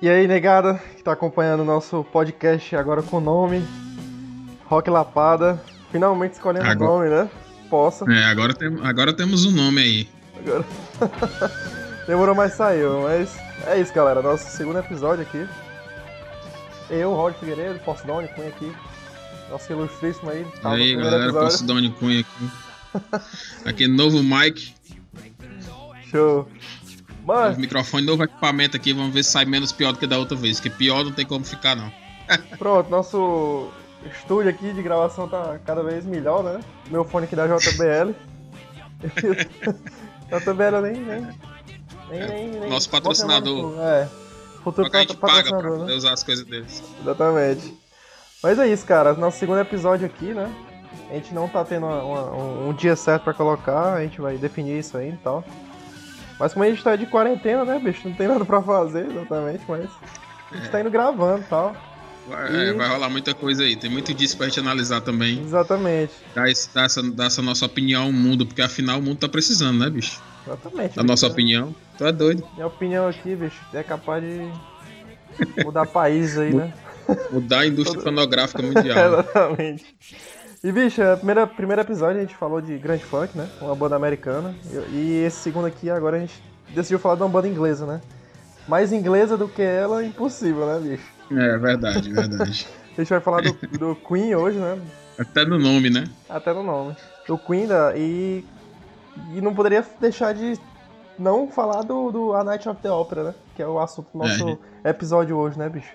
E aí, negada, que tá acompanhando o nosso podcast agora com o nome Rock Lapada. Finalmente escolhendo o Agora- nome, né? Possa. É, agora, tem, agora temos um nome aí. Agora. Demorou, mas saiu. Mas é isso, galera. Nosso segundo episódio aqui. Eu, Rod Figueiredo, Postdone, Cunha aqui. Nosso ilustríssimo aí. E Tá no aí, galera. Posidônio Cunha aqui. Aqui, novo mic, Show. Mano, microfone, novo equipamento aqui. Vamos ver se sai menos pior do que da outra vez. Que pior não tem como ficar, não. pronto, nosso estúdio aqui de gravação tá cada vez melhor, né? Meu fone aqui da JBL. JBL nem, nem, nem, nem, nem Nosso patrocinador. É. Futuro a gente paga pra poder né? usar as coisas deles. Exatamente. Mas é isso, cara. Nosso segundo episódio aqui, né? A gente não tá tendo uma- uma- um, um dia certo pra colocar, a gente vai definir isso aí e tal. Mas como a gente tá de quarentena, né, bicho? Não tem nada pra fazer, exatamente, mas. A gente tá indo gravando e tal. Vai, E- é, vai rolar muita coisa aí. Tem muito disso pra gente analisar também. Exatamente. Dar, esse- dar essa, dar essa nossa opinião ao mundo, porque afinal o mundo tá precisando, né, bicho? Exatamente. Da nossa bicho. opinião. Tu é doido. Minha opinião aqui, bicho, é capaz de mudar país aí, né? Mudar a indústria Todo- fonográfica mundial. Exatamente. E, bicho, o primeiro, primeiro episódio a gente falou de Grand Funk, né? Uma banda americana. E, esse segundo aqui, agora a gente decidiu falar de uma banda inglesa, né? Mais inglesa do que ela, impossível, né, bicho? É verdade, verdade. A gente vai falar do, do Queen hoje, né? Até no nome, né? Até no nome. Do Queen da, e. E não poderia deixar de não falar do, do A Night of the Opera, né? Que é o assunto do nosso episódio hoje, né, bicho?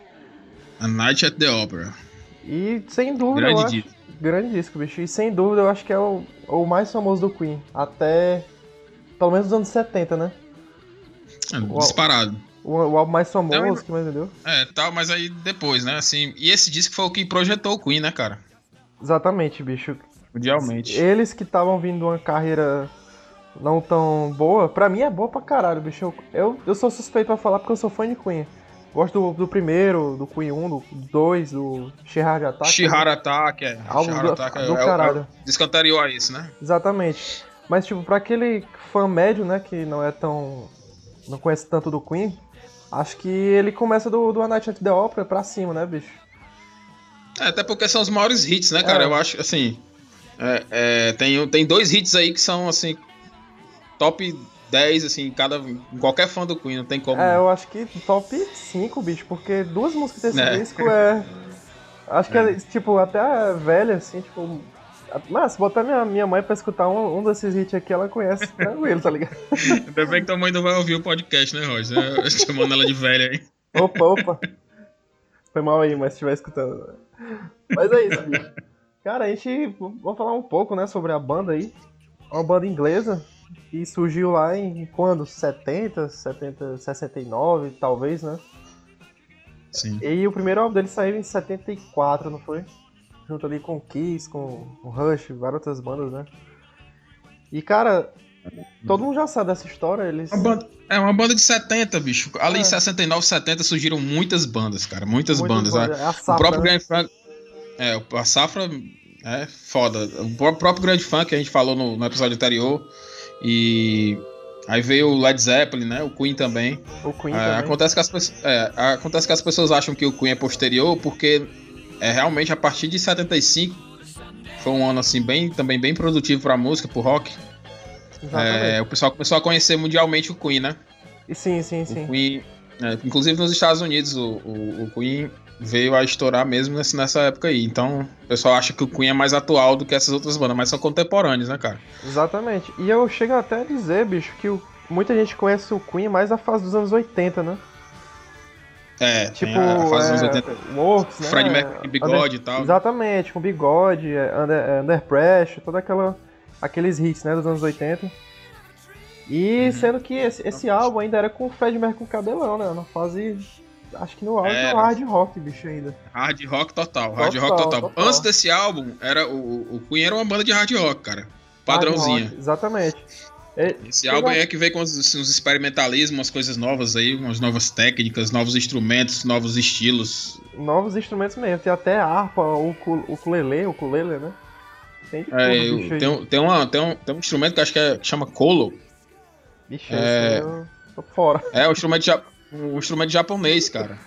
A Night at the Opera. E sem dúvida, eu Grande acho, disco. Grande disco, bicho. E sem dúvida eu acho que é o, o mais famoso do Queen. Até. Pelo menos dos anos 70, né? É, disparado. O, o álbum mais famoso Não, que mais vendeu. É, tal, mas aí depois, né? Assim, e esse disco foi o que projetou o Queen, né, cara? Exatamente, bicho. Mundialmente. Eles que estavam vindo uma carreira não tão boa, pra mim é boa pra caralho, bicho. Eu, eu, eu sou suspeito pra falar porque eu sou fã de Queen. Gosto do, do primeiro, do Queen 1, do 2, do Sheer Attack. Shihara Attack, é. Álbum Shihara do- Attack é, do é caralho. é a esse, né? Exatamente. Mas, tipo, pra aquele fã médio, né, que não é tão. não conhece tanto do Queen, acho que ele começa do, do A Night at the Opera pra cima, né, bicho? É, até porque são os maiores hits, né, cara? É. Eu acho, assim. é, é, tem, tem dois hits aí que são, assim. Top 10, assim, cada. Qualquer fã do Queen, não tem como. É, eu acho que top 5, bicho, porque duas músicas desse É. disco é. Acho que, é, tipo, até velha, assim, tipo. Mas, se botar minha, minha mãe pra escutar um, um desses hits aqui, ela conhece tranquilo, tá ligado? Ainda bem que tua mãe não vai ouvir o podcast, né, Roger? É, Chamando ela de velha aí. Opa, opa. Foi mal aí, mas se estiver escutando. Mas é isso, bicho. Cara, a gente. Vamos falar um pouco, né, sobre a banda aí. É Uma banda inglesa que surgiu lá em quando? 70, 70, 69, talvez, né? Sim. E o primeiro álbum dele saiu em 74, não foi? Junto ali com o Kiss, com o Rush, várias outras bandas, né? E, cara, todo mundo já sabe dessa história, eles... Uma banda- é uma banda de 70, bicho. Ali É. em 69, 70 surgiram muitas bandas, cara. Muitas, muitas bandas. né? É a O safra, próprio né? Grand Funk. É, o- a safra é foda. O pró- próprio Grand Funk que a gente falou no, no episódio anterior. E. Aí veio o Led Zeppelin, né? O Queen também. O Queen É, também. acontece, que as, é, acontece que as pessoas acham que o Queen é posterior, porque é realmente a partir de 75 foi um ano assim bem também bem produtivo pra música, pro rock. É, o pessoal começou a conhecer mundialmente o Queen, né? Sim, sim, sim. O Queen, é, inclusive nos Estados Unidos, o, o, o Queen veio a estourar mesmo nessa época aí. Então, o pessoal acha que o Queen é mais atual do que essas outras bandas, mas são contemporâneos, né, cara? Exatamente. E eu chego até a dizer, bicho, que o- muita gente conhece o Queen mais a fase dos anos 80, né? É, Tipo, a, fase dos é, anos 80. Works, né? Fred Mercury, bigode e tal. Exatamente, com bigode, é, Under, é, Under Pressure, toda aquela aqueles hits, né, dos anos 80. E Uhum. sendo que esse, esse álbum ainda era com o Fred Mercury com cabelão, né? Na fase acho que no auge do Era. hard rock, bicho, ainda. Hard rock total, hard Total, rock total. total. Antes desse álbum, era o, o Queen era uma banda de hard rock, cara. Padrãozinha. Hard rock, exatamente. É, Esse álbum aí é que veio com uns, uns experimentalismos, umas coisas novas aí, umas novas técnicas, novos instrumentos, novos estilos. novos instrumentos mesmo, tem até harpa, o uku- ukulele, ukulele, né? Tem tudo, É, eu- tem, um- tem, uma, tem, um, tem um instrumento que acho que, é, que chama colo. Bicho, é- eu tô fora. É um instrumento, ja- um instrumento japonês, cara.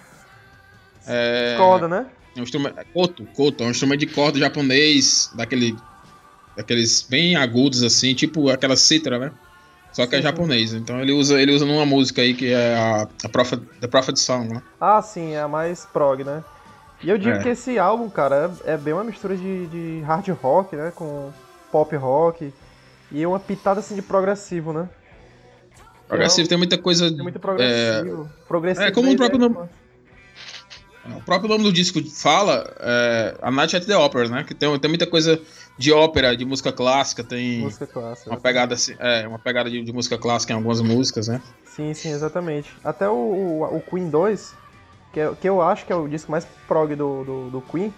É... Corda, né? É um instrumento. Koto, koto, é um instrumento de corda japonês, daquele. Daqueles bem agudos, assim, tipo aquela cítara, né? Só que é sim, é japonês. Sim. Então ele usa, ele usa numa música aí que é a, a Prophet, The Prophet Song, né? Ah, sim, é a mais prog, né? E eu digo é. que esse álbum, cara, é, é bem uma mistura de, de hard rock, né? Com pop rock. E uma pitada assim de progressivo, né? Progressivo tem muita coisa. Tem muito progressivo. É, progressivo é como o próprio nome. O próprio nome do disco fala, é, A Night at the Opera, né? Que tem, tem muita coisa de ópera, de música clássica, tem música clássica, uma pegada assim, é, uma pegada de, de, música clássica em algumas músicas, né? Sim, sim, exatamente. Até o, o, o Queen 2, que, é, que eu acho que é o disco mais prog do, do, do Queen,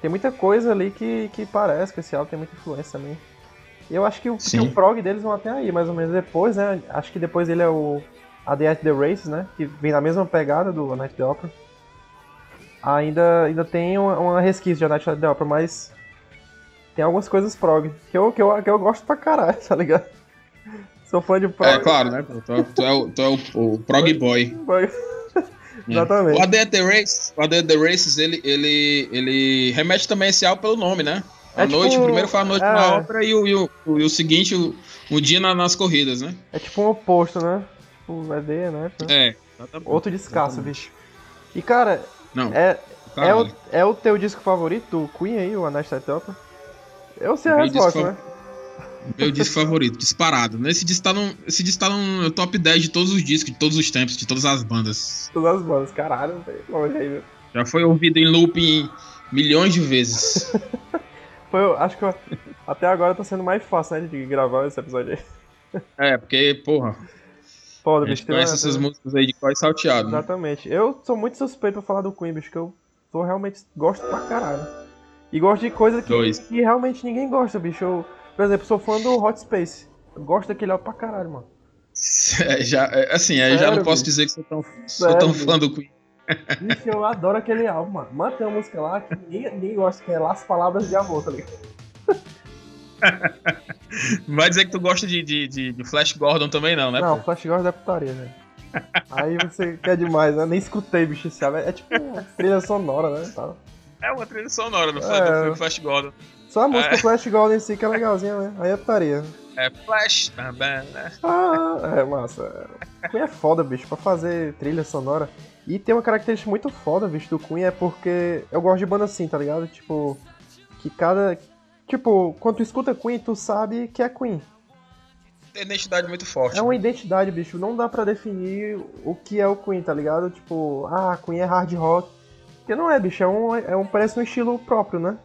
tem muita coisa ali que, que parece que esse álbum tem muita influência também. Eu acho que o, que o prog deles vão até aí, mais ou menos depois, né? Acho que depois ele é o A The at the Races, né? Que vem na mesma pegada do A Night the Opera ainda, ainda tem uma, uma resquício de A Night the Opera, mas tem algumas coisas prog que eu, que eu, que eu gosto pra caralho, tá ligado? Sou fã de prog. É claro, né? Tu, tu é, o, tu é o, o prog boy. Exatamente. O AD The Races, o AD The Races ele, ele, ele remete também esse álbum pelo nome, né? A é noite, tipo, o primeiro foi a noite é, na ópera e o, e o, e o seguinte, o, o dia na, nas corridas, né? É tipo um oposto, né? O AD, né? É. Outro descasso, bicho. E cara, não. É, é, o, é o teu disco favorito do Queen aí, o Anastasia Eu sei a Meu resposta, né? Meu disco favorito, disparado. Esse disco, tá no, esse disco tá no top 10 de todos os discos, de todos os tempos, de todas as bandas. Todas as bandas, caralho, longe aí, meu. Já foi ouvido em looping milhões de vezes. foi, acho que eu, até agora tá sendo mais fácil, né, de gravar esse episódio aí. É, porque, porra, Foda, a gente bicho, conhece essas músicas aí de qual salteado. Né? Exatamente. Né? Eu sou muito suspeito pra falar do Queen, bicho, que eu sou realmente gosto pra caralho. E gosto de coisa que, que realmente ninguém gosta, bicho. Eu, por exemplo, sou fã do Hot Space. Eu gosto daquele álbum pra caralho, mano. É, já, é, assim, Sério, já não posso bicho? dizer que sou tão, sou tão fã do Queen. Bicho, eu adoro aquele álbum, mano. Mano, tem uma música lá que ninguém, ninguém gosta, que é Las Palavras de Amor, tá ligado? Vai dizer que tu gosta de, de, de, de Flash Gordon também, não, né? Não, pô? Flash Gordon é putaria, velho. Aí você quer demais, né? Nem escutei, bicho, esse álbum. É tipo uma trilha sonora, né? Tá. É uma trilha sonora do, é... do Flash Gordon. Só a música é. Flash Gordon em si que é legalzinha, né? Aí é putaria. É Flash também, né? Ah, é massa. Queen é foda, bicho, pra fazer trilha sonora. E tem uma característica muito foda, bicho, do Queen, é porque eu gosto de banda assim, tá ligado? Tipo, que cada, Tipo, quando tu escuta Queen, tu sabe que é Queen. Tem identidade muito forte. É uma né? identidade, bicho. Não dá para definir o que é o Queen, tá ligado? Tipo, ah, Queen é hard rock. Porque não é, bicho. É um, é um parece um estilo próprio, né?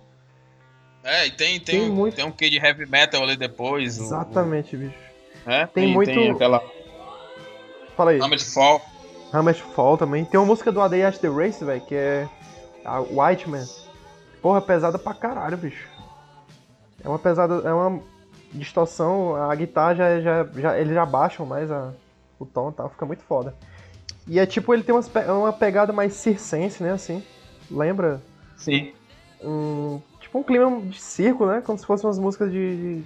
É, e tem, tem, tem, um, muito... tem um quê de heavy metal ali depois. Exatamente, o... bicho. É? Tem, tem muito. Tem aquela. Fala aí. Hammer Fall. Hammer Fall também. Tem uma música do A Day the Race, velho, que é. A White Man. Porra, pesada pra caralho, bicho. É uma pesada, é uma distorção, a guitarra já, já, já eles já baixam mais a, o tom e tal, fica muito foda. E é tipo, ele tem umas, uma pegada mais circense, né, assim, lembra? Sim. Um, tipo um clima de circo, né, como se fossem umas músicas de, de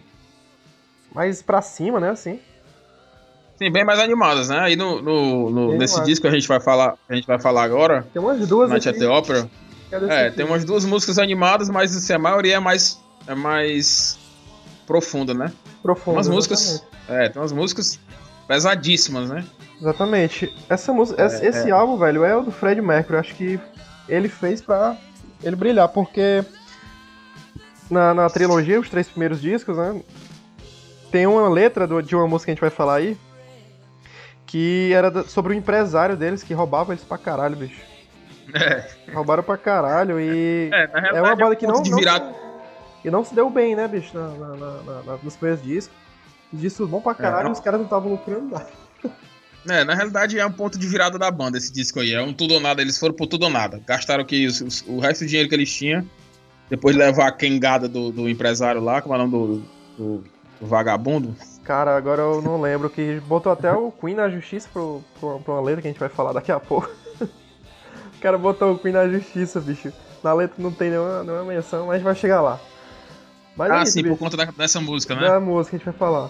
mais pra cima, né, assim. Sim, bem mais animadas, né? Aí no, no, no nesse disco que a gente vai falar, a gente vai falar agora. Tem umas duas Night aqui. Opera. É, tem umas duas músicas animadas, mas assim, a maioria é mais é mais profunda, né? Profunda. Umas músicas. É, tem umas músicas pesadíssimas, né? Exatamente. Essa música, é, esse é. álbum, velho, é o do Fred Mercury. Acho que ele fez pra ele brilhar, porque na, na trilogia, os três primeiros discos, né? Tem uma letra do, de uma música que a gente vai falar aí, que era sobre o empresário deles que roubava eles pra caralho, bicho. É. Roubaram pra caralho e. É, é uma banda que não. não e não se deu bem, né, bicho, na, na, na, nos primeiros discos. Os discos bom pra caralho é, os caras não estavam lucrando nada. É, na realidade é um ponto de virada da banda esse disco aí. É um tudo ou nada, eles foram por tudo ou nada. Gastaram que os, o resto do dinheiro que eles tinham, depois de levar a quengada do, do empresário lá, como é o nome do, do, do, vagabundo. Cara, agora eu não lembro, que botou até o Queen na justiça pro, pro, pra uma letra que a gente vai falar daqui a pouco. o cara botou o Queen na justiça, bicho. Na letra não tem nenhuma, nenhuma menção, mas vai chegar lá. Mas ah, é isso, sim, bicho. por conta da, dessa música, né? Da música que a gente vai falar.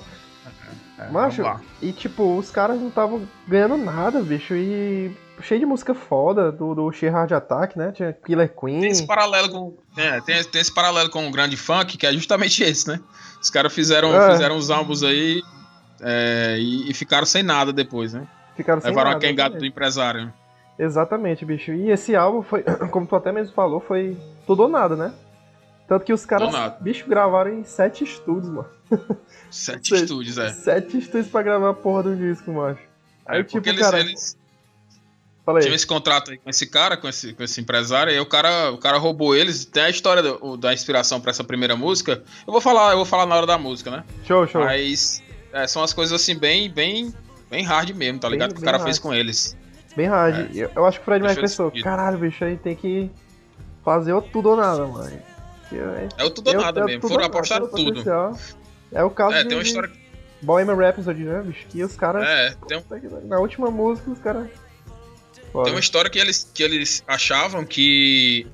É, Macho, e tipo, os caras não estavam ganhando nada, bicho. E cheio de música foda do, do Sheer Hard Attack, né? Tinha Killer Queen. Tem esse paralelo com. É, tem, tem esse paralelo com o grande funk, que é justamente esse, né? Os caras fizeram, É. fizeram os álbuns aí é, e, e ficaram sem nada depois, né? Ficaram sem Levaram a nada, quengada do exatamente. empresário. Exatamente, bicho. E esse álbum foi, como tu até mesmo falou, foi tudo ou nada, né? Tanto que os caras, ou nada. bicho, gravaram em sete estúdios, mano. Sete Sei. estúdios, é. Sete estúdios pra gravar a porra do disco, macho. Aí, É, tipo, eles, cara, eles fala aí. tinham esse contrato aí com esse cara, com esse, com esse empresário, e aí o cara, o cara roubou eles. Tem a história do- da inspiração pra essa primeira música. Eu vou falar, eu vou falar na hora da música, né? Show, show. Mas é, são as coisas assim, bem, bem, bem hard mesmo, tá Bem- ligado? que o bem cara hard. fez com eles. Bem hard. Eu, eu acho que o Fred Mercury pensou, caralho, bicho, aí tem que fazer o tudo ou nada, mano. Que é- É o tudo ou eu- nada é mesmo. tudo Foram tem tudo. É o caso É, de, tem uma de história. Bohemian Rhapsody, né, bicho? Que os caras... É, tem, um- Na última música, os caras... Tem uma história que eles, que eles achavam que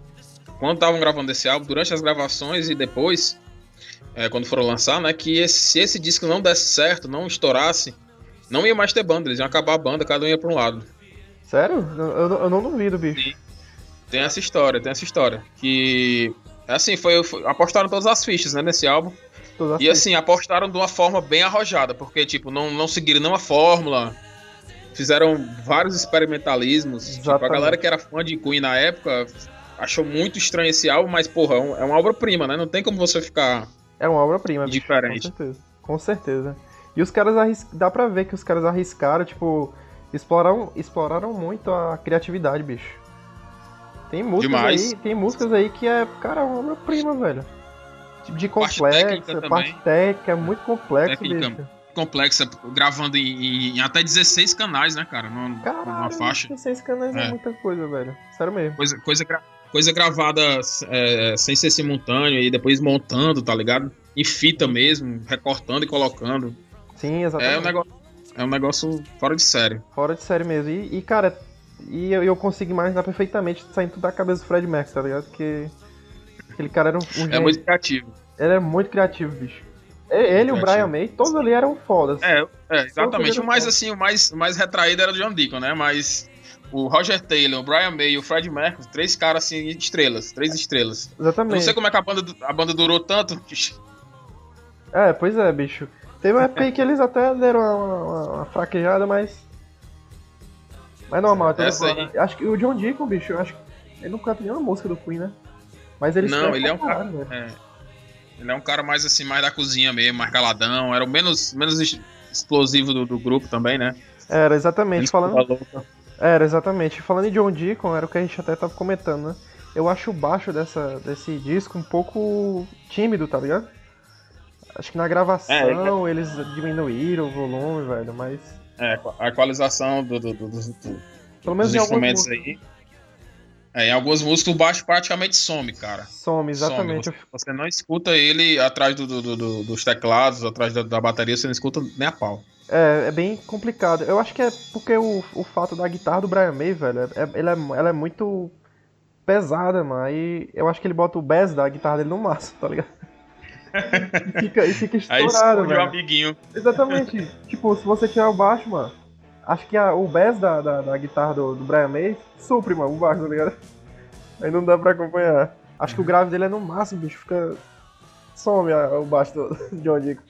quando estavam gravando esse álbum, durante as gravações e depois, é, quando foram lançar, né, que esse, se esse disco não desse certo, não estourasse, não ia mais ter banda, eles iam acabar a banda, cada um ia pra um lado. Sério? Eu, eu, eu não duvido, bicho. Tem essa história, tem essa história. Que. Assim, foi, foi- apostaram todas as fichas, né, nesse álbum. Todas E as- assim, apostaram de uma forma bem arrojada, porque, tipo, não, não seguiram nenhuma fórmula. Fizeram vários experimentalismos. Tipo, a galera que era fã de Queen na época achou muito estranho esse álbum, mas, porra, é é uma obra-prima, né? Não tem como você ficar. É uma obra-prima, bicho. Diferente. Com certeza. Com certeza. E os caras arris... dá pra ver que os caras arriscaram, tipo, exploraram, exploraram muito a criatividade, bicho. Tem músicas Demais. aí, tem músicas aí que é, cara, uma obra-prima, velho. Tipo de Parte complexa, parte técnica, é muito complexo, Técnica. bicho. Complexa, gravando em, em até 16 canais, né, cara? Numa, numa Caralho, faixa. 16 canais é. É. muita coisa, velho. Sério mesmo. Coisa, coisa, gra- coisa gravada é, sem ser simultâneo e depois montando, tá ligado? Em fita mesmo, recortando e colocando. Sim, É exatamente. um negócio, é um negócio fora de série. Fora de série mesmo. E, e, cara, e eu, eu consigo imaginar perfeitamente saindo da cabeça do Fred Mercury, tá ligado? Porque aquele cara era um, um É gênio. muito criativo. Ele é muito criativo, bicho. Ele e o. Brian May, todos ali eram fodas. É, é exatamente. O mais eram assim, o mais, mais retraído era o John Deacon, né? Mas o Roger Taylor, o Brian May e o Fred Mercury, três caras assim, estrelas, três estrelas. Eu não Exatamente. sei como é que a banda, a banda durou tanto. É, pois é, bicho. Teve uma época que eles até deram uma, uma- uma fraquejada, mas. Mas normal, Essa agora. Acho que o John Deacon, bicho, eu acho que ele não canta nenhuma música do Queen, né? Mas ele Não, ele é um cara-. É. Ele é um cara mais assim, mais da cozinha mesmo, mais caladão. Era o menos, menos explosivo do, do grupo também, né? Era, exatamente. Ele Falando. Era, exatamente. Falando em John Deacon, era o que a gente até tava comentando, né? Eu acho o baixo dessa, desse disco um pouco tímido, tá ligado? Acho que na gravação eles diminuíram o volume, velho, mas. É, a equalização do, do- do- dos- do- Pelo menos dos instrumentos aí. É, em algumas músicas o baixo praticamente some, cara. Some, exatamente. Some. Você, não escuta ele atrás do- do- do- dos teclados, atrás da, da bateria, você não escuta nem a pau. É, é bem complicado. Eu acho que é porque o, o fato da guitarra do Brian May, velho, é, é- ele é- ela é muito pesada, mano. Aí eu acho que ele bota o bass da guitarra dele no máximo, tá ligado? E fica, e fica estourado, velho. amiguinho. Exatamente. tipo, se você tirar o baixo, mano, acho que a- o bass da, da, da guitarra do, do Brian May supre, mano, o baixo, tá ligado? Aí não dá pra acompanhar. Acho que o grave dele é no máximo, bicho, fica. Some o baixo do, John Deacon.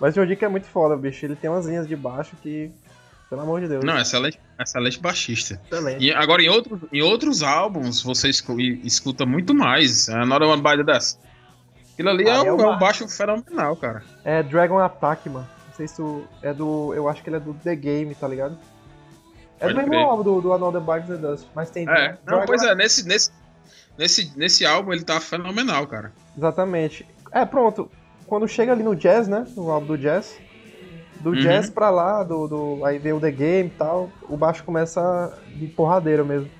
Mas o John Deacon é muito foda, bicho. Ele tem umas linhas de baixo que. Pelo amor de Deus. Não, excelente, excelente baixista. Excelente. E agora, em outros, em outros álbuns, você escu- escuta muito mais. É Another One By The Dust. Aquilo ali é, Ah, é um, é um baixo fenomenal, cara. É Dragon Attack, mano. Não sei se tu. É do. Eu acho que ele é do The Game, tá ligado? É Pode do mesmo álbum do, do Another Bites the Dust, mas tem. É, não, Dragon pois é, nesse, nesse, nesse, nesse álbum ele tá fenomenal, cara. Exatamente. É, pronto. Quando chega ali no jazz, né? No álbum do jazz. Do Uhum. jazz pra lá, do, do, aí vem o The Game e tal, o baixo começa de porradeira mesmo.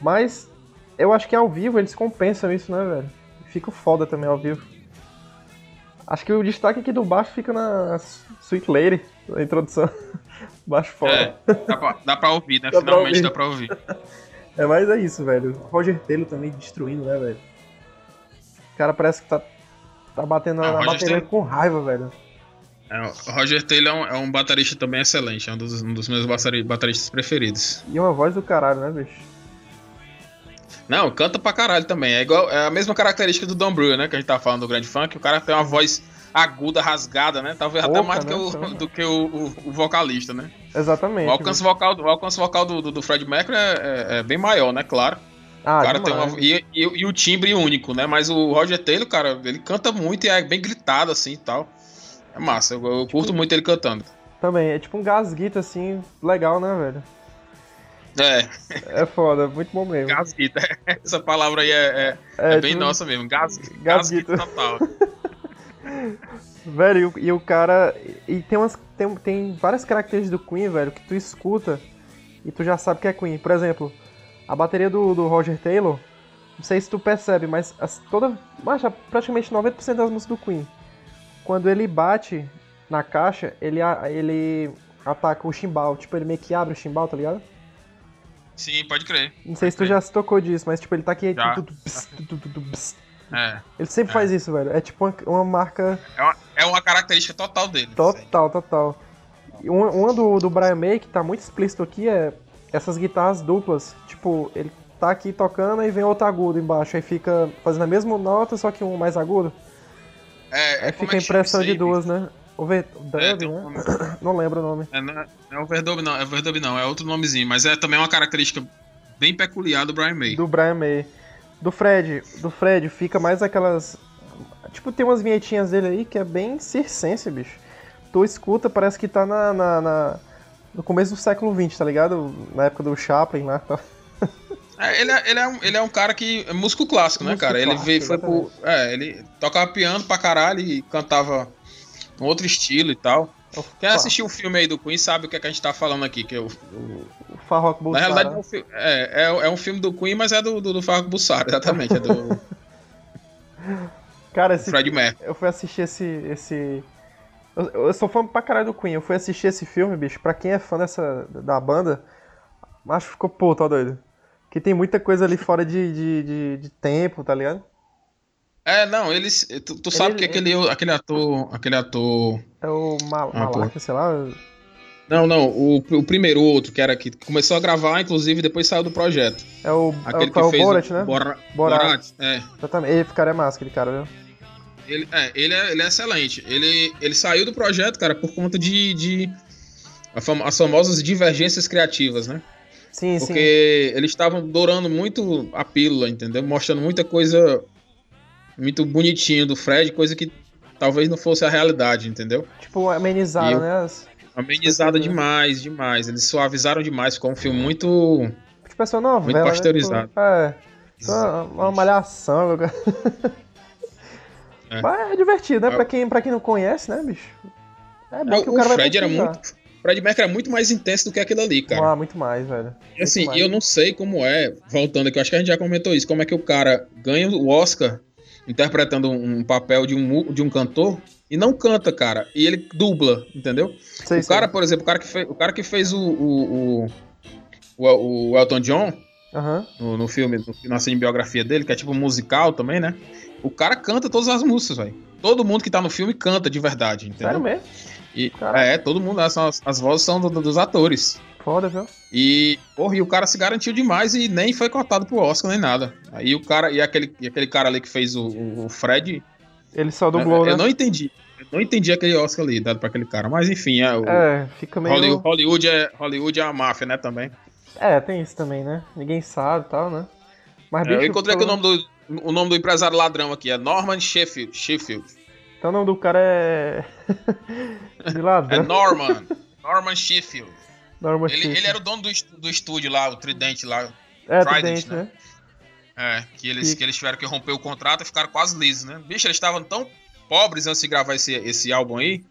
Mas eu acho que ao vivo eles compensam isso, né, velho? Fica foda também ao vivo. Acho que o destaque aqui do baixo fica na Sweet Lady, na introdução. baixo foda. É, dá pra, dá pra ouvir, né? Dá pra Finalmente ouvir. dá pra ouvir. É, mas é isso, velho. Roger Taylor também destruindo, né, velho? O cara parece que tá, tá batendo Ah, na Roger bateria Taylor- com raiva, velho. É, o Roger Taylor é um, é um, baterista também excelente, é um dos, um dos meus bateristas preferidos. E uma voz do caralho, né, bicho? Não, canta pra caralho também. É igual é a mesma característica do Don Brewer, né? Que a gente tava falando do Grande Funk. O cara tem uma voz aguda, rasgada, né? Talvez Opa, até mais né? do que, o, do que o, o, o, vocalista, né? Exatamente. O alcance vocal, o alcance vocal do, do, do Fred Mercury é, é, é, bem maior, né? Claro. Ah, o cara tem uma, e, e, e, o timbre único, né? Mas o Roger Taylor, cara, ele canta muito e é bem gritado assim e tal. É massa, eu, eu tipo, curto muito ele cantando. Também, é tipo um gasguito assim, legal, né, velho? É. É foda, muito bom mesmo. Gasguito, essa palavra aí é, é, é, é bem tipo, nossa mesmo, gas, gasguito total. velho, e, e, o cara. E tem, umas, tem, tem várias características do Queen, velho, que tu escuta e tu já sabe que é Queen. Por exemplo, a bateria do, do Roger Taylor, não sei se tu percebe, mas as, toda. Mas praticamente 90% das músicas do Queen. Quando ele bate na caixa, ele, ele ataca o chimbal. Tipo, ele meio que abre o chimbal, tá ligado? Sim, pode crer. Não sei se tu já se tocou disso, mas tipo, ele tá aqui. É. Ele sempre é. faz isso, velho. É tipo uma, marca. É uma, é uma, característica total dele. Total, total. Uma, uma do, do Brian May que tá muito explícito aqui é essas guitarras duplas. Tipo, ele tá aqui tocando e vem outro agudo embaixo. Aí fica fazendo a mesma nota, só que um mais agudo. É, aí fica a impressão de duas, né? Overdub, é, né? Um... Não lembro o nome. É, não é, é overdub não, é overdub não, é outro nomezinho, mas é também uma característica bem peculiar do Brian May. Do Brian May. Do Fred, do Fred fica mais aquelas tipo tem umas vinhetinhas dele aí que é bem circense, bicho. Tu escuta, parece que tá na, na, na no começo do século XX, tá ligado? Na época do Chaplin lá. Tá? É, ele, é, ele, é um, ele é um cara que. É músico clássico, né, músico cara? Clássico, ele veio, foi pro. É, ele tocava piano pra caralho e cantava um outro estilo e tal. Quem assistiu o filme aí do Queen sabe o que, é que a gente tá falando aqui, que é o. O, o Farrokh Bulsara. Na realidade é, é, é, um filme do Queen, mas é do, do, do Farrokh Bulsara, exatamente. É do. Cara, esse, Fred Mercury. eu fui assistir esse. esse... Eu, eu, sou fã pra caralho do Queen. Eu fui assistir esse filme, bicho. Pra quem é fã dessa, da banda, acho que ficou, pô, tá doido. Que tem muita coisa ali fora de, de, de, de tempo, tá ligado? É, não, eles. Tu, tu sabe ele, que aquele, ele... aquele ator. Aquele ator. É o Mal ah, Malak, sei lá. Não, não, o, o primeiro, o outro, que era que começou a gravar, inclusive, depois saiu do projeto. É o, aquele é o, que é o fez Borat, o, né? Bora, Borat. Borat. É. Exatamente. Ele, cara, é massa, aquele cara, viu? Ele é, ele é, ele é excelente. Ele, ele saiu do projeto, cara, por conta de, de as famosas divergências criativas, né? Sim, Porque sim. Porque eles estavam dourando muito a pílula, entendeu? Mostrando muita coisa muito bonitinho do Fred, coisa que talvez não fosse a realidade, entendeu? Tipo, amenizada, né? As... Amenizada demais, demais. Eles suavizaram demais, ficou um filme muito. Tipo, essa novela. Muito pasteurizado. Né? Tipo, é. Uma, uma malhação, meu cara. É. Mas é divertido, né? É. Pra, quem, pra quem não conhece, né, bicho? É bom é, que o, o cara Fred vai era muito. Fred Mercury era muito mais intenso do que aquilo ali, cara. Ah, muito mais, velho. E assim, mais. eu não sei como é, voltando aqui, eu acho que a gente já comentou isso, como é que o cara ganha o Oscar interpretando um papel de um, de um cantor e não canta, cara. E ele dubla, entendeu? Sei, o cara, por exemplo, o cara que fez, o, cara que fez o, o, o, o Elton John uhum. no, no, filme, no, na cinebiografia dele, que é tipo musical também, né? O cara canta todas as músicas, velho. Todo mundo que tá no filme canta de verdade, entendeu? Sério mesmo? E, é, todo mundo, as, as vozes são do, do, dos atores. Foda, viu? E, porra, e o cara se garantiu demais e nem foi cotado pro Oscar nem nada. Aí o cara, e aquele, e aquele cara ali que fez o, o Fred. Ele só dublou, eu, né? Eu não entendi. Eu não entendi aquele Oscar ali dado pra aquele cara. Mas enfim, é. O, é, fica meio. Hollywood, Hollywood, é, Hollywood é a máfia, né? Também. É, tem isso também, né? Ninguém sabe e tal, né? Mas, bicho, é, eu encontrei aqui o nome, do, o nome do empresário ladrão aqui, é Norman Sheffield. Sheffield. Então o nome do cara é. de ladrão. É Norman. Norman Sheffield. Ele, ele era o dono do, do estúdio lá, o Tridente lá. É, Trident, Trident né? né? É, que eles, que eles tiveram que romper o contrato e ficaram quase lisos, né? Bicho, eles estavam tão pobres antes de gravar esse, esse álbum aí,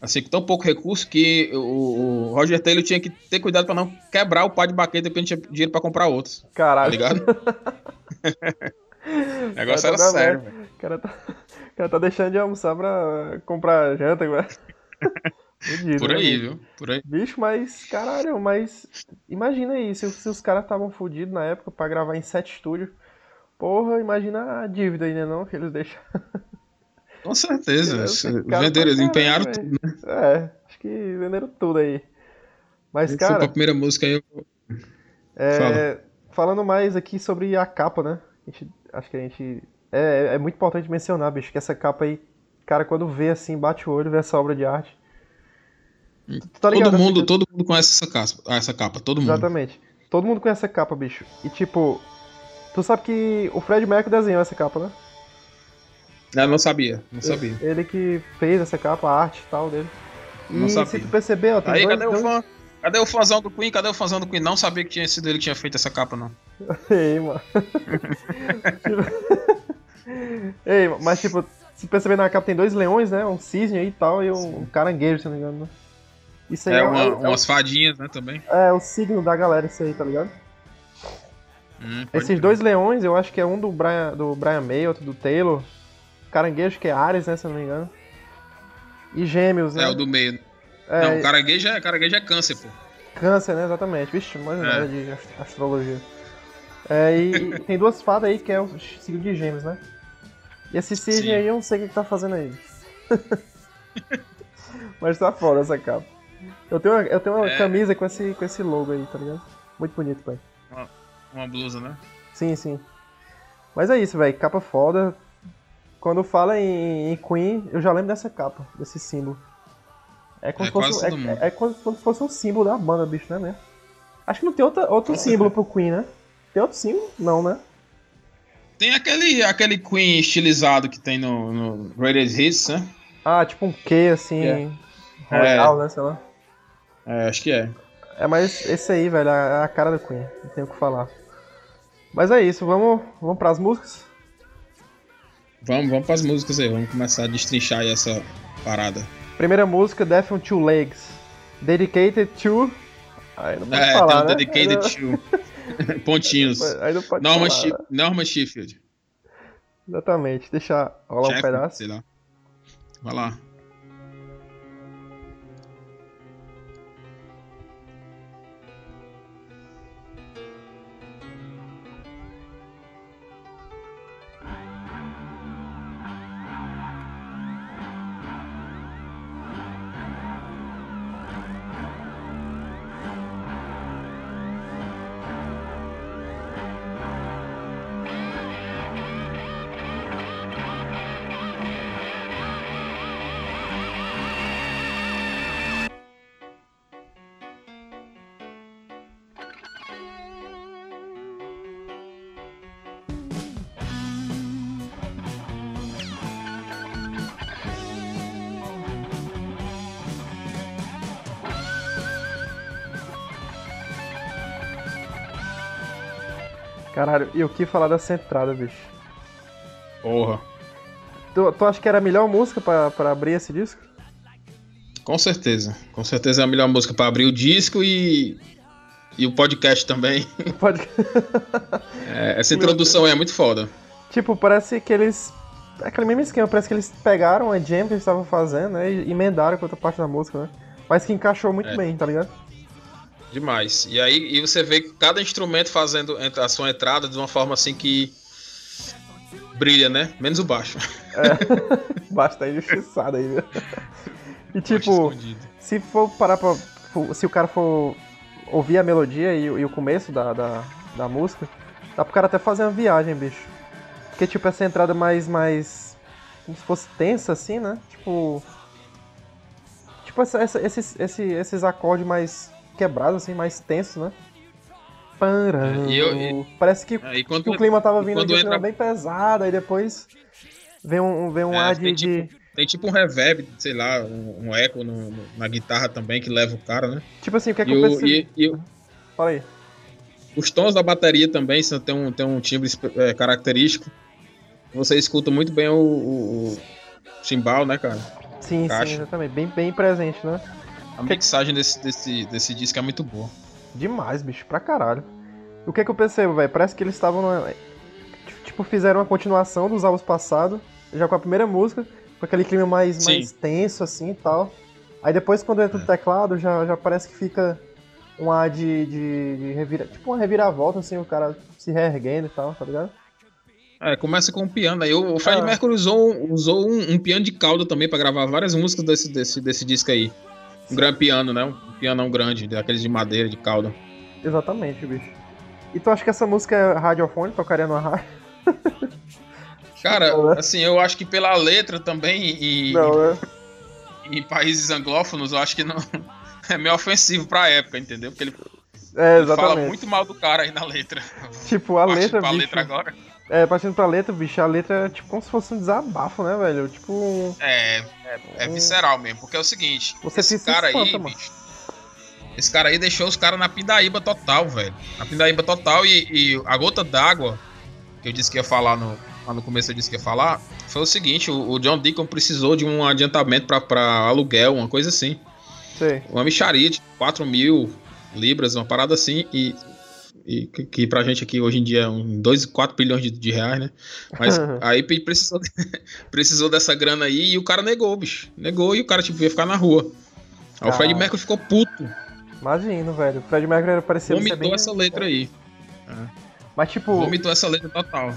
assim, com tão pouco recurso, que o, o Roger Taylor tinha que ter cuidado pra não quebrar o pá de baqueta porque não tinha dinheiro pra comprar outros. Caralho. Tá ligado? o negócio era sério, velho. O cara, tá, o cara tá deixando de almoçar pra comprar janta agora. Fudido, Por né, aí, né, viu? Por aí. Bicho, mas, caralho, mas. Imagina aí, se, se os caras estavam fodidos na época pra gravar em sete estúdios. Porra, imagina a dívida aí, né? Não, que eles deixam. Com certeza. Venderam, eles empenharam tudo, né? É, acho que venderam tudo aí. Mas, Se cara. for pra primeira música aí, eu... É, Fala. falando mais aqui sobre a capa, né? A gente- acho que a gente. É, é muito importante mencionar, bicho, que essa capa aí, cara, quando vê assim, bate o olho, vê essa obra de arte. Tá ligado? todo mundo, Essa- todo mundo conhece essa, caspa, essa capa, todo mundo. Exatamente. Todo mundo conhece essa capa, bicho. E tipo, tu sabe que o Fred Mercury desenhou essa capa, né? Eu não sabia, não sabia. Ele que fez essa capa, a arte e tal dele. E Não se sabia. tu perceber, ó, tem Aí, dois, cadê o dois- fã? Cadê o fãzão do Queen? Cadê o fãzão do Queen? Não sabia que tinha sido ele que tinha feito essa capa, não. Ei, mano. Ei, mas tipo, se perceber na capa tem dois leões, né? Um cisne aí e tal, e um, um caranguejo, se não me engano. né? Isso aí É, é, uma- é, umas fadinhas, né, também. é o signo da galera, isso aí, tá ligado? Hum, Esses crer. dois leões, eu acho que é um do Brian, do Brian May, outro do Taylor. Caranguejo, que é Ares, né, se eu não me engano. E gêmeos, né? É, o do meio. É, Não, caranguejo é, caranguejo é câncer, pô. Câncer, né? Exatamente. Vixe, mais É. nada de ast- astrologia. É, e, tem duas fadas aí que é o signo de gêmeos, né? E esse cisne aí eu não sei o que, que tá fazendo aí. Mas tá foda essa capa. Eu tenho uma, eu tenho uma É. camisa com esse, com esse logo aí, tá ligado? Muito bonito, pai. Uma blusa, né? Sim, sim. Mas é isso, velho. Capa foda. Quando fala em, em Queen, eu já lembro dessa capa, desse símbolo. É como É se fosse, mundo. é, é como se fosse um símbolo da banda, bicho, né mesmo? Acho que não tem outra, outro símbolo pro Queen, né? Tem outro símbolo? Não, né? Tem aquele, aquele Queen estilizado que tem no, no Greatest Hits, né? Ah, tipo um Q, assim, É. royal, né? Sei lá. É, acho que é. É, mas esse aí, velho, é a cara do Queen. Não tenho o que falar. Mas é isso, vamos, vamos pras músicas? Vamos, vamos pras músicas aí, vamos começar a destrinchar aí essa parada. Primeira música, Death on Two Legs. Dedicated to... Aí não pode É, falar, tem um né? dedicated to pontinhos. Aí não pode Norman, falar. Shif- Norman Sheffield. Exatamente, deixa rolar um Sheffield, pedaço. Sei lá. Vai lá. Caralho, e o que falar dessa entrada, bicho? Porra. Tu, tu acha que era a melhor música pra, pra abrir esse disco? Com certeza. Com certeza é a melhor música pra abrir o disco e. E o podcast também. Pode. É, essa introdução aí é muito foda. tipo, parece que eles. É aquele mesmo esquema, parece que eles pegaram a jam que eles estavam fazendo, né? E emendaram com outra parte da música, né? Mas que encaixou muito É. bem, tá ligado? Demais. E aí e você vê cada instrumento fazendo a sua entrada de uma forma assim que. Brilha, né? Menos o baixo. Basta injustiçado aí, viu? E Baixo tipo, escondido. se for parar pra. Se o cara for ouvir a melodia e, o- e o começo da, da, da música, dá pro cara até fazer uma viagem, bicho. Porque, tipo, essa entrada mais. mais. como se fosse tensa, assim, né? Tipo. Tipo, essa, essa- esses, esse- esses acordes mais quebrados, assim, mais tensos, né? Param. É, e eu- Parece que, É, e quando, que o clima tava vindo de um entra- bem pesado, aí depois vem um, vem um É, ar de. tem de- tem tipo um reverb, sei lá, um, um eco no- no- na guitarra também que leva o cara, né? Tipo assim, o que é que E, eu percebi? e- e Fala aí. os tons da bateria também são, tem, um, tem um timbre é, característico. Você escuta muito bem o, o, o chimbal, né, cara? Sim, Caixa. sim, exatamente. Bem, bem presente, né? A mixagem desse, desse, desse disco é muito boa. Demais, bicho, pra caralho. O que é que eu percebo, velho? Parece que eles estavam. numa- Tipo, fizeram uma continuação dos álbuns passados, já com a primeira música, com aquele clima mais, Sim. mais tenso, assim e tal. Aí depois, quando entra É. o teclado, já, já parece que fica um ar de, de, de revira... Tipo uma reviravolta, assim, o cara se reerguendo e tal, tá ligado? É, começa com um piano. Aí o Fred ah. Mercury usou, usou um, um, piano de cauda também para gravar várias músicas desse, desse, desse disco aí. Um grande piano, né? Um pianão grande, daqueles de madeira, de cauda. Exatamente, bicho. E tu acha que essa música é radiofônica, tocaria no rádio? Cara, né? assim, eu acho que pela letra também e não, né? em países anglófonos, eu acho que não é meio ofensivo pra época, entendeu? Porque ele, é, ele fala muito mal do cara aí na letra. Tipo, a letra, bicho, letra agora. É, partindo pra letra, bicho, a letra é tipo como se fosse um desabafo, né, velho? Tipo. É, é, é visceral mesmo, porque é o seguinte, Você esse cara espanta, aí, mano. bicho. Esse cara aí deixou os caras na pindaíba total, velho. Na pindaíba total e, e a gota d'água, que eu disse que ia falar no, lá no começo eu disse que ia falar, foi o seguinte, o, o John Deacon precisou de um adiantamento para aluguel, uma coisa assim. Sim. Uma micharia de 4 mil libras, uma parada assim, e, e que, que pra gente aqui hoje em dia é um 2, 4 bilhões de, de reais, né? Mas aí precisou, precisou dessa grana aí e o cara negou, bicho. Negou e o cara tipo, ia ficar na rua. Aí ah. o Fred Mercury ficou puto. Imagino, velho. O Fred Mercury parecia Vomitou bem... essa letra aí. É. Mas tipo. Vomitou essa letra total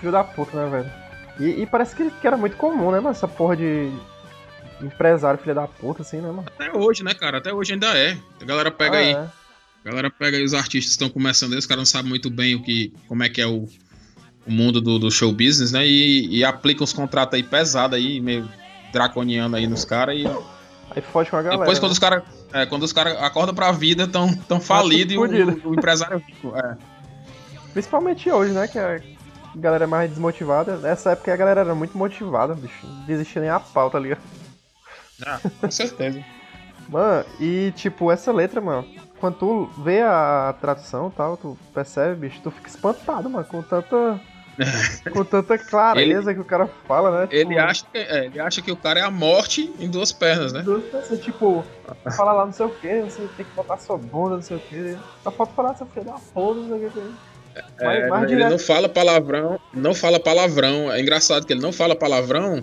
filho da puta, né, velho? E, e parece que, que, era muito comum, né, mano? Essa porra de empresário filho da puta, assim, né, mano? Até hoje, né, cara? Até hoje ainda é. A galera pega ah, aí. É. A galera pega aí os artistas que estão começando aí, os caras não sabem muito bem o que, como é que é o, o mundo do, do show business, né? E, e aplicam os contratos aí pesados aí, meio draconiano aí nos caras e. Aí foge com a galera. Depois, quando né? os caras é, quando os caras acordam pra vida, tão, tão falidos e o, o, empresário é rico. É. Principalmente hoje, né? Que é galera mais desmotivada. Nessa época a galera era muito motivada, bicho. Não desistia nem a pauta, tá ligado? Ah, com certeza. mano, e tipo, essa letra, mano, quando tu vê a tradução e tal, tu percebe, bicho, tu fica espantado, mano, com tanta. com tanta clareza ele, que o cara fala, né? Tipo, ele, acha que, é, ele acha que o cara é a morte em duas pernas, né? Duas pernas, tipo, fala lá não sei o que, você tem que botar sua bunda, não sei o que. Só falta falar seu filho da porra, não sei o que. É, ele direto. não fala palavrão, não fala palavrão. É engraçado que ele não fala palavrão,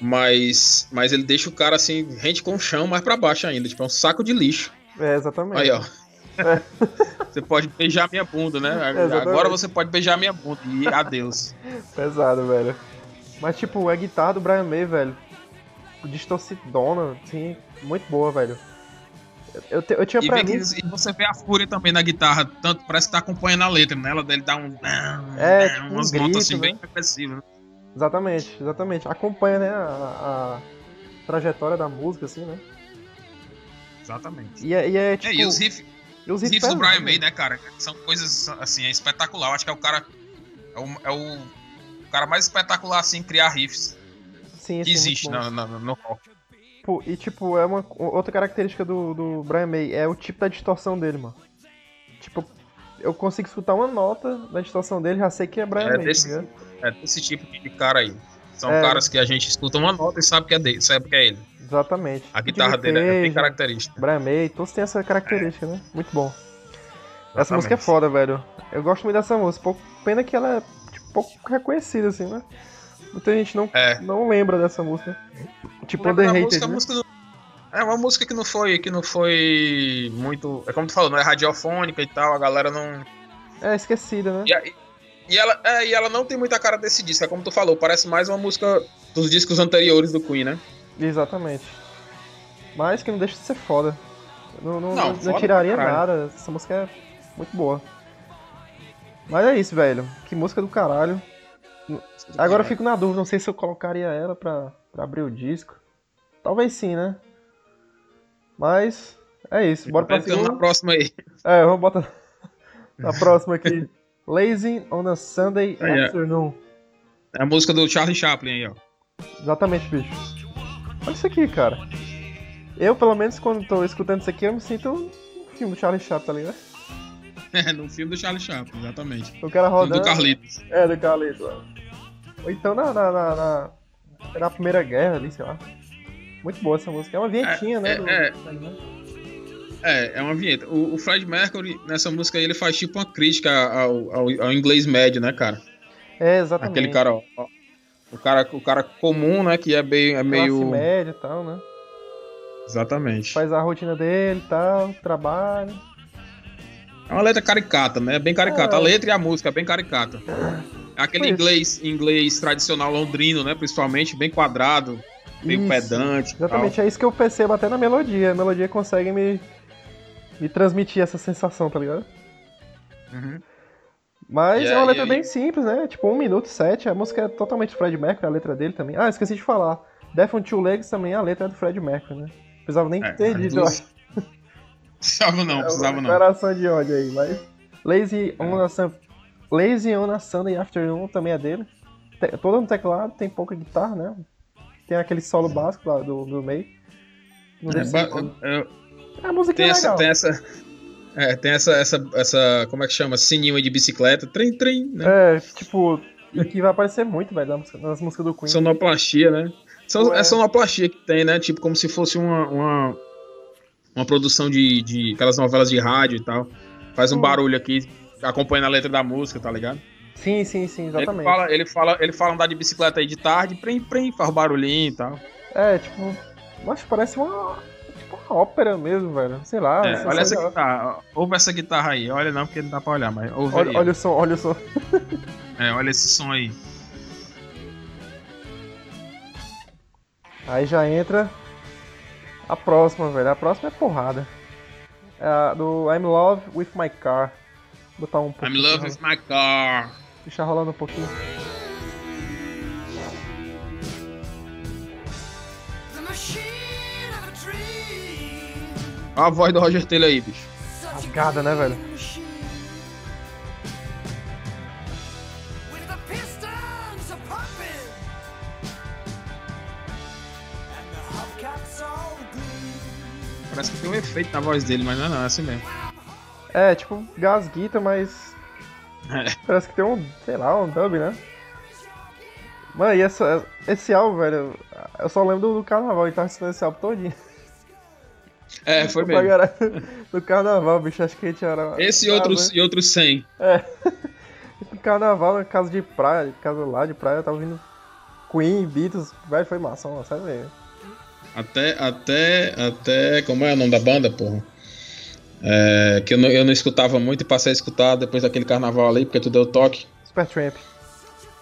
mas, mas ele deixa o cara assim, rente com o chão mais para baixo ainda, tipo, é um saco de lixo. É, exatamente. Aí, ó. É. Você pode beijar minha bunda, né? É, Agora você pode beijar minha bunda e adeus. Pesado, velho. Mas, tipo, a guitarra do Brian May, velho, distorcidona, assim, muito boa, velho. Eu, te, eu tinha e, pra mim... que, e você vê a fúria também na guitarra, tanto parece que tá acompanhando a letra, né? Ela dele dá um. É, tipo umas um grito, notas assim né? bem agressivas. Né? Exatamente, exatamente. Acompanha, né, a, a, trajetória da música, assim, né? Exatamente. E é, e é tipo. É, e os riffs. Os riffs riff do Brian May, né, cara? São coisas, assim, é espetacular. Eu acho que é o cara. É o, é o, cara mais espetacular, assim, em criar riffs. Sim, que é existe no, no, no rock. Tipo, e tipo, é uma outra característica do, do Brian May, é o tipo da distorção dele, mano. Tipo, eu consigo escutar uma nota da distorção dele, já sei que é Brian é May, desse, tá É desse tipo de cara aí. São é. caras que a gente escuta uma nota e sabe que é dele, sabe que é ele. Exatamente. A guitarra dele é bem característica. Brian May, todos têm essa característica, é. né? Muito bom. Exatamente. Essa música é foda, velho. Eu gosto muito dessa música. Pouco, pena que ela é tipo, pouco reconhecida, assim, né? Muita gente não, é. não lembra dessa música. Tipo Underrated, música, né? música do... É uma música que não foi que não foi muito, é como tu falou, não é radiofônica e tal, a galera não É esquecida, né? E, e ela, é, e ela não tem muita cara desse disco, é como tu falou, parece mais uma música dos discos anteriores do Queen, né? Exatamente. Mas que não deixa de ser foda. Não, não, não, não tiraria nada. Essa música é muito boa. Mas é isso, velho. Que música do caralho. Agora eu fico na dúvida, não sei se eu colocaria ela pra, pra abrir o disco. Talvez sim, né? Mas é isso. Bora pra segunda. na próxima aí. É, vamos botar na próxima aqui. Lazy on a Sunday aí, Afternoon. É a música do Charlie Chaplin aí, ó. Exatamente, bicho. Olha isso aqui, cara. Eu, pelo menos, quando tô escutando isso aqui, eu me sinto um filme do Charlie Chaplin, tá ligado? É, no filme do Charlie Chaplin, exatamente. O cara rodando. Do Carlitos. É, do Carlitos. Ou então na, na, na, na, na Primeira Guerra ali, sei lá. Muito boa essa música. É uma vinhetinha, né, é, né? É, do... é, é uma vinheta. O, o, Fred Mercury, nessa música aí, ele faz tipo uma crítica ao, ao, ao inglês médio, né, cara? É, exatamente. Aquele cara, ó, o cara, o cara comum, né, que é, bem, é meio... Classe média e tal, né? Exatamente. Faz a rotina dele e tal, trabalha. É uma letra caricata, né? É bem caricata. É. A letra e a música é bem caricata. Aquele inglês, inglês tradicional londrino, né? Principalmente, bem quadrado, meio isso, pedante. Exatamente, é isso que eu percebo até na melodia. A melodia consegue me, me transmitir essa sensação, tá ligado? Uhum. Mas yeah, é uma letra yeah, bem yeah. simples, né? Tipo, 1 minuto e 7. A música é totalmente Fred Mercury, a letra dele também. Ah, esqueci de falar. Death on Two Legs também, a letra é do Fred Mercury, né? Precisava nem é, ter dito, eu acho. Precisava não, é precisava não. Declaração de ódio aí, mas. Lazy on a, Lazy on a Sunday Afternoon também é dele. todo no teclado, tem pouca guitarra, né? Tem aquele solo básico lá do, do meio. Não é, ba- é, a música tem é legal. Essa, tem essa. É, tem essa, essa, essa. Como é que chama? Sininho de bicicleta. Trem, trem, né? É, tipo. Que vai aparecer muito, velho, nas músicas do Queen. Sonoplastia, né? Son, é sonoplastia que tem, né? Tipo, como se fosse uma. uma, uma produção de, de. aquelas novelas de rádio e tal. Faz um barulho aqui, acompanhando a letra da música, tá ligado? Sim, sim, sim, exatamente. Ele fala, ele fala, ele fala andar de bicicleta aí de tarde, prem, prem, faz barulhinho e tal. É, tipo, acho que parece uma ópera mesmo, velho. Sei lá. É, olha essa guitarra, ouve essa guitarra aí. Olha não, porque não dá pra olhar, mas ouve olha, aí, olha o som, olha o som. é, olha esse som aí. Aí já entra a próxima, velho. A próxima é porrada. É a do I'm Love with My Car. Vou botar um pouco. I'm Love with My Car. Deixa rolando um pouquinho. A voz do Roger Taylor aí, bicho. Rasgada, né, velho? Parece que tem um efeito na voz dele, mas não é não, é assim mesmo. É, tipo, gasguita, mas. É. Parece que tem um, sei lá, um dub, né? Mano, e essa, esse álbum, velho, eu só lembro do, do carnaval, e tava assistindo esse álbum todinho. É, foi mesmo. Do carnaval, bicho, acho que a gente era. Esse e outros, e outros 100. É. No carnaval, na casa de praia, casa lá de praia, eu tava ouvindo Queen, Beatles, velho, foi massa, mano, sério mesmo. Até, até, até. Como é o nome da banda, porra? É, que eu não, eu não escutava muito e passei a escutar depois daquele carnaval ali, porque tu deu toque. Super Tramp.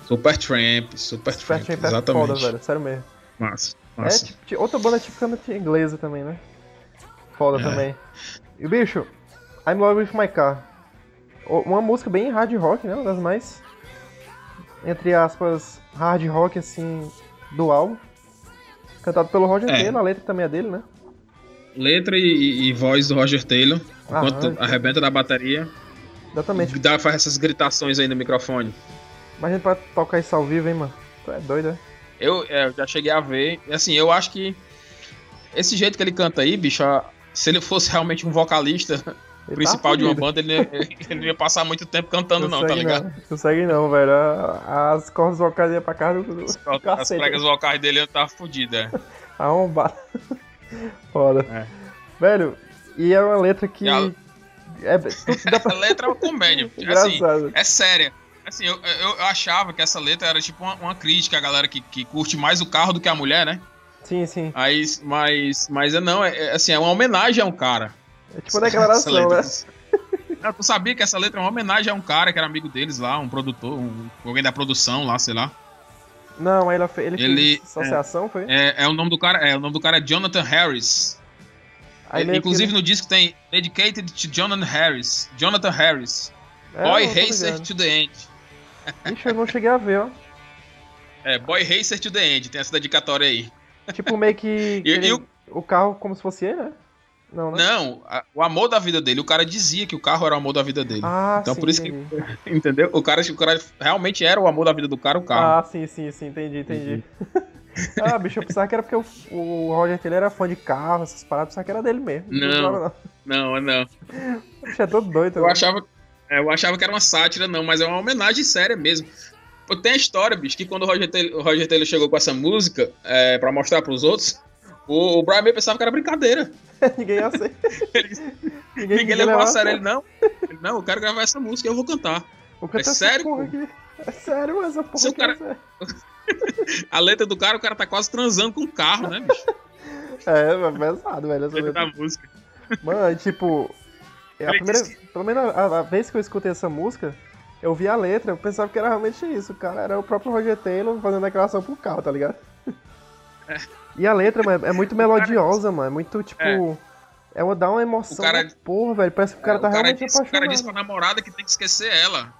Super Tramp, Super, Super Tramp, Tramp é exatamente. foda, velho, sério mesmo. Massa, massa. É tipo, outra banda tipicamente inglesa também, né? Foda é. também. E bicho, I'm Love With My Car. Uma música bem hard rock, né? Uma das mais, entre aspas, hard rock, assim, do álbum. Cantado pelo Roger é. Taylor, a letra também é dele, né? Letra e, e voz do Roger Taylor, enquanto arrebenta da bateria. Exatamente. Dá, faz essas gritações aí no microfone. Imagina pra tocar isso ao vivo, hein, mano? Tu é doido, é? Eu, é, já cheguei a ver. Assim, eu acho que esse jeito que ele canta aí, bicho, se ele fosse realmente um vocalista, ele principal tá de uma banda, ele, ele, não ia passar muito tempo cantando, não, tá ligado? Não. Consegue não, velho. As cordas vocais iam pra casa do. As, as pregas vocais dele iam estar fodidas. É. Arrombado. Foda. É. Velho, e é uma letra que. A... É, pra... a letra é uma comédia. assim, é séria. Assim, eu, eu, eu, achava que essa letra era tipo uma, uma crítica à galera que, que curte mais o carro do que a mulher, né? Sim, sim. Aí, mas, mas é não, é, é, assim, é uma homenagem a um cara. É tipo uma declaração, né? Eu tu sabia que essa letra é uma homenagem a um cara que era amigo deles lá, um produtor, um, alguém da produção lá, sei lá. Não, ele, ele, ele fez associação, é, foi? É, é, o nome do cara, é o nome do cara é Jonathan Harris. Aí, inclusive que... no disco tem Dedicated to Jonathan Harris. Jonathan Harris. É, Boy Racer to the End. Ixi, eu não cheguei a ver, ó. É, Boy Racer to the End, tem essa dedicatória aí. Tipo, meio que. e, ele, o... o carro como se fosse ele, né? Não, né? Não, a, o amor da vida dele. O cara dizia que o carro era o amor da vida dele. Ah, então sim, por isso entendi. que. Entendeu? O cara, o cara realmente era o amor da vida do cara, o carro. Ah, sim, sim, sim, entendi, entendi. Uhum. ah, bicho, eu pensava que era porque o, o Roger Taylor era fã de carro, essas paradas, pensava que era dele mesmo. Não, não, não. não. Bicho, é todo doido. Eu achava, é, eu achava que era uma sátira, não, mas é uma homenagem séria mesmo. Tem a história, bicho, que quando o Roger Taylor, o Roger Taylor chegou com essa música é, pra mostrar pros outros, o, o Brian May pensava que era brincadeira. ninguém ia ser. ninguém, ninguém levou a sério. Ele, não, ele, não, eu quero gravar essa música e eu vou cantar. Vou cantar é sério, pô? É sério, mas a porra Seu cara... É a letra do cara, o cara tá quase transando com o carro, né, bicho? É, é pesado, velho. Essa letra da música. Mano, tipo... É a primeira, pelo menos a, a, vez que eu escutei essa música, eu vi a letra, eu pensava que era realmente isso. O cara era o próprio Roger Taylor fazendo declaração pro carro, tá ligado? É. E a letra, mano, é muito melodiosa, mano. É muito, tipo. É. É uma, dá uma emoção. Cara- porra, velho. Parece que o cara É, tá o cara realmente disse, o cara apaixonado. disse pra namorada que tem que esquecer ela.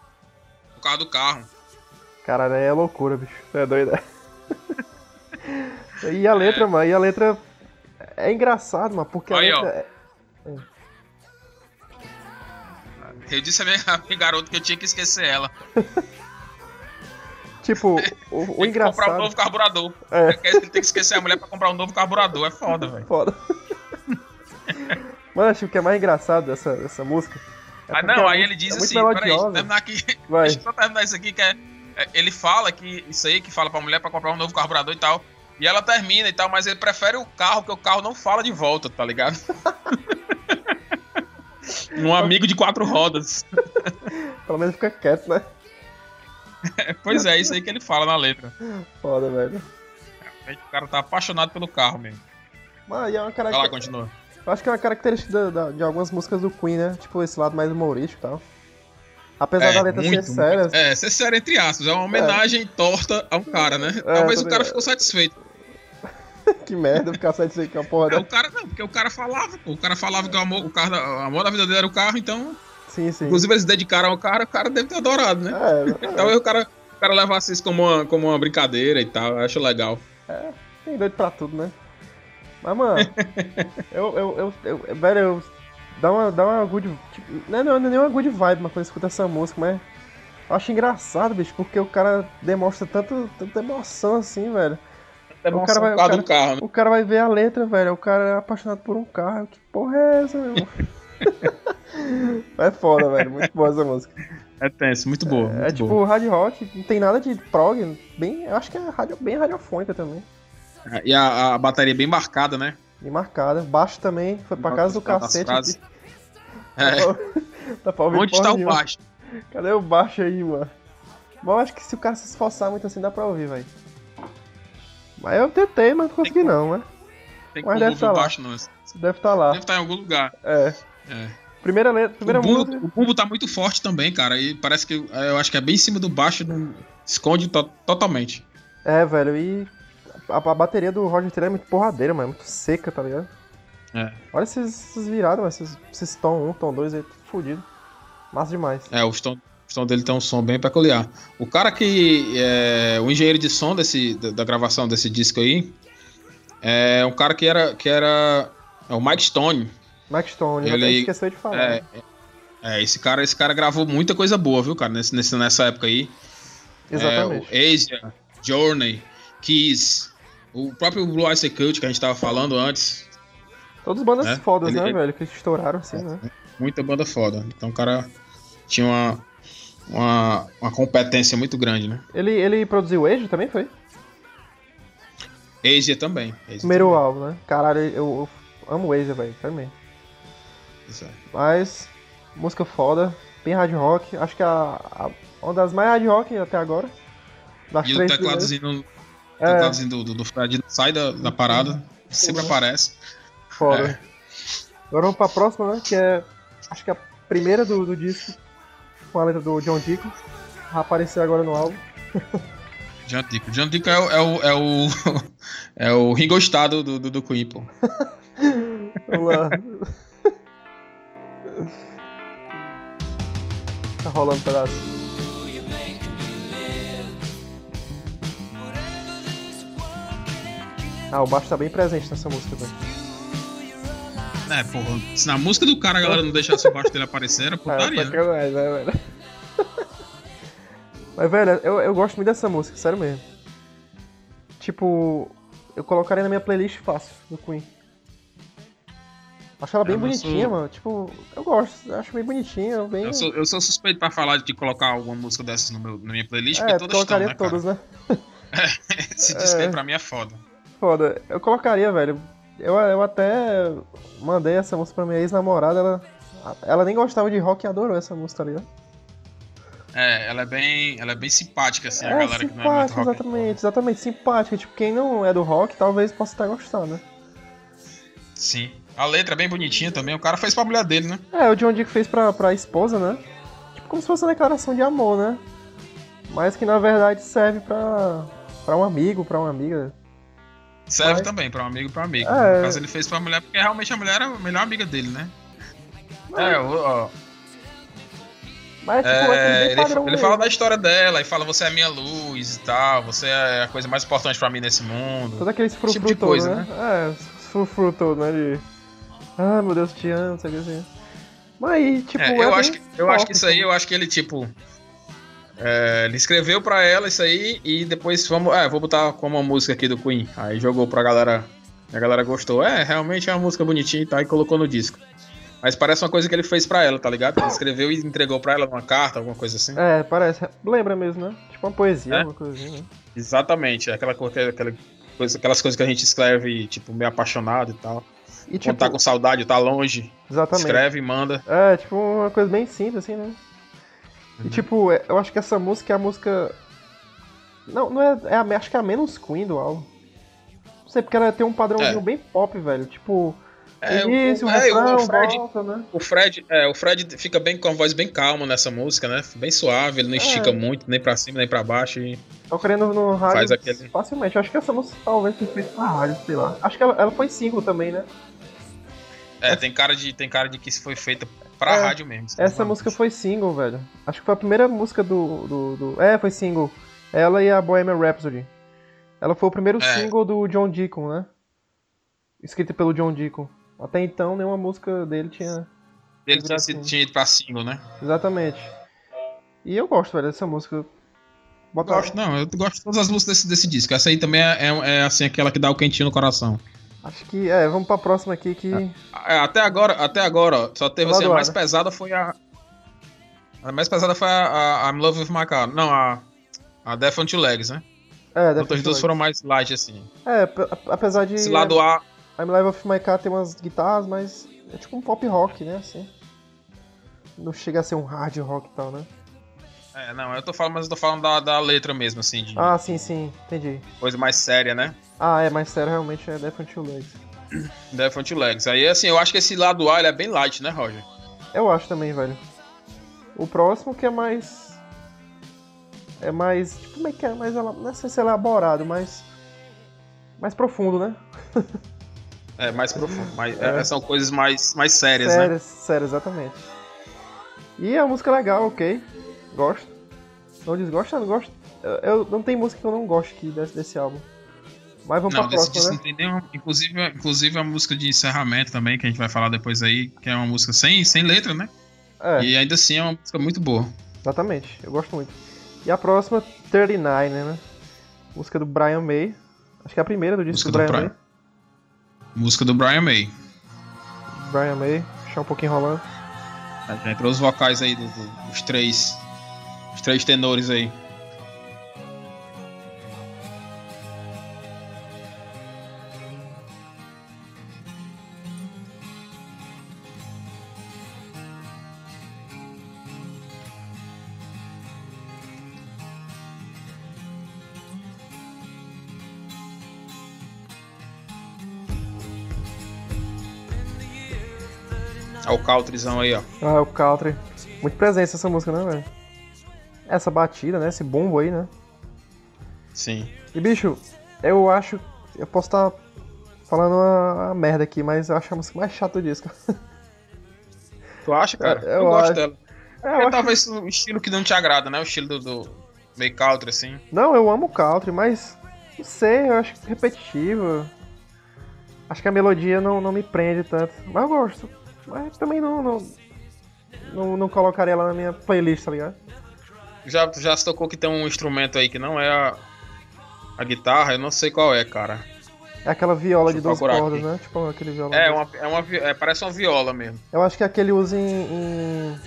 Por causa do carro. Cara, é loucura, bicho. É doido. e a letra, mano, e a letra é engraçado, mano, porque a Aí, letra Eu disse a minha, a minha garota que eu tinha que esquecer ela. Tipo, o, o que comprar um engraçado. novo carburador. É. Tem que esquecer a mulher pra comprar um novo carburador. É foda, velho. Foda. Mano, acho que que é mais engraçado dessa, dessa música. é Ah, não, a aí ele diz é assim, peraí, deixa eu terminar aqui. Vai. Deixa eu terminar isso aqui, que é, é, Ele fala que isso aí, que fala pra mulher pra comprar um novo carburador e tal. E ela termina e tal, mas ele prefere o carro, porque o carro não fala de volta, tá ligado? Um amigo de quatro rodas. Pelo menos fica quieto, né? Pois é, isso aí que ele fala na letra. Foda, velho. O cara tá apaixonado pelo carro mesmo. E é uma Vai lá, característica. continua. Eu acho que é uma característica da- de algumas músicas do Queen, né? Tipo, esse lado mais humorístico e tal. Apesar da letra ser séria. É, ser séria entre aspas. É uma homenagem torta a um cara, né? É, Talvez o cara ficou satisfeito. que merda ficar satisfeito com a porra É, o cara não, porque o cara falava, pô. O cara falava que o amor, o, carro, da- o amor da vida dele era o carro, então. Sim, sim. Inclusive eles dedicaram ao cara, o cara deve ter adorado, né? É, exatamente. Talvez o cara, o cara levasse isso como uma, como uma brincadeira e tal. Eu acho legal. Tem doido pra tudo, né? Mas, mano, eu, eu, eu, eu- Velho, eu. Dá uma, dá uma good. Tipo, não, é, não, não é nem uma good vibe, mas quando escuta essa música, mas. Eu acho engraçado, bicho, porque o cara demonstra tanto, tanta emoção assim, velho. O cara vai- o do carro, né? O cara vai ver a letra, velho. O cara é apaixonado por um carro. Que porra é essa, meu? é foda, velho. Muito boa essa música. É tenso, muito boa. É muito tipo boa. hard rock, não tem nada de prog. Bem, eu acho que é radio, bem radiofônica também. E a, a bateria bem marcada, né? E marcada. Baixo também, foi pra casa do Das cacete. É. Tá pra ouvir Onde está o baixo? Cadê o baixo aí, mano? Eu acho que se o cara se esforçar muito assim, dá pra ouvir, velho. Mas eu tentei, mas não consegui não, né? Tem Mas deve tá lá. baixo, não. Deve Deve estar lá. estar em algum lugar. É. É. Primeira letra, primeira o, bumbo, música. o bumbo tá muito forte também, cara. E parece que é, eu acho que é bem em cima do baixo, não esconde to- totalmente. É, velho, e a, a bateria do Roger Taylor é muito porradeira, mano. É muito seca, tá ligado? É. Olha esses, esses virados, mano. Esses, esses tom 1, tom 2 aí, tudo fodido. Massa demais. É, o som, o som dele tem um som bem peculiar. O cara que é o engenheiro de som desse, da, da gravação desse disco aí é um cara que era que era é o Mike Stone. Mike Stone, Ele- esqueceu de falar. É, é, esse cara esse cara gravou muita coisa boa, viu, cara, nesse, nesse- nessa época aí. Exatamente. É, o Asia, Journey, Kiss, o próprio Blue Eye Cult que a gente tava falando antes. Todas bandas É, fodas, ele- né, ele- velho? Que estouraram assim, né? Muita banda foda. Então o cara tinha uma, uma, uma competência muito grande, né? Ele, ele produziu o Age também, foi? Asia também. Asia Primeiro também. álbum, né? Caralho, eu, eu amo o Age, velho, também. É. Mas, música foda, bem hard rock. Acho que a, a- uma das mais hard rock até agora. Das E o tecladozinho, É, tecladozinho do, do, do Fred não sai da, da parada, sempre Uhum. aparece. foda. é. Agora vamos pra próxima, né? Que é, acho que a primeira do, do disco, com a letra do John Deacon. Aparecer agora no álbum. John Deacon. John Deacon é, o- é o, é o, é o Ringo do, do, do Queen, pô. Tá rolando um pedaço. Ah, o baixo tá bem presente nessa música, velho. É, porra, se na música do cara a galera não deixasse o baixo dele aparecer, era Ah, putaria, né? sacanagem, né, velho? Mas, velho, eu, eu gosto muito dessa música, sério mesmo. Tipo, eu colocaria na minha playlist fácil, do Queen. Acho ela bem É, mas bonitinha, o- mano. Tipo, eu gosto, eu acho bem bonitinha, bem... Eu sou, eu sou suspeito pra falar de colocar alguma música dessas no meu, na minha playlist, é, porque todas estão, colocaria né, cara? todas, né? Esse disco aí É. pra mim é foda. Foda. Eu colocaria, velho. Eu, eu até mandei essa música pra minha ex-namorada, ela... Ela nem gostava de rock e adorou essa música, tá ligado? É, ela é bem, ela é bem simpática, assim, a É, galera que não é muito rock. exatamente, exatamente, simpática. Tipo, quem não é do rock, talvez possa até gostar, né? Sim. A letra é bem bonitinha também, o cara fez pra mulher dele, né? É, o John Dick fez pra, pra esposa, né? Tipo, como se fosse uma declaração de amor, né? Mas que na verdade serve pra, pra um amigo, pra uma amiga. Serve Mas- também pra um amigo e pra um amigo. É. No caso, ele fez pra mulher, porque realmente a mulher era a melhor amiga dele, né? É, o- ó, Mas tipo, é, é, bem ele, ele mesmo. fala da história dela e fala: Você é a minha luz e tal, você é a coisa mais importante pra mim nesse mundo. Todo aquele frufru tipo de coisa, né? É, os frufru todo, né? De. Ah, meu Deus, te amo, sabe assim. Mas tipo, É, é eu, bem acho que, eu acho forte, que isso aí, assim. eu acho que ele, tipo. É, ele escreveu pra ela isso aí e depois vamos. É, vou botar como uma música aqui do Queen. Aí jogou pra galera. A galera gostou. É, realmente é uma música bonitinha e tal, e colocou no disco. Mas parece uma coisa que ele fez pra ela, tá ligado? Ele escreveu e entregou pra ela uma carta, alguma coisa assim. É, parece. Lembra mesmo, né? Tipo uma poesia, É? uma coisinha, né? Exatamente, é aquela, aquela coisa, aquelas coisas que a gente escreve, tipo, meio apaixonado e tal. E Quando tipo, tá com saudade, tá longe, exatamente. escreve e manda. É, tipo uma coisa bem simples, assim, né? Uhum. E tipo, é- eu acho que essa música é a música. Não, não é. é a, acho que é a menos Queen do álbum. Não sei, porque ela tem um padrãozinho É. bem pop, velho. Tipo, É, o- início, o, é, refrão, o Fred, volta, né? O Fred, é, o Fred fica bem com a voz bem calma nessa música, né? Bem suave, ele não estica É. muito, nem pra cima, nem pra baixo. E... Tô querendo no rádio Faz aquele- facilmente. Eu acho que essa música talvez tenha feito pra rádio, sei lá. Acho que ela, ela foi single também, né? É, tem cara de, tem cara de que isso foi feita pra É, rádio mesmo. Essa música foi single, velho. Acho que foi a primeira música do. do, do- É, foi single. Ela e a Bohemian Rhapsody. Ela foi o primeiro É. single do John Deacon, né? Escrita pelo John Deacon. Até então, nenhuma música dele tinha. Ele tinha, sido, tinha ido pra single, né? Exatamente. E eu gosto, velho, dessa música. Bota Gosto, não, eu gosto de todas as músicas desse, desse disco. Essa aí também é, é, é, assim, aquela que dá o quentinho no coração. Acho que. É, vamos pra próxima aqui que. É, até agora, até agora, ó, só teve assim, a mais pesada foi a. A mais pesada foi a, a I'm Love with My Car. Não, a. A Death on Two Legs, né? É, deve outras duas foram mais light, assim. É, apesar de. Esse lado A. I'm Live of My Car tem umas guitarras, mas é tipo um pop rock, né? Assim. Não chega a ser um hard rock e tal, né? É, não, eu tô falando, mas eu tô falando da, da letra mesmo, assim, de Ah, sim, sim, entendi. coisa mais séria, né? Ah, é, mas sério, realmente é Death Two Legs. Death Two Legs. Aí, assim, eu acho que esse lado A ele é bem light, né, Roger? Eu acho também, velho. O próximo que é mais. É mais. Tipo, como é que é? Mais, ela- não sei se é elaborado, mas. Mais profundo, né? É, mais profundo. Mais, É. é, são coisas mais, mais sérias, né? sério, sério, exatamente. E a música é legal, ok. Gosto. Não desgosto, não gosto. Eu, eu- não tem música que eu não gosto aqui desse, desse álbum. Mas vamos Não, pra desse próxima, disco né? nenhuma. Inclusive, inclusive a música de encerramento também, que a gente vai falar depois aí, que é uma música sem, sem letra, né? É, E ainda assim é uma música muito boa. exatamente. Eu gosto muito. E a próxima, 39, né? Música do Brian May. Acho que é a primeira do disco Música do do Brian Brian. May. Música do Brian May. Brian May. Deixar um pouquinho rolando. Já entrou os vocais aí do- do- dos três. Os três tenores aí. Olha o countrysão aí, ó. Ah, o country. Muito presença essa música, né, velho? Essa batida, né? Esse bombo aí, né? Sim. E bicho, eu acho. Eu posso estar falando uma, uma merda aqui, mas eu acho a música mais chata do disco. Tu acha, cara? É, eu eu gosto acho. dela. É, eu É acho- talvez o estilo que não te agrada, né? O estilo do, do meio country, assim. Não, eu amo country, mas não sei, eu acho repetitivo. Acho que a melodia não, não me prende tanto. Mas eu gosto. Mas também não, não, não, não colocaria ela na minha playlist, tá ligado? Já, já se tocou que tem um instrumento aí que não é a, a guitarra, eu não sei qual é, cara. É aquela viola de eu 12 procurar cordas, aqui. né? Tipo aquele violão. É, uma, é uma, é, parece uma viola mesmo. Eu acho que é aquele usa em. em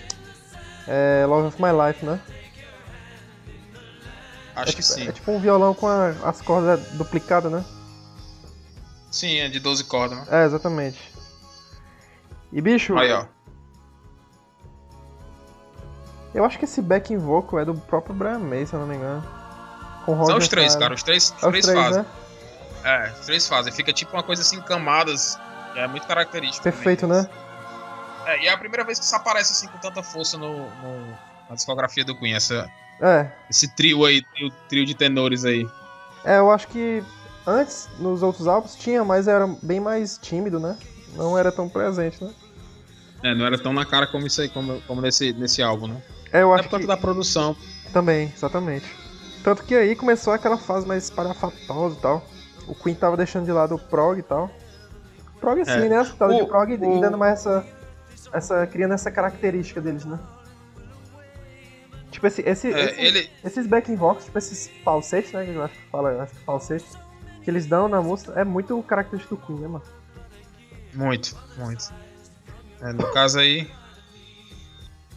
é, Love of My Life, né? Acho é, que tipo- sim. É tipo um violão com a- as cordas duplicadas, né? Sim, é de 12 cordas, né? É, exatamente. E bicho, Aí, ó. Eu acho que esse backing vocal é do próprio Brian May, se eu não me engano. São os três, cara. Os três, os É os três, três, fazem. né? É, os três fazem. Fica tipo uma coisa assim, camadas. É muito característico. Perfeito, né? É, e é a primeira vez que isso aparece assim com tanta força no, no, na discografia do Queen, essa, É, esse trio aí, trio, trio de tenores aí. é, eu acho que antes, nos outros álbuns, tinha, mas era bem mais tímido, né? Não era tão presente, né? É, não era tão na cara como isso aí, como, como nesse, nesse álbum, né? É, eu É acho por conta que da produção. também, exatamente. Tanto que aí começou aquela fase mais espalhafatosa e tal. O Queen tava deixando de lado o prog e tal. Prog assim, É. né? As pitadas de O- prog e o- dando mais essa, essa. criando essa característica deles, né? Tipo, esse, esse, É, esse- ele, esses backing vocals, tipo esses falsetes, né? Que eu acho que fala, acho que falsetes, que eles dão na música, é muito característico do Queen, né, mano? Muito, muito. É, no caso aí.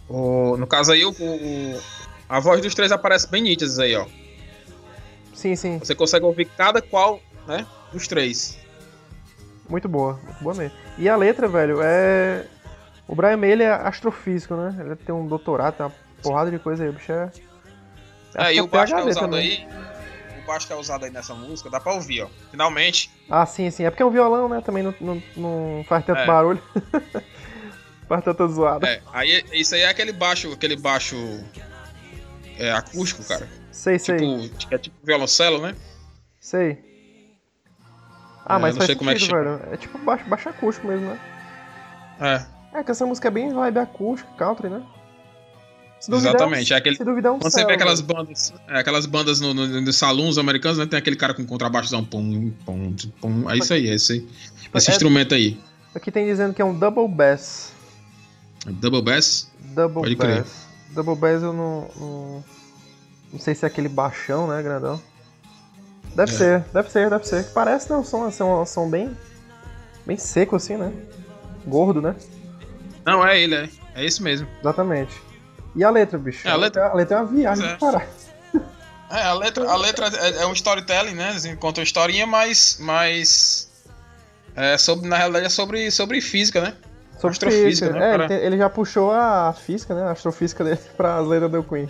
O, no caso aí, o, o- a voz dos três aparece bem nítidas aí, ó. Sim, sim, Você consegue ouvir cada qual, né? Dos três. muito boa, muito boa mesmo. E a letra, velho, é. O Brian May, ele é astrofísico, né? Ele tem um doutorado, tem uma porrada de coisa aí, o bicho é. É, e que o baixo que é usado também. aí. O baixo que é usado aí nessa música, dá pra ouvir, ó. Finalmente. Ah, sim, sim. É porque é um violão, né? Também não, não, não faz tanto É. barulho. faz tanta zoada. É, aí isso aí é aquele baixo, aquele baixo é, acústico, cara. Sei, sei, Tipo, é tipo violoncelo, né? sei. Ah, É, mas não faz sei como é que sentido, velho. É tipo baixo, baixo acústico mesmo, né? É, É que essa música é bem vibe acústico, country, né? Duvidar, exatamente. É aquele, Se duvidar, um quando você céu, vê aquelas bandas, é, aquelas bandas no, no, nos salões americanos, né? Tem aquele cara com contrabaixozão, pum, pum, pum. É isso aí, é esse, Tipo, esse é- instrumento aí. Aqui tem dizendo que é um double bass. Double bass? Double Pode crer. bass. Double bass eu não, não. Não sei se é aquele baixão, né, grandão? Deve É. ser, deve ser, deve ser. Parece, né? Um som, assim, um som bem. Bem seco, assim, né? Gordo, né? Não, é ele, é. É esse mesmo. Exatamente. E a letra, bicho? É, a letra- a letra é uma viagem é. do caralho. É, a letra, a letra é, é um storytelling, né? Assim, conta uma historinha, mas. mas é sobre, na realidade é sobre, sobre física, né? Sobre Astrofísica, física. né, É, cara? ele, tem- ele já puxou a física, né? A astrofísica dele pra letras do Queen.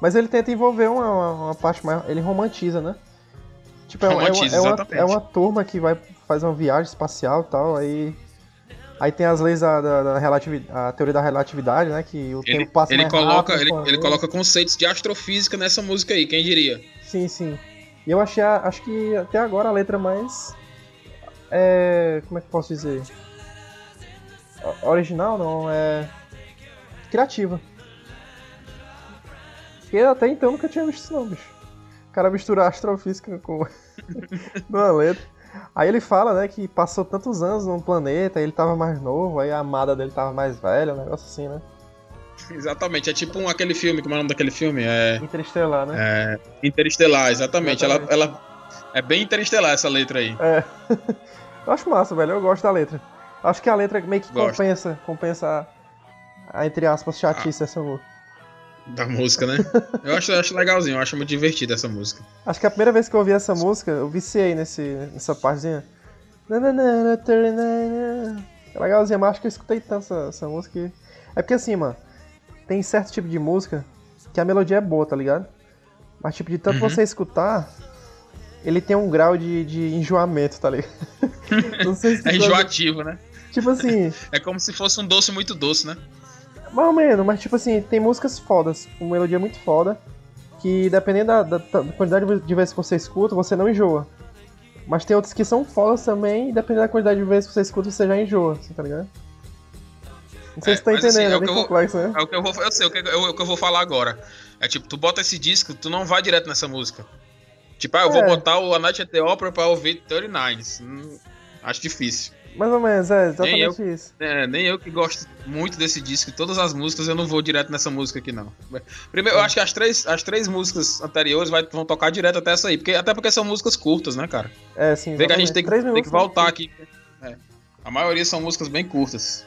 Mas ele tenta envolver uma, uma, uma parte mais. Ele romantiza, né? Tipo, é, uma- Romantiza, é, uma, exatamente. é uma turma que vai fazer uma viagem espacial e tal, aí. Aí tem as leis da, da, da relativi- a teoria da relatividade, né? Que o Ele, tempo passa ele mais coloca, rápido ele, ele coloca conceitos de astrofísica nessa música aí, quem diria? Sim, sim. E eu achei, a- acho que até agora a letra mais. É. Como é que eu posso dizer? Original não, é. Criativa. Porque até então nunca tinha visto isso não, bicho. O cara misturar astrofísica com. numa letra. Aí ele fala, né, que passou tantos anos num planeta, ele tava mais novo, aí a amada dele tava mais velha, um negócio assim, né? Exatamente, é tipo um, aquele filme, como é o nome daquele filme? É, Interestelar, né? é Interestelar, exatamente. Ela, Exatamente. ela é bem interestelar essa letra aí. É. eu acho massa, velho. Eu gosto da letra. Acho que a letra meio que Gosto. compensa, compensa a, a, entre aspas, chatice dessa música. Da música, né? Eu acho, eu acho legalzinho, eu acho muito divertida essa música. Acho que a primeira vez que eu ouvi essa música, eu viciei nesse, nessa partezinha. É legalzinha, mas acho que eu escutei tanto essa, essa música. que- É porque assim, mano, tem certo tipo de música que a melodia é boa, tá ligado? Mas tipo, de tanto Uhum. você escutar, ele tem um grau de, de enjoamento, tá ligado? Não sei se É enjoativo, né? Tipo assim, É como se fosse um doce muito doce, né? Mais ou menos, mas tipo assim, tem músicas fodas, com melodia muito foda, que dependendo da, da- da quantidade de vezes que você escuta, você não enjoa. Mas tem outras que são fodas também, e dependendo da quantidade de vezes que você escuta, você já enjoa, assim, tá ligado? Não sei É, se tá assim, entendendo, é é, o bem que eu vou- complexo, né? É o que eu vou, eu sei o que, eu, o que eu vou falar agora. É tipo, tu bota esse disco, tu não vai direto nessa música. Tipo, ah, eu vou É. botar o A Night at the Opera pra ouvir 39. Hum, acho difícil. Mais ou menos, é, exatamente isso. É, nem eu que gosto muito desse disco, todas as músicas, eu não vou direto nessa música aqui, não. Primeiro, eu acho que as três, as três músicas anteriores vai- vão tocar direto até essa aí, porque, até porque são músicas curtas, né, cara? É, sim, Vê que a gente tem que, Três tem minutos, que voltar né? aqui. É. A maioria são músicas bem curtas.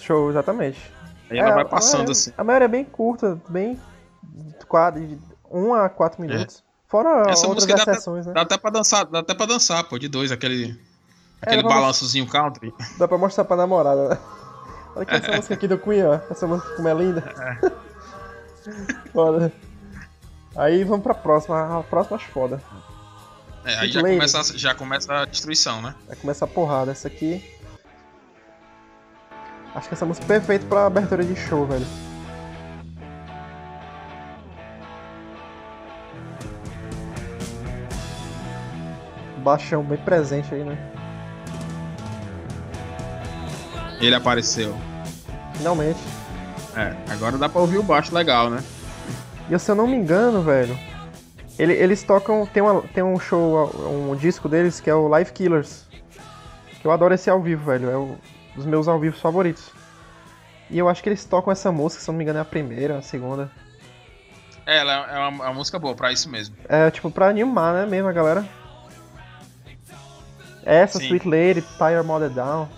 Show, exatamente. Aí ela É, vai a passando maioria- assim. A maioria é bem curta, bem. Quatro, de 1 a 4 minutos. Fora É. Essa outras música dá até- né? Dá até pra dançar, dá até pra dançar, pô, de dois, aquele. Aquele vamos- balançozinho country. Dá pra mostrar pra namorada, né? Olha que essa música aqui do Queen, ó. Essa música como é linda. foda. Aí vamos pra próxima. A próxima acho foda. É, aí já começa, já começa a destruição, né? Vai começar a porrada. Essa aqui. Acho que essa música é perfeita pra abertura de show, velho. Baixão bem presente aí, né? Ele apareceu. Finalmente. É, agora dá pra ouvir o baixo legal, né? E se eu não me engano, velho, ele- eles tocam. Tem, uma, tem um show, um disco deles que é o Live Killers. Que eu adoro esse ao vivo, velho. É um dos meus ao vivo favoritos. E eu acho que eles tocam essa música, se eu não me engano, é a primeira, a segunda. É, ela é uma, uma música boa pra isso mesmo. É tipo pra animar, né, mesmo a galera. Essa, Sim. Sweet Lady, Tire Mother Down.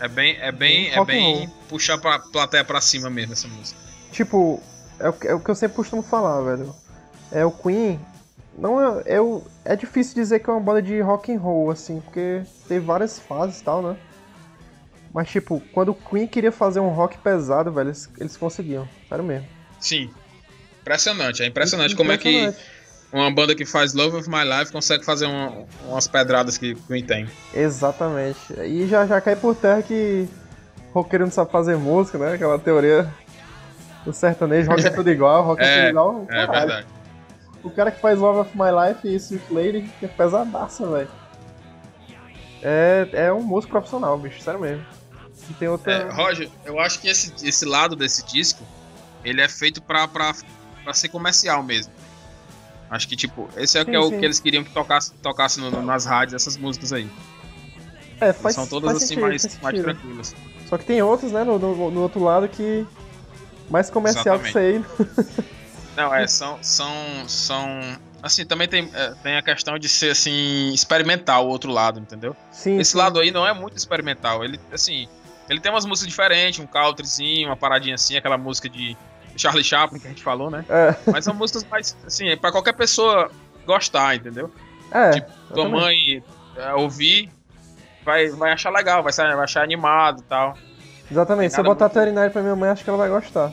É bem, é bem, é bem puxar pra plateia pra cima mesmo essa música. Tipo, é o, que- é o que eu sempre costumo falar, velho. É o Queen. Não é, é, o- é difícil dizer que é uma banda de rock and roll, assim, porque teve várias fases e tal, né? Mas, tipo, quando o Queen queria fazer um rock pesado, velho, eles, eles conseguiam. Sério mesmo. Sim. Impressionante, é impressionante como é que Impressionante. Uma banda que faz Love of My Life consegue fazer uma- umas pedradas que Queen tem. Exatamente. E já, já cai por terra que roqueiro não sabe fazer música, né? Aquela teoria do sertanejo, rock é tudo igual, rock é, É, tudo igual. É Caralho. verdade. O cara que faz Love of My Life e Sweet Lady que é pesadaça, velho. É, é um músico profissional, bicho, sério mesmo. Não tem outra. É, Roger, eu acho que esse, esse lado desse disco, ele é feito pra, pra, pra ser comercial mesmo. Acho que, tipo, esse é, o Sim, que, é o que eles queriam que tocasse, tocasse no- nas rádios, essas músicas aí. É, faz, São todas faz assim sentido, mais, mais tranquilas. Só que tem outros, né, no, no, no outro lado que. Mais comercial que isso aí. Não, é, são. são, são assim, também tem, é, tem a questão de ser, assim, experimental o outro lado, entendeu? Sim. Esse sim. lado aí não é muito experimental. Ele, assim, ele tem umas músicas diferentes, um countryzinho, uma paradinha assim, aquela música de Charlie Chaplin que a gente falou, né? É, Mas são músicas mais, assim, é pra qualquer pessoa gostar, entendeu? é. Tipo, Tua exatamente. mãe é, ouvir, vai, vai achar legal, vai, vai achar animado e tal. Exatamente. Se eu botar muito- Veterinário pra minha mãe, acho que ela vai gostar.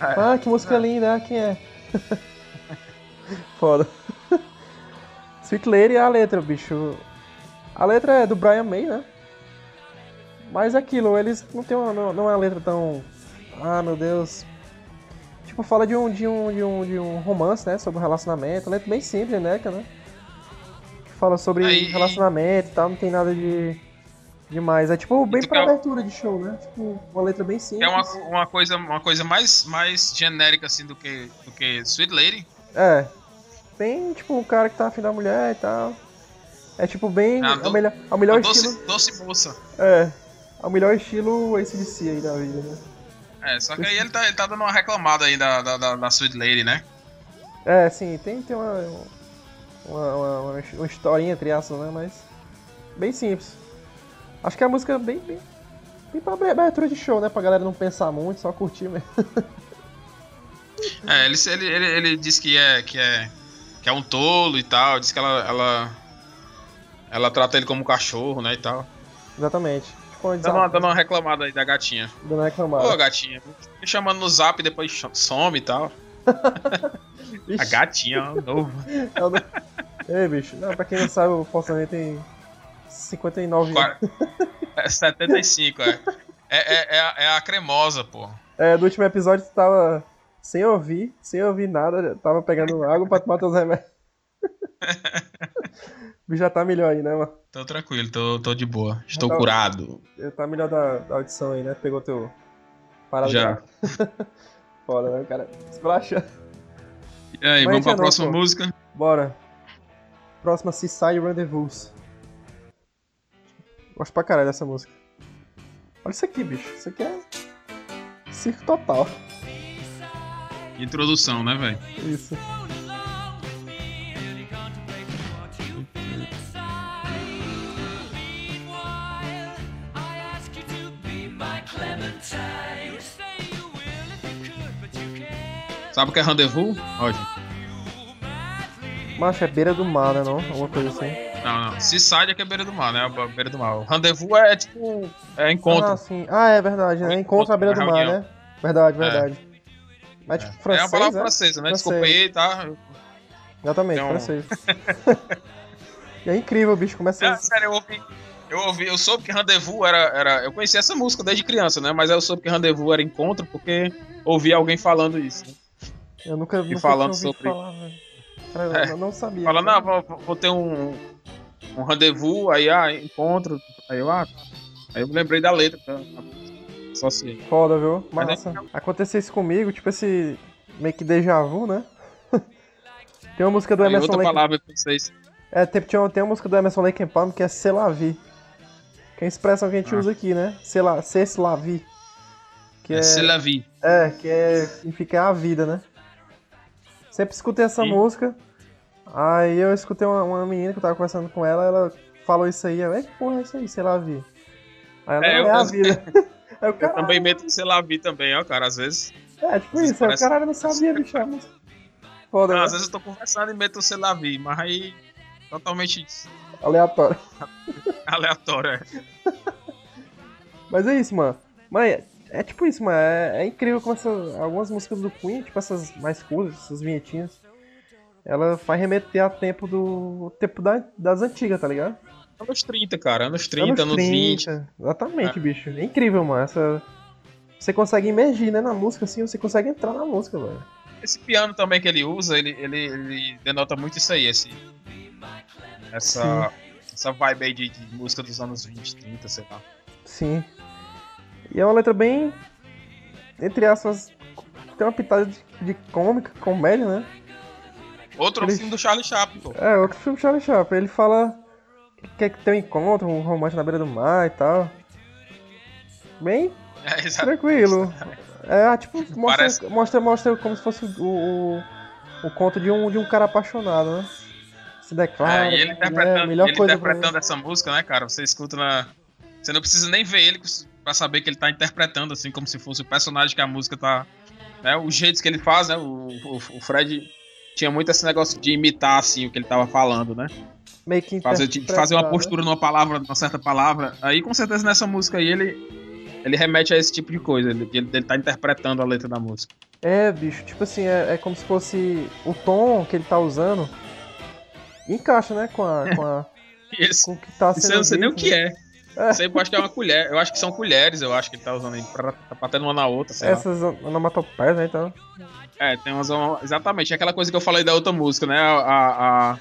É. Ah, que música É. linda, ah, quem é? Foda. Sweet Lady é a letra, bicho. A letra é do Brian May, né? Mas é aquilo, eles não tem uma, não, não é uma letra tão. Ah, meu Deus. Tipo, fala de um, de um, de um, de um romance, né? Sobre um relacionamento. Letra bem simples, né, né? Que fala sobre Aí- relacionamento e tal, não tem nada de. Demais. É tipo bem pra quer- abertura de show, né? Tipo, uma letra bem simples. É uma, uma coisa, uma coisa mais, mais genérica, assim, do que, do que Sweet Lady. É. Bem, tipo, o cara que tá afim da mulher e tal. É tipo bem. Ah, a do- melhor, a melhor doce, estilo. doce moça. É. A melhor estilo ACDC aí da vida, né? É, só que aí ele tá, ele tá dando uma reclamada aí da, da, da, da Sweet Lady, né? É, sim, tem, tem uma, uma, uma, uma, historinha entre aspas, né? Mas. Bem simples. Acho que é a música bem, bem. Bem pra abertura de show, né? Pra galera não pensar muito, só curtir mesmo. É, ele, ele, ele, ele disse que é, que é que é um tolo e tal, diz que ela, ela ela trata ele como um cachorro, né, e tal. Exatamente. Uma Dando uma, dando uma reclamada aí da gatinha. Dando uma reclamada. Ô, gatinha, me chamando no zap e depois some e tal. A gatinha, ó, novo. é o do- Ei, bicho. Não, pra quem não sabe, o Forçamento tem 59 anos. Qua- É 75, é. É, é, é, a, é a cremosa, pô. É, do último episódio tu tava sem ouvir, sem ouvir nada, tava pegando água pra tomar teus remédios. O bicho já tá melhor aí, né, mano? Tô tranquilo, tô, tô de boa. Estou Tá- curado. Já Tá melhor da, da audição aí, né? Pegou teu. Parada Já. Foda, né, cara? Esculacha. E aí, Mas vamos pra não, próxima música? Bora. Próxima Seaside Rendezvous. Gosto pra caralho dessa música. Olha isso aqui, bicho. Isso aqui é. Circo total. Introdução, né, velho? Isso. Sabe o que é rendezvous? Roger. Macho, é beira do mar, né? Não? Alguma coisa assim. Não, não. Seaside é que é beira do mar, né? A beira do mar. O rendezvous é tipo. É encontro. Ah, sim. Ah, é verdade, né? Encontro à beira do mar, né? Verdade, verdade. Mas tipo, é francês, uma palavra é? francesa, né? Francês. Desculpa aí, tá? Exatamente, Então- francês. é incrível, bicho. Começa... É, sério, eu ouvi. Eu ouvi, eu soube que rendezvous era, era. Eu conhecia essa música desde criança, né? Mas eu soube que rendezvous era encontro porque ouvi alguém falando isso. né? Eu nunca, nunca falando sobre- falar, É. eu não sabia. Fala, cara. não, vou, vou ter um, um rendezvous, aí, ah, encontro. Aí eu, ah, aí eu me lembrei da letra. tá? Só se. Foda, viu? Mas Massa. Aconteceu isso comigo, tipo esse meio que déjà vu, né? tem uma música do Emerson outra Lake... palavra pra vocês. É, tem, tem uma música do Emerson Lake and Palm que é Se La Vie. Que é a expressão que a gente Ah. usa aqui, né? Se La, Se La Vie. Que é, É C'est la vie. é, que é, significa a vida, né? Sempre escutei essa Sim. música. Aí eu escutei uma, uma menina que eu tava conversando com ela, ela falou isso aí. Eu, "Ei, que porra é isso aí, Se La Vie? Aí ela, É, eu- é a vida. Eu cara, também meto C'est la vie também, ó, cara. Às vezes. é, tipo isso, aí o parece- caralho não sabia, bicho. música. Foda, Não, né? às vezes eu tô conversando e meto C'est la vie, mas aí. Totalmente Aleatório. aleatório. é. Mas é isso, mano. Mas é, é tipo isso, mano. É, é incrível como essa, algumas músicas do Queen, tipo essas mais curtas, essas vinhetinhas, ela faz remeter a tempo do. tempo da- das antigas, tá ligado? Anos 30, cara. Anos 30, anos, 20. Exatamente, bicho. É incrível, mano. Essa. Você consegue imergir, né, na música, assim, você consegue entrar na música, velho. Esse piano também que ele usa, ele, ele, ele denota muito isso aí, esse. Essa. Essa vibe aí de, de música dos anos 20, 30, sei lá. Sim. E é uma letra bem. Entre aspas. Tem uma pitada de, de cômica, comédia, né? Outro Ele- filme do Charlie Chaplin, pô. É, outro filme Charlie Chaplin. Ele fala que quer ter um encontro, um romance na beira do mar e tal. Bem É, tranquilo. É, tipo, mostra, Parece- mostra, mostra como se fosse o, o, o conto de um, de um cara apaixonado, né? Se declara. É, e ele mulher, interpretando, melhor ele interpretando essa música, né, cara? Você escuta na. Você não precisa nem ver ele pra saber que ele tá interpretando, assim, como se fosse o personagem que a música tá. Né, os jeitos que ele faz, né? O, o, o Fred tinha muito esse negócio de imitar, assim, o que ele tava falando, né? meio que Fazer, de fazer uma né? postura numa palavra, numa certa palavra. Aí, com certeza, nessa música aí, ele. Ele remete a esse tipo de coisa, ele, ele, ele tá interpretando a letra da música. É, bicho, tipo assim, é, é como se fosse o tom que ele tá usando. Encaixa, né, com a. Com, a, com o que tá sendo. isso eu não sei nem o que né? é. Eu acho que é uma colher. Eu acho que são colheres, eu acho que ele tá usando aí, pra, tá batendo uma na outra, sei. Essas onomatopeias, né, então. É, tem umas. Exatamente, é aquela coisa que eu falei da outra música, né? A, a,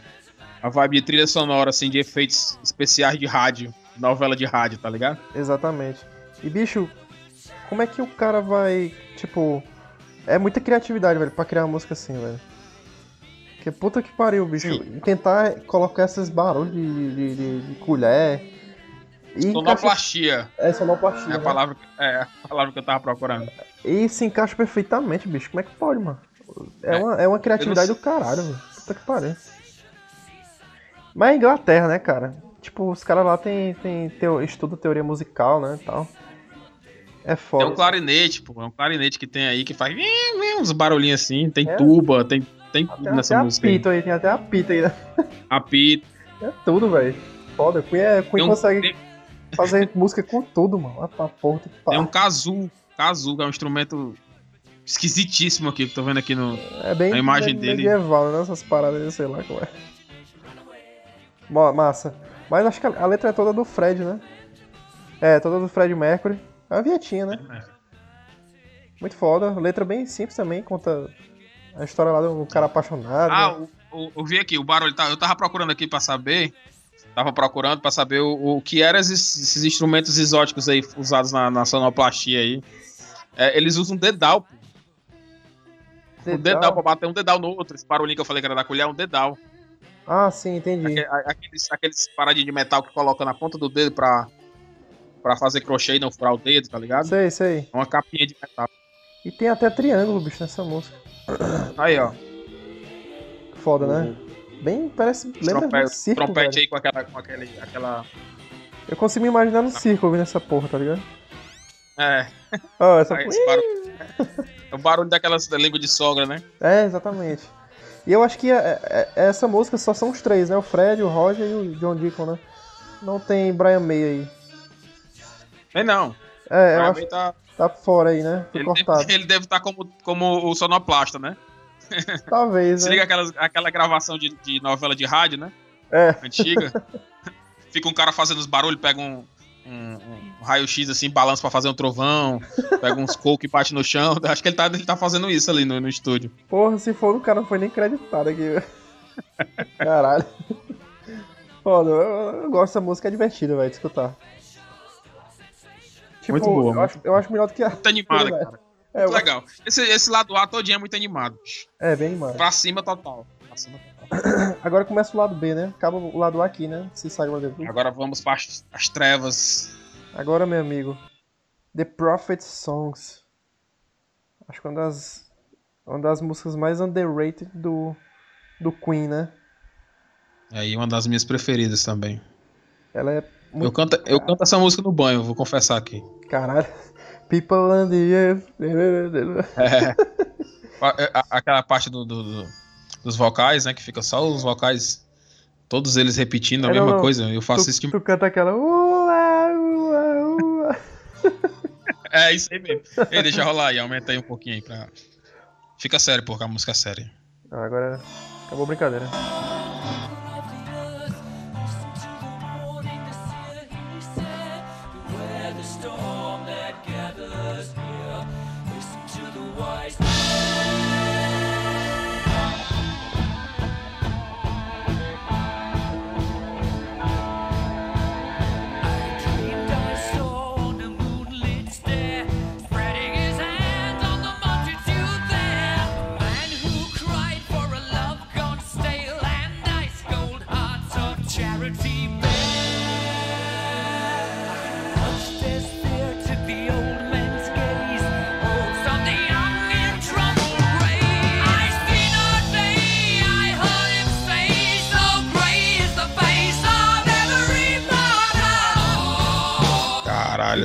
a vibe de trilha sonora, assim, de efeitos especiais de rádio, novela de rádio, tá ligado? Exatamente. E, bicho, como é que o cara vai, tipo... É muita criatividade, velho, pra criar uma música assim, velho. Que puta que pariu, bicho. Sim. Tentar colocar esses barulhos de, de, de- de colher. E encaixa... Sonoplastia É, sonoplastia. é a né? palavra, é a palavra que eu tava procurando. E se encaixa perfeitamente, bicho. Como é que pode, mano? É, É. uma, é uma criatividade do caralho, velho. Puta que pariu. Mas é Inglaterra, né, cara? Tipo, os caras lá tem, tem teo, estudo teoria musical, né, e tal. É Tem foda. um clarinete, pô. É um clarinete que tem aí que faz uns barulhinhos assim. Tem É. tuba, tem, tem tudo Tem nessa até música aí. apito aí, tem até apito aí, né? Apito. É tudo, velho. Foda. Queen, é, Queen Tem um, consegue tem, fazer música com tudo, mano. Pra porra, tem que tem um kazoo. Kazoo, que é um instrumento esquisitíssimo aqui, que tô vendo aqui no. É bem a imagem me- dele- medieval, né? Essas paradas sei lá como é. Mo- Massa. Mas acho que a, a letra é toda do Fred, né? É, toda do Fred Mercury. É uma vietinha, né? Muito foda. Letra bem simples também, conta a história lá do cara apaixonado. Ah, né? o, o- eu vi aqui, o barulho. tá- Eu tava procurando aqui pra saber. Tava procurando pra saber o, o que eram esses, esses instrumentos exóticos aí usados na, na sonoplastia aí. É, eles usam dedal, pô. Um dedal pra bater um dedal no outro. Esse barulhinho que eu falei que era da colher é um dedal. Ah, sim, entendi. Aqueles, aqueles paradinhos de metal que coloca na ponta do dedo pra, pra fazer crochê e não furar o dedo, tá ligado? Sei, sei. É uma capinha de metal. E tem até triângulo, bicho, nessa música. Aí, ó. Foda, né? Bem, parece. Lembra um circo, trompete aí com aquela. Com aquele, aquela Eu consigo me imaginar no circo ouvindo essa porra, tá ligado? é, Ó, essa esse barulho. É o barulho daquelas da língua de sogra, né? É, exatamente. E eu acho que é- é- é- essa música só são os três, né? O Fred, o Roger e o John Deacon, né? Não tem Brian May aí. Nem não. É, eu Pra acho que tá, tá fora aí, né? Foi ele, cortado. deve, ele deve estar como, como o sonoplasta, né? Talvez, Se né? liga aquelas, aquela gravação de, de novela de rádio, né? É. Antiga. Fica um cara fazendo os barulhos, pega um, um- um raio-x assim, balança pra fazer um trovão, pega uns coco e bate no chão. Acho que ele tá, ele tá fazendo isso ali no, no estúdio. Porra, se for o cara não foi nem creditado aqui. Caralho. Foda, eu, eu gosto dessa música, é divertida, velho, de escutar. Tipo, Muito boa, Eu acho, eu acho melhor do que a. Muito animada, cara. É, Muito eu- legal. Esse, esse lado A todinho é muito animado. bicho. é, bem animado. Pra cima total. Pra cima total. Agora começa o lado B, né? Acaba o lado A aqui, né? Se sai o lado B. Agora vamos para as, as trevas. Agora, meu amigo, The Prophet Songs. Acho que é uma das, uma das músicas mais underrated do, do Queen, né? É aí uma das minhas preferidas também. Ela é Eu muito. canto, eu canto essa música no banho, vou confessar aqui. Caralho. People on the earth. É. A- Aquela parte do, do- do- dos vocais, né? Que fica só os vocais, todos eles repetindo a É, não, mesma não. coisa. Eu faço Tu, isso de... tu canta aquela. Ua, ua, ua. É isso aí mesmo. Ei, deixa rolar aí, aumenta aí um pouquinho aí pra. Fica sério, porque a música é séria. Agora acabou a brincadeira.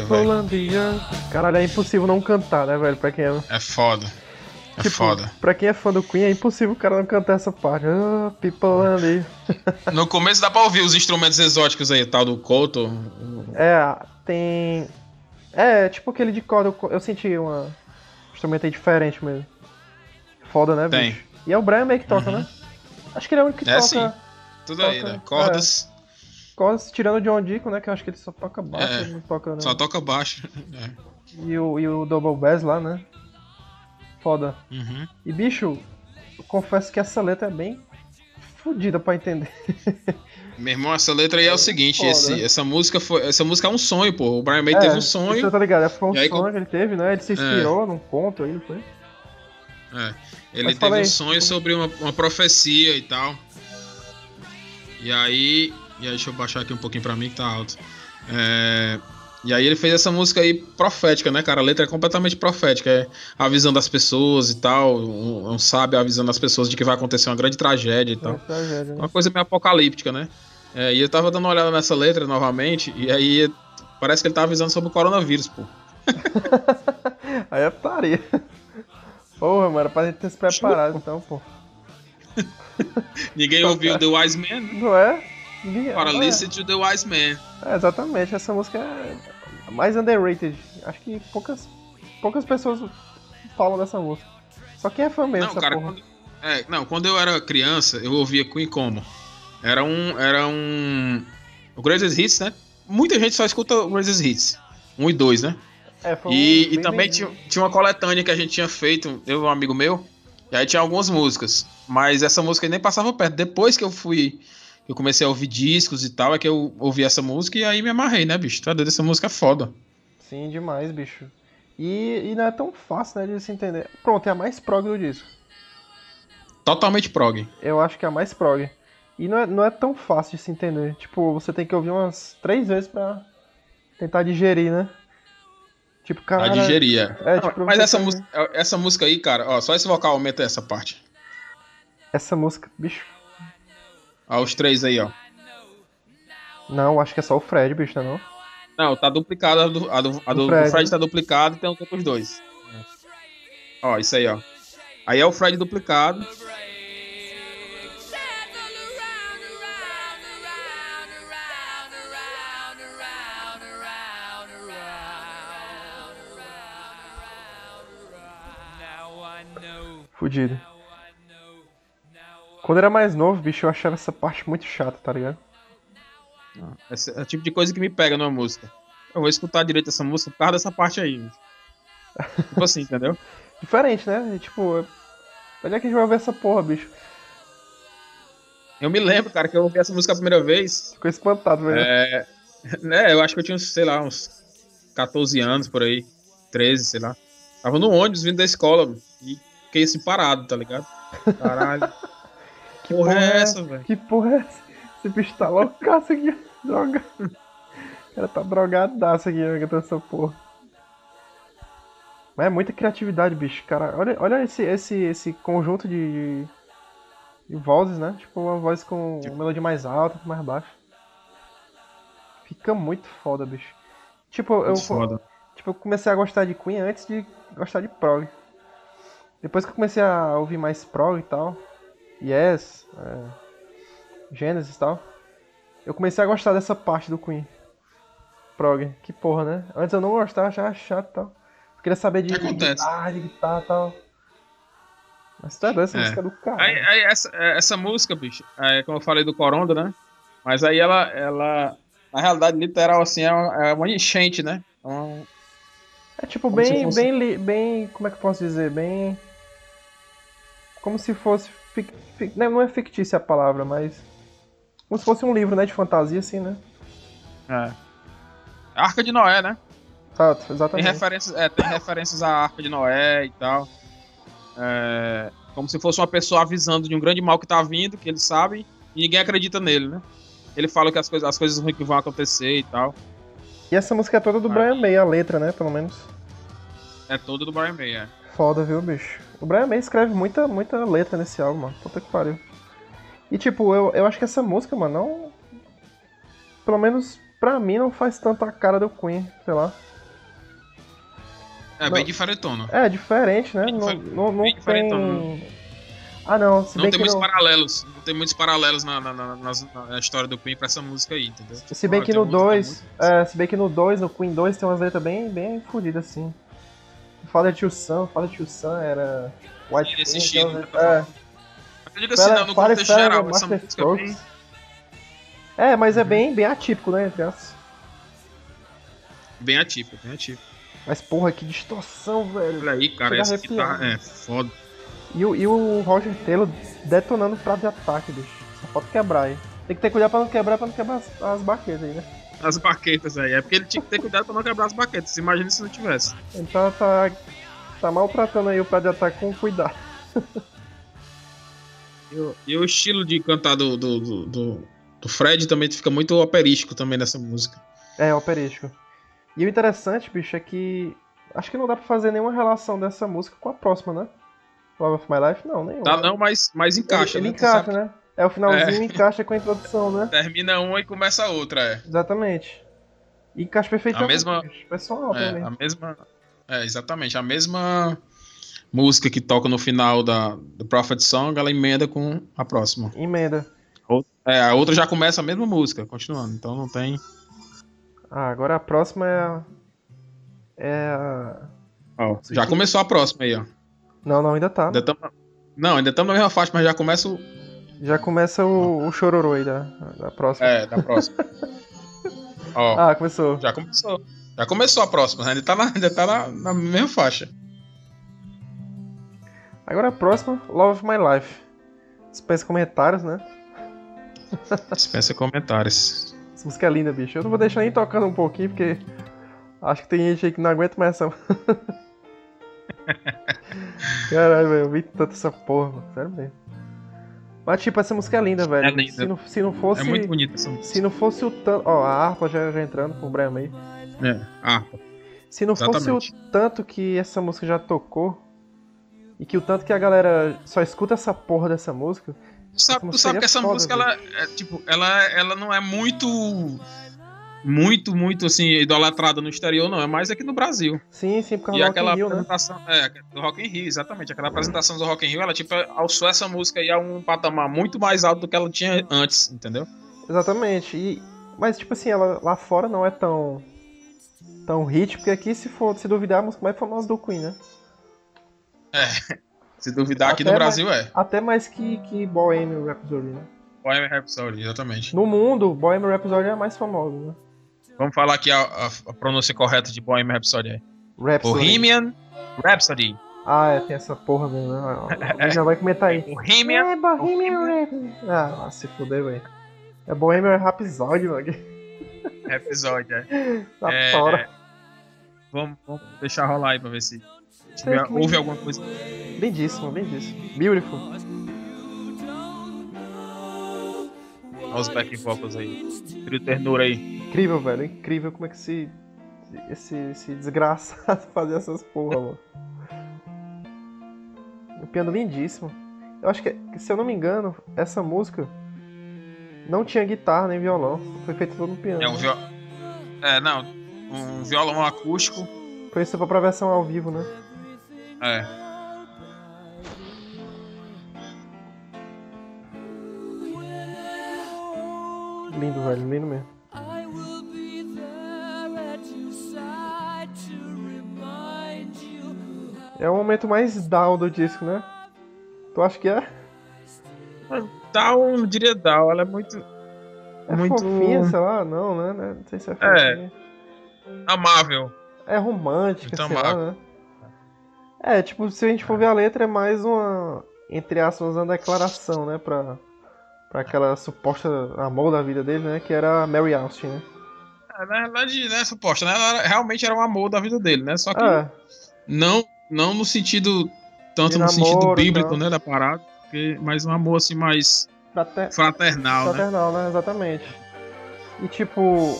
Caralho, velho. Holandia. Caralho, é impossível não cantar, né, velho? Pra quem é, É foda. É tipo, foda. pra quem é fã do Queen, é impossível o cara não cantar essa parte. Ah, people ali. No começo dá pra ouvir os instrumentos exóticos aí, tal do Couto. É, tem. É, tipo aquele de corda. eu- senti uma. Um instrumento aí diferente mesmo. Foda, né, Tem. bicho? E é o Brian May que toca, né? Acho que ele é o único que É, toca sim. Tudo aí, Toca- né? Cordas, cordas, tirando o John Deacon, né? Que eu acho que ele só toca baixo, É, ele não toca. Não. só toca baixo. É. E, o, e o Double Bass lá, né? Foda. Uhum. E bicho, eu confesso que essa letra é bem fodida pra entender. Meu irmão, essa letra aí é o seguinte, Foda. esse, essa música foi, essa música é um sonho, pô. O Brian May É, teve um sonho. tá ligado? É, Foi um sonho com- que ele teve, né? Ele se inspirou num conto aí, não foi? É, ele Mas teve um aí. sonho sobre uma, uma profecia e tal. E aí, e aí, deixa eu baixar aqui um pouquinho pra mim que tá alto. É, e aí ele fez essa música aí profética, né, cara? A letra é completamente profética, é avisando as pessoas e tal, um, um sábio avisando as pessoas de que vai acontecer uma grande tragédia e É tal. uma tragédia, né? Uma coisa meio apocalíptica, né? É, e eu tava dando uma olhada nessa letra novamente, e aí parece que ele tá avisando sobre o coronavírus, pô. Aí é putaria. Porra, mano, pra gente ter se preparado então, pô. Ninguém ouviu The Wise Man, né? Não é? Ninguém- Para é. listen to The Wise Man. É, exatamente, essa música é mais underrated. Acho que poucas, poucas pessoas falam dessa música. Só quem é fã mesmo, Não, cara, quando, é, não, quando eu era criança, eu ouvia Queen como? Era um. Era um. O Greatest Hits, né? Muita gente só escuta o Greatest Hits. Um e dois, né? É, foi um E, e bem também bem- tinha, tinha uma coletânea que a gente tinha feito, eu e um amigo meu, e aí tinha algumas músicas. Mas essa música nem passava perto. Depois que eu fui. Eu comecei a ouvir discos e tal, é que eu ouvi essa música e aí me amarrei, né, bicho? Tá doido, essa música é foda. Sim, demais, bicho. E, e não é tão fácil, né, de se entender. Pronto, é a mais prog do disco. Totalmente prog. Eu acho que é a mais prog. E não é, não é tão fácil de se entender. Tipo, você tem que ouvir umas três vezes pra tentar digerir, né? Tipo, Pra cara. digerir, é. é, tipo, mas essa tem- essa música aí, cara, ó, só esse vocal aumenta essa parte. Essa música, bicho. Ó, os três aí, ó. Não, acho que é só o Fred, bicho, não é não? Não, tá duplicada, a do, a do, a do, Fred. do Fred tá duplicada e tem os outros dois. Ó, isso aí, ó. Aí é o Fred duplicado. Fudido. Quando era mais novo, bicho, eu achava essa parte muito chata, tá ligado? Esse é o tipo de coisa que me pega numa música. Eu vou escutar direito essa música por causa dessa parte aí. tipo assim, entendeu? Diferente, né? E, tipo, onde é que a gente vai ver essa porra, bicho? Eu me lembro, cara, que eu ouvi essa música a primeira vez. Ficou espantado, velho. É, né, eu acho que eu tinha, sei lá, uns 14 anos por aí. 13, sei lá. Tava no ônibus vindo da escola e fiquei assim parado, tá ligado? Caralho. Que porra é essa, velho? Que porra é essa? Esse bicho tá loucaço aqui, droga. O cara tá drogadaço aqui, cantando essa porra. Mas é muita criatividade, bicho, cara. Olha, olha esse, esse, esse conjunto de, de, de vozes, né? Tipo, uma voz com uma melodia mais alta, mais baixa. Fica muito foda, bicho. Tipo, eu, Muito foda. tipo, eu comecei a gostar de Queen antes de gostar de prog. Depois que eu comecei a ouvir mais prog e tal, Yes, é, Genesis e tal, eu comecei a gostar dessa parte do Queen. Prog, que porra, né? Antes eu não gostava, achava chato e tal. Eu queria saber de, Acontece. guitarra, de guitarra e tal. Mas tá doido, essa É. música é do caralho. Aí, aí essa, é, essa música, bicho, é, como eu falei do Coronda, né? Mas aí ela, ela na realidade, literal, assim, é uma, é uma enchente, né? É uma- É tipo Como bem, fosse- bem, bem, como é que eu posso dizer, bem, como se fosse, não não é fictícia a palavra, mas como se fosse um livro, né, de fantasia, assim, né? é. Arca de Noé, né? Exato, Tem exatamente. referências, é, tem referências à Arca de Noé e tal. É, como se fosse uma pessoa avisando de um grande mal que tá vindo, que ele sabe, e ninguém acredita nele, né? Ele fala que as coisas, as coisas ruins que vão acontecer e tal. E essa música é toda do Vai. Brian May, a letra, né, pelo menos. É todo do Brian May, é. Foda, viu, bicho? O Brian May escreve muita, muita letra nesse álbum, mano. Puta que pariu. E tipo, eu, eu acho que essa música, mano, não. Pelo menos pra mim não faz tanto a cara do Queen, sei lá. É Não. bem diferentona. É, diferente, né? Bem Não, não, não bem tem. Ah não, se Não bem tem que muitos no, paralelos. Não tem muitos paralelos na, na, na- na história do Queen pra essa música aí, entendeu? se bem Ah, que no música 2, muito- é, se bem que no 2, no Queen 2 tem umas letras bem, bem fodidas assim. Fala Tio Sam, fala Tio Sam, era White Queen, tem umas né? letras- é. Eu digo assim, não, no contexto geral, de essa Master música é bem... É, mas é bem, bem atípico, né. Bem atípica, bem atípica. Mas porra, que distorção, velho. Olha aí, cara, Chega essa guitarra é foda. E, o- e o Roger Taylor detonando o prato de ataque, bicho. Só falta quebrar aí. Tem que ter cuidado pra não quebrar, pra não quebrar as, as baquetas aí, né? As baquetas aí. É porque ele tinha que ter cuidado pra não quebrar as baquetas. Imagina se não tivesse. Então tá, tá maltratando aí o prato de ataque com cuidado. E o, e o estilo de cantar do, do, do, do- do Fred também fica muito operístico também nessa música. É, operístico. E o interessante, bicho, é que. Acho que não dá pra fazer nenhuma relação dessa música com a próxima, né? Love of My Life? Não, nenhuma. Tá não, mas, mas encaixa, ele, ele né? Tu encaixa, sabe né? É, o finalzinho encaixa com a introdução, né? Termina uma e começa a outra, é. Exatamente. E encaixa perfeitamente. A mesma- bicho. Pessoal, É, também. a mesma. É, exatamente. A mesma música que toca no final da, do Prophet Song, ela emenda com a próxima. Emenda. É, a outra já começa a mesma música, continuando. Então não tem. Ah, agora a próxima é a. É a. Ó, já começou a próxima aí, ó. Não, não, ainda tá. Ainda tamo... Não, ainda estamos na mesma faixa, mas já começa o. Já começa o, o chororô aí da, da próxima. É, da próxima. Ó, Ah, começou. já começou. Já começou a próxima, né? Ainda tá na, ainda tá na, na mesma faixa. Agora a próxima, Love of My Life. Dispensa comentários, né? Dispensa comentários. Essa música é linda, bicho. Eu não vou deixar nem tocando um pouquinho, porque acho que tem gente aí que não aguenta mais essa. Caralho, velho, eu vi tanto essa porra, mano. Sério mesmo. Mas, tipo, essa música é linda, velho. É linda. Se, não, se não fosse. É muito bonita essa música. Se não fosse o tanto. Ó, a harpa já, já entrando com o Brian May. É. Ah, Se não fosse o Exatamente. tanto que essa música já tocou. E que o tanto que a galera só escuta essa porra dessa música. tu sabe, tu sabe que essa foda, música, ela, é, tipo, ela, ela não é muito. Muito, muito assim, idolatrada no exterior, não. É mais aqui no Brasil. Sim, sim, por causa E Rock aquela Rio, né? apresentação. É, do Rock in Rio, exatamente. Aquela apresentação do Rock in Rio, ela, tipo, alçou essa música aí a um patamar muito mais alto do que ela tinha antes, entendeu? Exatamente. E, mas, tipo assim, ela lá fora não é tão. tão hit, porque aqui, se for se duvidar, a música mais famosa do Queen, né? Se duvidar, aqui Até no Brasil é. Até mais que, que Bohemian Rhapsody, né? Bohemian Rhapsody, exatamente. No mundo, Bohemian Rhapsody é a mais famosa, né? Vamos falar aqui a, a- a pronúncia correta de Bohemian Rhapsody. aí. Rhapsody. Bohemian Rhapsody. Ah, é, tem essa porra mesmo, né? Alguém já vai comentar aí. O Rimian. É, Bohemian Rhapsody. Ah, se fuder, velho. É Bohemian Rhapsody, mano. episódio, é. Tá É, fora. Vamos, vamos deixar rolar aí pra ver se tiver, houve alguma coisa. Lindíssimo, lindíssimo. Beautiful. Olha os back vocals aí. Trio ternura aí. Incrível, velho. Incrível como é que esse, esse, esse desgraçado fazia essas porra, mano. Um piano lindíssimo. Eu acho que, se eu não me engano, essa música não tinha guitarra nem violão. Foi feito todo no piano. É um viol... É, não. Um violão acústico. Foi isso pra versão ao vivo, né? É. Lindo, velho. Lindo mesmo. É o momento mais down do disco, né? Tu acha que é? Down, não diria Down, ela é muito É Muito- fofinha, sei lá, não, né? Não sei se é É. fofinha. amável. É romântica, Muito sei lá, amável. né? É, tipo, se a gente for ver a letra, é mais uma, entre aspas, uma declaração, né? Pra, pra aquela suposta amor da vida dele, né? Que era a Mary Austin, né? É, na verdade, né, suposta, né? Ela realmente era um amor da vida dele, né? Só que É, não, não no sentido. Tanto De no sentido namoro bíblico, né? Da parada. Porque, mas um amor assim mais frater- fraternal, né? fraternal, né? Exatamente. E tipo,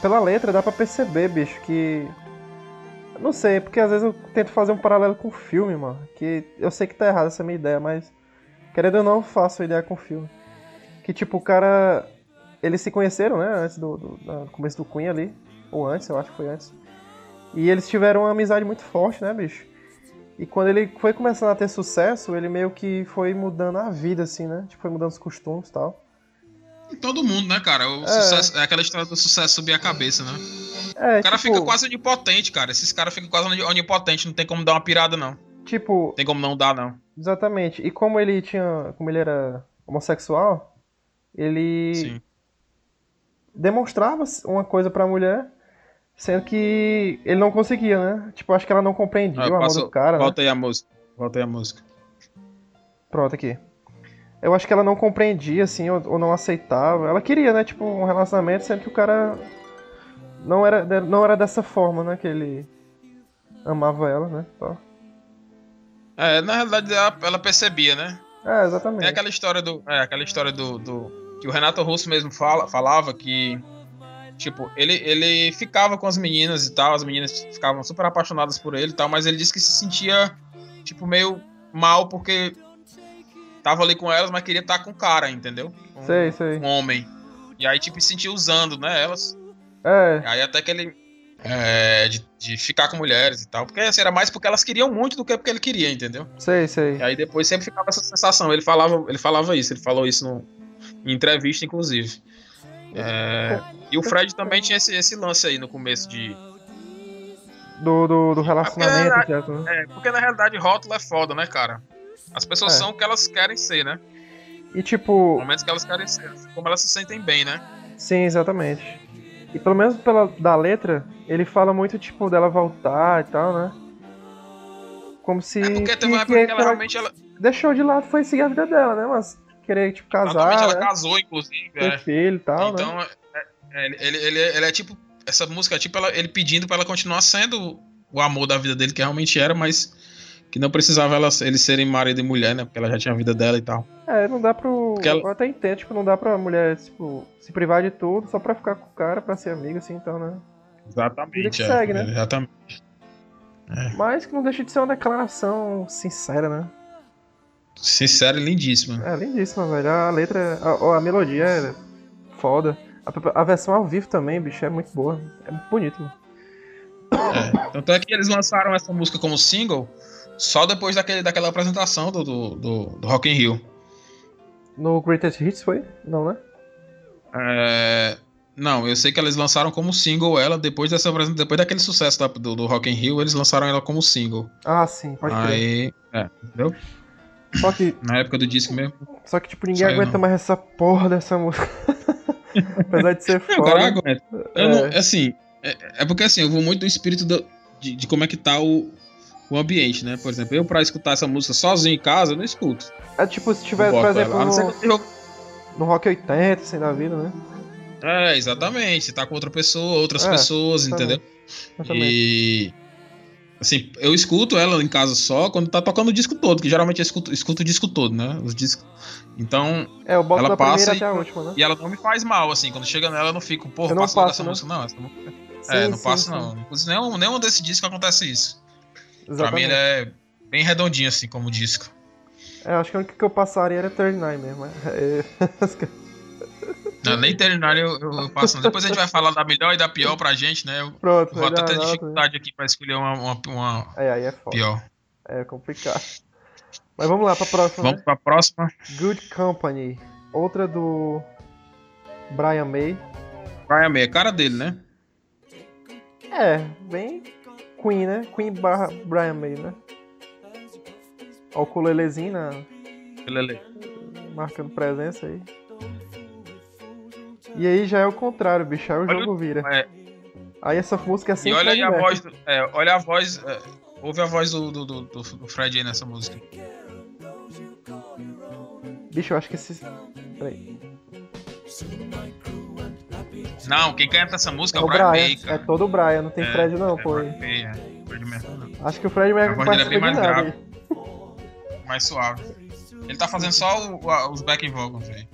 pela letra dá pra perceber, bicho, que. Não sei, porque às vezes eu tento fazer um paralelo com o filme, mano. Que eu sei que tá errado essa minha ideia, mas. Querendo ou não, eu faço a ideia com o filme. Que tipo, o cara. Eles se conheceram, né? Antes do, do, no começo do Queen ali. Ou antes, eu acho que foi antes. E eles tiveram uma amizade muito forte, né, bicho? E quando ele foi começando a ter sucesso, ele meio que foi mudando a vida, assim, né? Tipo, foi mudando os costumes e tal. Todo mundo, né, cara? O É. sucesso, é aquela história do sucesso subir a cabeça, né? É, O cara tipo, fica quase onipotente, cara. Esses caras ficam quase oni- onipotentes, não tem como dar uma pirada, não. Tipo, Tem como não dar, não. exatamente. E como ele tinha. Como ele era homossexual, ele Sim. demonstrava uma coisa pra mulher, sendo que ele não conseguia, né? Tipo, acho que ela não compreendia Ah, o amor do cara, né? Volta aí a música. Volta aí a música. Pronto, aqui. Eu acho que ela não compreendia, assim, ou, ou não aceitava. Ela queria, né, tipo, um relacionamento, sendo que o cara não era, não era dessa forma, né, que ele amava ela, né? Tal. É, na realidade ela, ela percebia, né? É, exatamente. É aquela história do. É, aquela história do. do- que o Renato Russo mesmo fala, falava que. Tipo, ele, ele ficava com as meninas e tal, as meninas ficavam super apaixonadas por ele e tal, mas ele disse que se sentia, tipo, meio mal porque tava ali com elas, mas queria estar com o cara, entendeu? Com, Sei, sei. um homem. E aí, tipo, se sentia usando, né, elas. É, Aí até que ele. É, de, de ficar com mulheres e tal. Porque assim, era mais porque elas queriam muito do que porque ele queria, entendeu? sei, sei. E aí depois sempre ficava essa sensação. Ele falava, ele falava isso, ele falou isso no, em entrevista, inclusive. É, e o Fred também tinha esse, esse lance aí no começo de. Do, do, do relacionamento, É, certo, né? É, porque na realidade rótulo é foda, né, cara? As pessoas É. são o que elas querem ser, né? E tipo, Momentos que elas querem ser, como elas se sentem bem, né? sim, exatamente. E pelo menos pela da letra, ele fala muito, tipo, dela voltar e tal, né? Como se. É porque teve que- uma que época que ela ela realmente ela, deixou de lado foi seguir a vida dela, né? Mas querer, tipo, casar, ela né? casou, inclusive. ter é. filho e tal, né? Então, é- é, ele, ele, ele, ele é tipo. Essa música é tipo ela- ele pedindo pra ela continuar sendo o amor da vida dele, que realmente era, mas que não precisava ela, eles serem marido e mulher, né? Porque ela já tinha a vida dela e tal. É, não dá pro. Porque ela- Eu até entendo, tipo, não dá pra mulher, tipo, se privar de tudo só pra ficar com o cara, pra ser amigo, assim, então, né? Vida Exatamente. que é, segue, né? Exatamente. Mas que não deixa de ser uma declaração sincera, né? Sincero e lindíssima. É lindíssima, velho. A letra, a, a melodia é foda. A, a versão ao vivo também, bicho, é muito boa. É muito bonito, mano. É. Tanto é que eles lançaram essa música como single só depois daquele, daquela apresentação do, do, do, do Rock in Rio. No Greatest Hits foi? Não, né? É, Não, eu sei que eles lançaram como single ela depois dessa depois daquele sucesso da- do, do Rock in Rio, eles lançaram ela como single. Ah, sim, pode crer. Aí, é, entendeu? Só que, Na época do disco mesmo. só que, tipo, ninguém aguenta não. mais essa porra dessa música. Apesar de ser foda. aguenta. Eu não, É. assim, é, é porque assim, eu vou muito do espírito do- de, de como é que tá o, o ambiente, né? Por exemplo, eu pra escutar essa música sozinho em casa, eu não escuto. É tipo, se tiver, por exemplo, no, no Rock 80, assim, da vida, né? É, exatamente. Você tá com outra pessoa, outras É, pessoas, exatamente. entendeu? Exatamente. E. Assim, eu escuto ela em casa só quando tá tocando o disco todo, que geralmente eu escuto, escuto o disco todo, né? Os discos. Então, É, eu boto ela da primeira passa até a e- última, né? e ela não me faz mal, assim. Quando chega nela, eu não fico, não passa passa, essa né? música. Não, essa música. Sim, é, não sim, passo, sim. não. Inclusive, nenhum, nenhum desse disco acontece isso. Pra mim, Exatamente. ele é bem redondinho, assim, como disco. É, acho que única que eu passaria era 39 mesmo. É, Não, nem terminar eu, eu, passo. não. Depois a gente vai falar da melhor e da pior pra gente, né? Eu Pronto, vou até nota, né? dificuldade aqui pra escolher uma, uma, uma É, aí é foda. pior. É complicado. Mas vamos lá pra próxima. Vamos né? pra próxima. Good Company. Outra do Brian May. Brian May, é cara dele, né? É, bem Queen, né? Queen barra Brian May, né? Ó o ukulelezinho na, Lele. marcando presença aí. E aí já é o contrário, bicho. Aí o Olha jogo vira. É, Aí essa música é e sempre olha aí a voz. Do, é, olha a voz. é, ouve a voz do, do, do, do- Fred aí nessa música. Bicho, eu acho que esse. Peraí. Não, quem canta essa música É é o o Brian Brian. É todo o Brian, não tem É, Fred não, é pô. May, é. Fred Mercury não. Acho que o Fred Mercury dele é bem mais grave. Mais suave. Ele tá fazendo só o- a- os backing vocals aí.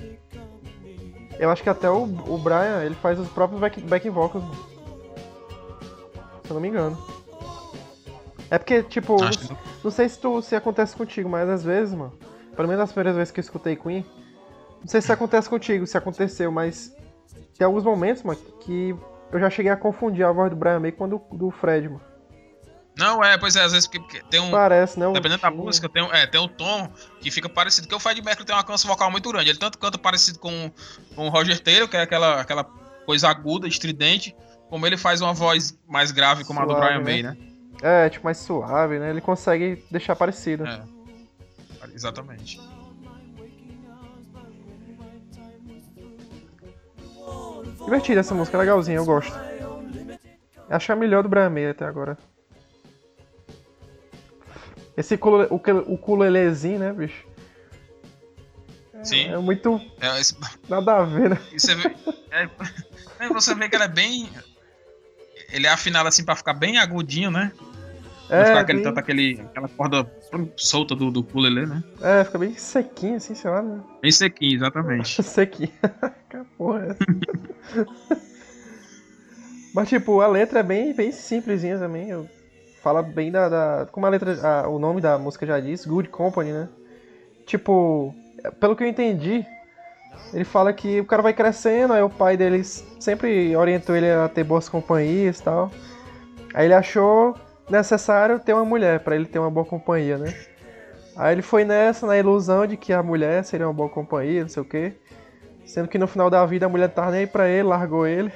Eu acho que até o, o Brian, ele faz os próprios back, backing vocals, mano. Se eu não me engano. É porque, tipo, não, que não sei se, tu, se acontece contigo, mas às vezes, mano, pelo menos as primeiras vezes que eu escutei Queen, não sei se acontece contigo, se aconteceu, mas tem alguns momentos, mano, que eu já cheguei a confundir a voz do Brian May com a do, do Fred, mano. Não, é, pois é, às vezes porque, tem um. Parece, né? o Dependendo da música, tem, um- é, tem um tom que fica parecido. Porque o Fred Mercury tem uma canção vocal muito grande. Ele tanto canta parecido com, com o Roger Taylor, que é aquela, aquela coisa aguda, estridente, como ele faz uma voz mais grave como a do Suave, Brian né? May, né? É, tipo, mais suave, né? Ele consegue deixar parecido. É. Exatamente. Divertida essa música, legalzinha, eu gosto. Acho a melhor do Brian May até agora. Esse ukulele- ukulele- ukulelezinho, né, bicho? Sim. É muito É, esse- nada a ver, né? você vê, é, é, você vê que ele é bem. Ele é afinado assim pra ficar bem agudinho, né? Ficar É, aquele, bem, tanto aquele, aquela corda solta do, do ukulele, né? é, fica bem sequinho assim, sei lá, né? Bem sequinho, exatamente. Sequinho. que porra é essa? Mas, tipo, a letra é bem, bem simplesinha também. Eu... Fala bem da, da- Como a letra. a- o nome da música já diz, Good Company, né? Tipo, pelo que eu entendi, ele fala que o cara vai crescendo, aí o pai dele sempre orientou ele a ter boas companhias e tal. Aí ele achou necessário ter uma mulher pra ele ter uma boa companhia, né? Aí ele foi nessa, na ilusão de que a mulher seria uma boa companhia, não sei o quê. Sendo que no final da vida a mulher não tava nem aí pra ele, largou ele.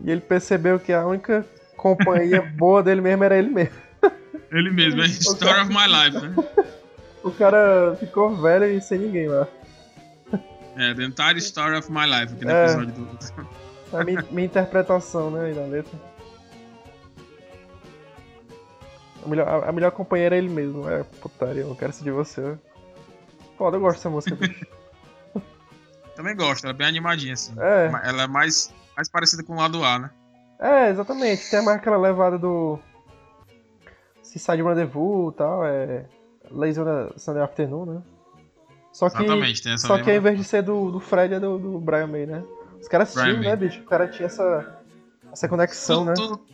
E ele percebeu que a única companhia boa dele mesmo era ele mesmo. Ele mesmo, é Story of My Life, né? O cara ficou velho e sem ninguém lá. É, The Entire Story of My Life, aquele É. episódio do. A minha, minha interpretação, né, da letra. A melhor, a, a melhor companheira é ele mesmo. É, putaria, eu quero ser de você. Foda, eu gosto dessa música, bicho. Também gosto, ela é bem animadinha, assim. É. Ela é mais, mais parecida com o lado A, né? É, exatamente. Tem mais aquela levada do. Seaside Rendezvous e tal, é. Lazy a Sunday Afternoon, né? Só que, Exatamente, tem essa só que ao invés de ser do, do Fred, é do, do Brian May, né? Os caras Brian tinham, May. né, bicho? O cara tinha essa, essa conexão, né? Tu, tu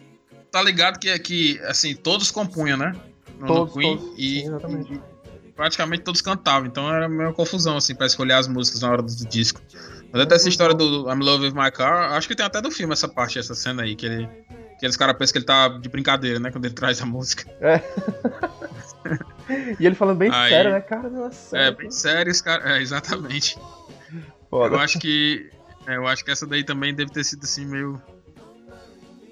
tá ligado que, que assim, todos compunham, né? No, no Todos, Queen todos. e, Sim, exatamente. e praticamente todos cantavam, então era meio confusão, assim, pra escolher as músicas na hora do disco. Mas até essa história do, I'm Love With My Car, acho que tem até do filme essa parte, essa cena aí, que ele. Que eles caras pensam que ele tá de brincadeira, né? Quando ele traz a música. E ele falando bem Aí- sério, né? Cara, não é É, bem sério, esse cara. É, exatamente. Foda. Eu acho que. é, eu acho que essa daí também deve ter sido assim, meio.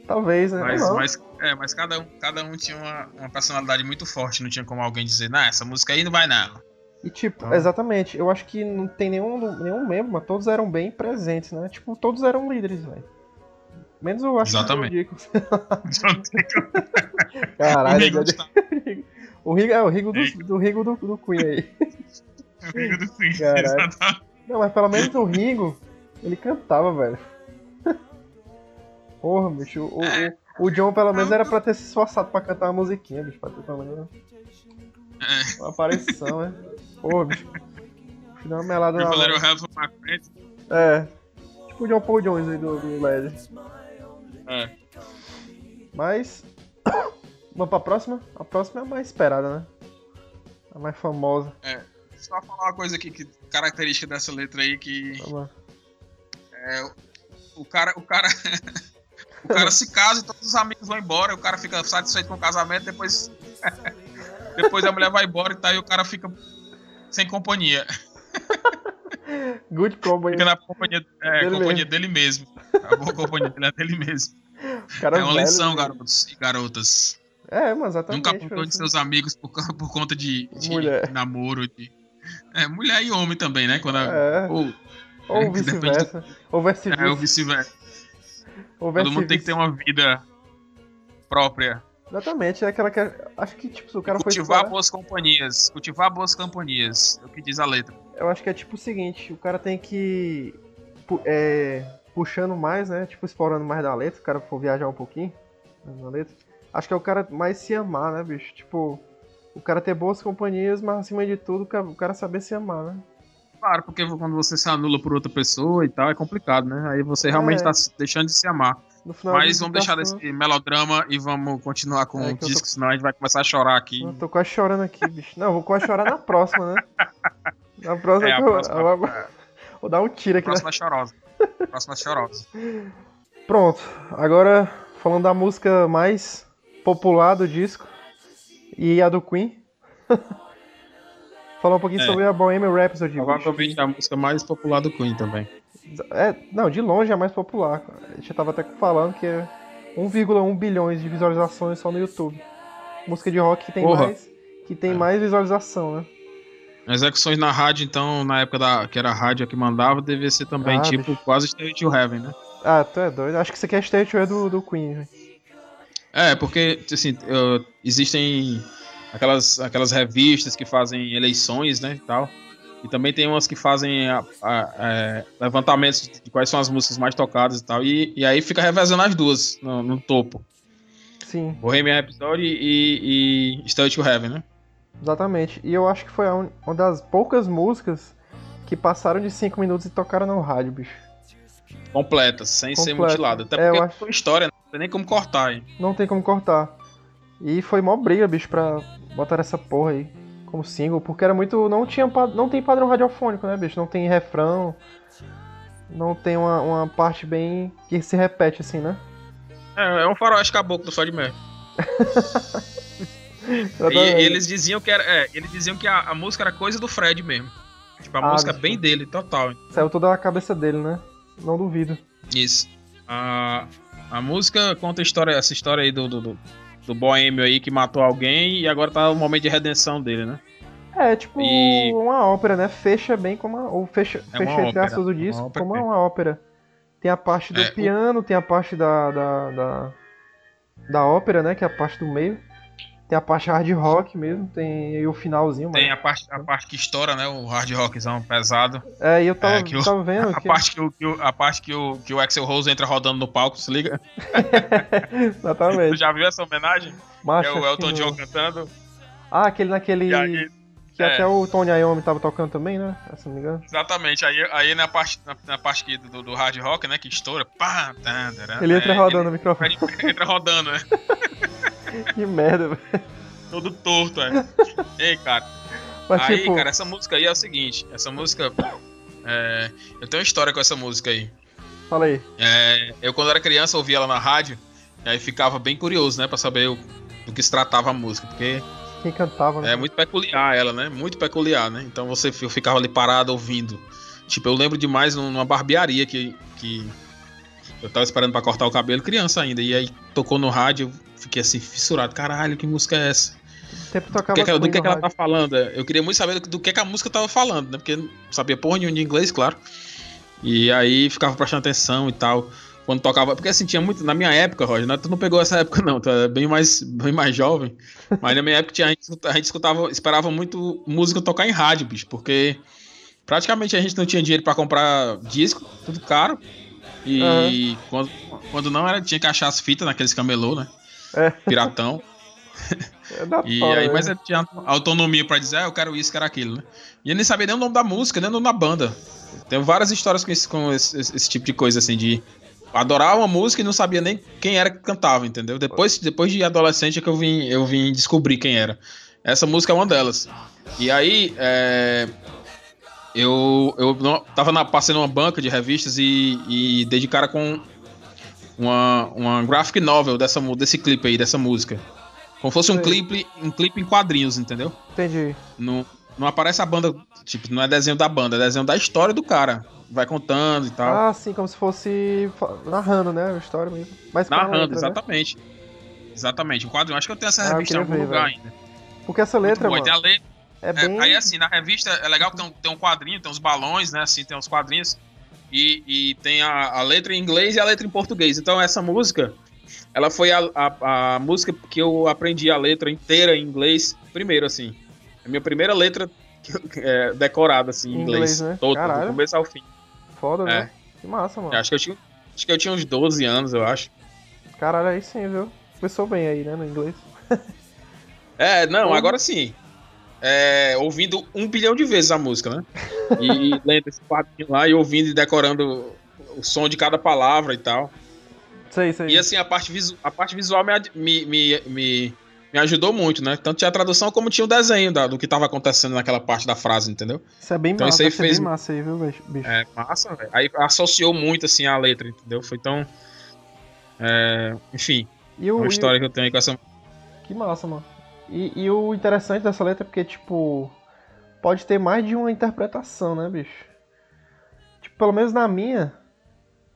Talvez, né? Mas, Não. mas, é, mas cada, um, cada um tinha uma, uma personalidade muito forte, não tinha como alguém dizer, nah, essa música aí não vai não. E tipo, Então- exatamente, eu acho que não tem nenhum, nenhum membro, mas todos eram bem presentes, né? Tipo, todos eram líderes, velho. Menos o acho que o Exatamente. Rico. Caralho, O Ringo velho. tá- o Rigo é o Rigo do, do Rigo do, do Queen aí. o Ringo do Queen, Caralho. exatamente. Não, mas pelo menos o Ringo, ele cantava, velho. Porra, bicho, o, o, o John pelo menos era pra ter se esforçado pra cantar uma musiquinha, bicho, pra ter pelo menos É. uma aparição, né? Porra, bicho. Dá uma melada na My Friends. É. Tipo o John Paul Jones aí do, do LED. É. Mas. Vamos pra próxima? A próxima é a mais esperada, né? A mais famosa. Só falar uma coisa aqui, que característica dessa letra aí, que lá. é, o cara, o cara, o cara se casa e todos os amigos vão embora, o cara fica satisfeito com o casamento, depois, depois a mulher vai embora e tá, e o cara fica sem companhia, Good hein? fica na companhia, é, Dele companhia dele mesmo, a boa companhia dele é dele mesmo. Cara é uma velho, lição, né? garotos e garotas. É, mas exatamente. Nunca abandone velho. seus amigos por, por conta de, de namoro, de é, mulher e homem também, né? Quando É. ou, Ou É, vice-versa. Ou vice-versa. é, ou vice-versa. Todo mundo tem que ter uma vida própria. Exatamente, é aquela que. Acho que, tipo, se o cara foi. Cultivar boas companhias. Cultivar boas companhias. É o que diz a letra. Eu acho que é tipo o seguinte: o cara tem que. É, puxando mais, né? Tipo, explorando mais da letra. Se o cara for viajar um pouquinho na letra. Acho que é o cara mais se amar, né, bicho? Tipo, o cara ter boas companhias, mas acima de tudo, o cara- saber se amar, né? Claro, porque quando você se anula por outra pessoa e tal, é complicado, né? Aí você realmente É. tá deixando de se amar. No final Mas vamos deixar desse melodrama e vamos continuar com É, o eu tô- disco, senão a gente vai começar a chorar aqui. Eu tô quase chorando aqui, bicho. Não, eu vou quase chorar na próxima, né? Na próxima, É, que eu- próxima- eu vou- vou dar um tiro aqui. na- Próxima é chorosa. Próxima chorosa. Pronto, agora falando da música mais popular do disco e a do Queen. Falar um pouquinho É. sobre a Bohemian Rhapsody. é a música mais popular do Queen também. É, não, de longe é a mais popular. A gente tava até falando que é 1,1 bilhões de visualizações só no YouTube. Música de rock que tem Porra. mais que tem É. mais visualização, né? Execuções na rádio, então, na época da, que era a rádio que mandava, devia ser também, Ah, tipo, bicho. quase Stay to Heaven, né? Ah, tu é doido. Acho que isso aqui é State é do, do Queen. velho. É, porque, assim, eu- existem aquelas, aquelas revistas que fazem eleições, né, e tal. E também tem umas que fazem a- a- é, levantamentos de quais são as músicas mais tocadas e tal. E, e aí fica revezando as duas no, no topo. Sim, Bohemian Rhapsody e, e Stay to Heaven, né? exatamente. E eu acho que foi a uma das poucas músicas que passaram de 5 minutos e tocaram no rádio, bicho. Completas, sem ser Completa. mutilada. Até É, porque acho- foi história, né? não tem nem como cortar, hein? Não tem como cortar. E foi mó briga, bicho, pra botar essa porra aí como single, porque era muito. Não tinha não tem padrão radiofônico, né, bicho? Não tem refrão. Não tem uma, uma parte bem. que se repete assim, né? É, é um faroeste caboclo do Fred Mercury. E eles diziam que era, é, eles diziam que a, a música era coisa do Fred mesmo. Tipo, a Ah, música bicho. bem dele, total. Saiu toda a cabeça dele, né? Não duvido. Isso. A, a música conta a história, essa história aí do, do, do, do boêmio aí que matou alguém e agora tá o momento de redenção dele, né? É, tipo E- uma ópera, né? Fecha bem como uma. Ou fecha, É fecha uma entre aspas do é uma disco ópera como mesmo. uma ópera. Tem a parte do É, o- piano, tem a parte da, da, da. da ópera, né? Que é a parte do meio. Tem a parte hard rock mesmo, tem aí o finalzinho, Tem mas. a parte, a parte que estoura, né? O hard rockzão pesado. É, e eu tava, é, o- tava vendo A que. parte que o, que o- a parte que o, que o Axel Rose entra rodando no palco, se liga? Tu Exatamente. já viu essa homenagem? Macho, é o Elton que John cantando. Ah, aquele naquele. Aí, que é. até o Tony Iommi tava tocando também, né? Se não me engano. Exatamente, aí, aí na parte, na, na parte que do, do hard rock, né, que estoura, pá, tá, tá, Ele entra é, rodando o microfone. Ele entra rodando, né? que merda, velho. Todo torto, é. Ei, cara. Mas aí, tipo. cara, essa música aí é o seguinte, essa música. é, eu tenho uma história com essa música aí. Fala aí. É, eu, quando era criança, ouvia ela na rádio, e aí ficava bem curioso, né, pra saber o- do que se tratava a música, porque Quem cantava, né? é muito peculiar ela, né? Muito peculiar, né? Então você eu ficava ali parado ouvindo. Tipo, eu lembro demais numa barbearia que, que eu tava esperando pra cortar o cabelo, criança ainda. E aí tocou no rádio, fiquei assim, fissurado. Caralho, que música é essa? Sempre Do tocava que, que, do Queen que, que ela rádio. tá falando? Eu queria muito saber do, do que, que a música tava falando, né? Porque não sabia porra nenhuma de inglês, claro. E aí ficava prestando atenção e tal. quando tocava. Porque assim, tinha muito. Na minha época, Roger, né, tu não pegou essa época, não, tu é bem mais, bem mais jovem. Mas na minha época tinha, a, gente, a gente escutava, esperava muito música tocar em rádio, bicho, porque praticamente a gente não tinha dinheiro pra comprar disco, tudo caro. E quando, quando não, era, tinha que achar as fitas naqueles camelô, né? É. Piratão. É E aí, né? mas ele tinha autonomia pra dizer, ah, eu quero isso, quero aquilo, né? E ele nem sabia nem o nome da música, nem o nome da banda. Tem várias histórias com esse, com esse, esse- esse tipo de coisa, assim, de adorar uma música e não sabia nem quem era que cantava, entendeu? Depois, depois de adolescente é que eu vim, eu vim descobrir quem era. Essa música é uma delas. E aí, é, eu, eu não- tava na, passei numa banca de revistas e, e dei de cara com uma, uma graphic novel dessa, desse clipe aí, dessa música. Como fosse um clipe, um clipe em quadrinhos, entendeu? Entendi. Não, não aparece a banda, tipo, não é desenho da banda, é desenho da história do cara. Vai contando e tal. Ah, sim, como se fosse narrando, né? A história mesmo. Mas narrando, letra, né? exatamente. Exatamente, um quadrinho. Acho que eu tenho essa Ah, revista em queria algum ver, lugar velho. ainda. Porque essa letra, mano, Tem a letra, é é, bem... aí assim, na revista é legal que tem um, tem um quadrinho, tem uns balões, né? Assim, tem uns quadrinhos. E, e tem a, a letra em inglês e a letra em português. Então essa música, ela foi a, a, a música que eu aprendi a letra inteira em inglês primeiro, assim. É a minha primeira letra é, decorada, assim, em inglês. inglês, né? Todo, Caralho. do começo ao fim. Foda, É. né? Que massa, mano. Acho que eu tinha, acho que eu tinha uns 12 anos, eu acho. Caralho, aí sim, viu? Começou bem aí, né, no inglês. É, não, agora sim. É, ouvindo um bilhão de vezes a música, né? E, e lendo esse quadrinho lá e ouvindo e decorando o som de cada palavra e tal. Sei, sei. E assim, a parte, visu a parte visual me, me, me, me, me ajudou muito, né? Tanto tinha a tradução como tinha o desenho da- do que tava acontecendo naquela parte da frase, entendeu? Isso é bem Então massa, isso aí ser fez- bem massa aí, viu, bicho? É, massa, velho. Aí associou muito, assim, a letra, entendeu? Foi tão... é, enfim, E é o, uma e história que eu tenho com essa... Que massa, mano. E, e o interessante dessa letra é porque, tipo, pode ter mais de uma interpretação, né, bicho? Tipo, pelo menos na minha,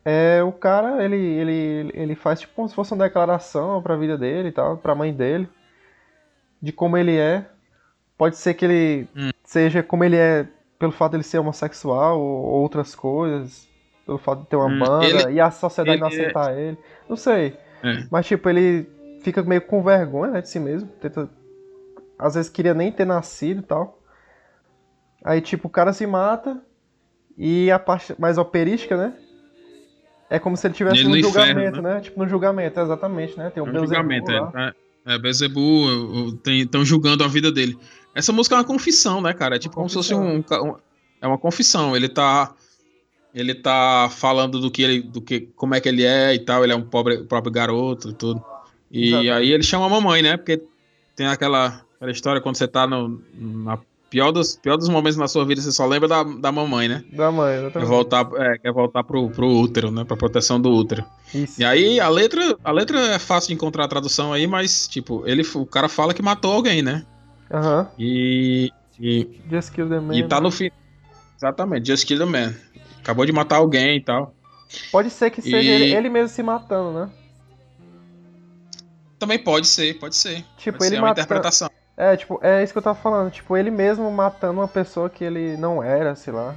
é, o cara, ele, ele, ele faz tipo como se fosse uma declaração pra vida dele e tal, pra mãe dele, de como ele é. Pode ser que ele Hum. seja como ele é pelo fato de ele ser homossexual ou outras coisas, pelo fato de ter uma Hum, banda ele- e a sociedade não ele é- aceitar ele. Não sei. É. Mas, tipo, ele fica meio com vergonha, né, de si mesmo. Tenta... Às vezes queria nem ter nascido e tal. Aí, tipo, o cara se mata. E a parte mais operística, né? É como se ele tivesse Ele no julgamento, inferno, né? Tipo, no julgamento, exatamente, né? Tem um É um julgamento, é, é, é Beelzebub, estão julgando a vida dele. Essa música é uma confissão, né, cara? É tipo como se fosse um, um- É uma confissão. Ele tá. Ele tá falando do que ele. do que. como é que ele é e tal. Ele é um pobre, pobre garoto e tudo. E Exatamente. aí ele chama a mamãe, né? Porque tem aquela, aquela história quando você tá no, na pior dos, pior dos momentos na sua vida, você só lembra da, da mamãe, né? Da mãe, Quer exatamente. voltar, é, quer voltar pro, pro útero, né? Pra proteção do útero. Isso. E aí a letra, a letra é fácil de encontrar a tradução aí, mas tipo, ele, o cara fala que matou alguém, né? Aham. E e, Just kill the man. e tá no fim. Exatamente, Just Kill the Man. Acabou de matar alguém e tal. Pode ser que seja E- ele, ele mesmo se matando, né? Também pode ser, pode ser. Tipo, pode ele ser uma mata- interpretação. É, tipo, é isso que eu tava falando. Tipo, ele mesmo matando uma pessoa que ele não era, sei lá.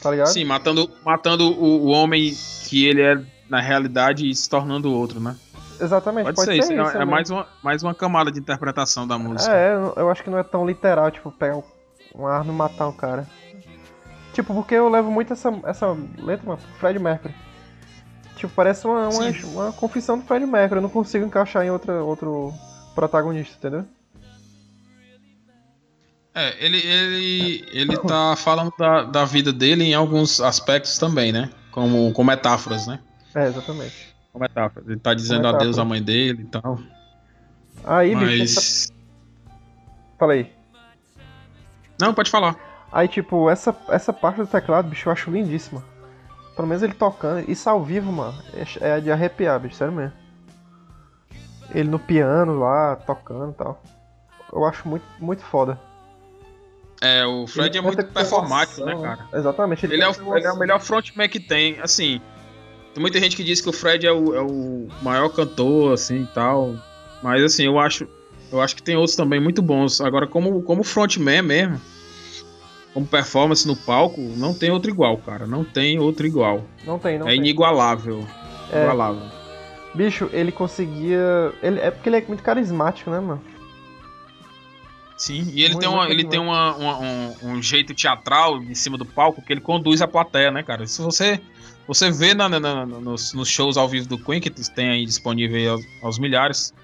Tá ligado? Sim, matando, matando o, o homem que ele é na realidade e se tornando outro, né? Exatamente, Pode, pode, ser, ser isso. é- é mais uma, mais uma camada de interpretação da música. É, eu- acho que não é tão literal, tipo, pegar um- uma arma e matar o cara. Tipo, porque eu levo muito essa, essa letra, mano, Fred Mercury. Tipo, parece uma, uma, uma confissão do Fred Mercury. Eu não consigo encaixar em outra, outro protagonista, entendeu? É, ele, ele, ele tá falando da, da vida dele em alguns aspectos também, né? Como, com metáforas, né? É, exatamente. Com metáforas. Ele tá dizendo adeus à mãe dele e tal. Aí, bicho, essa... Mas. fala aí. Não, pode falar. Aí, tipo, essa, essa parte do teclado, bicho, eu acho lindíssima. Pelo menos ele tocando. Isso ao vivo, mano, é, é de arrepiar, bicho, sério mesmo. Ele no piano lá, tocando e tal. Eu acho muito, muito foda. É, o Fred Ele é muito performático, né, cara? Exatamente. Ele é, canta o, ele é o melhor frontman que tem. Assim, tem muita gente que diz que o Fred é o, é o maior cantor, assim e tal. Mas, assim, eu acho, eu acho que tem outros também muito bons. Agora, como, como frontman mesmo, como performance no palco, não tem outro igual, cara. Não tem outro igual. Não tem, não é tem. inigualável. É. Igualava. Bicho, ele conseguia. Ele, é porque ele é muito carismático, né, mano? Sim, e ele Muito, tem, uma, ele tem uma, uma- um, um jeito teatral em cima do palco que ele conduz a plateia, né, cara? Se você, você vê na, na- na- nos, nos shows ao vivo do Queen, que tem aí disponível aí aos, aos milhares,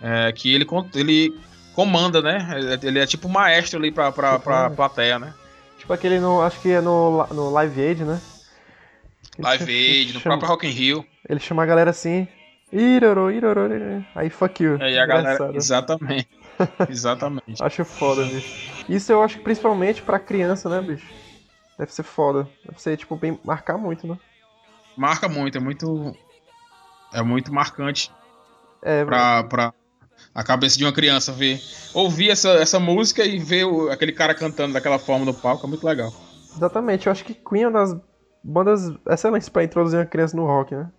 é, que ele, ele comanda, né? Ele é tipo maestro ali pra, pra, pra Uhum. plateia, né? Tipo aquele no. Acho que é no, no Live Aid, né? Ele Live Aid, no chama- próprio Rock in Rio. Ele chama a galera assim. Irorô, irorô. Aí fuck you. Aí a galera. Exatamente. Exatamente. Acho foda, bicho. Isso eu acho que principalmente pra criança, né, bicho? Deve ser foda. Deve ser, tipo, bem. marcar muito, né? Marca muito, é muito. É muito marcante É, pra, pra a cabeça de uma criança ver. Ouvir essa, essa música e ver o- aquele cara cantando daquela forma no palco é muito legal. exatamente. Eu acho que Queen é uma das bandas excelentes pra introduzir uma criança no rock, né?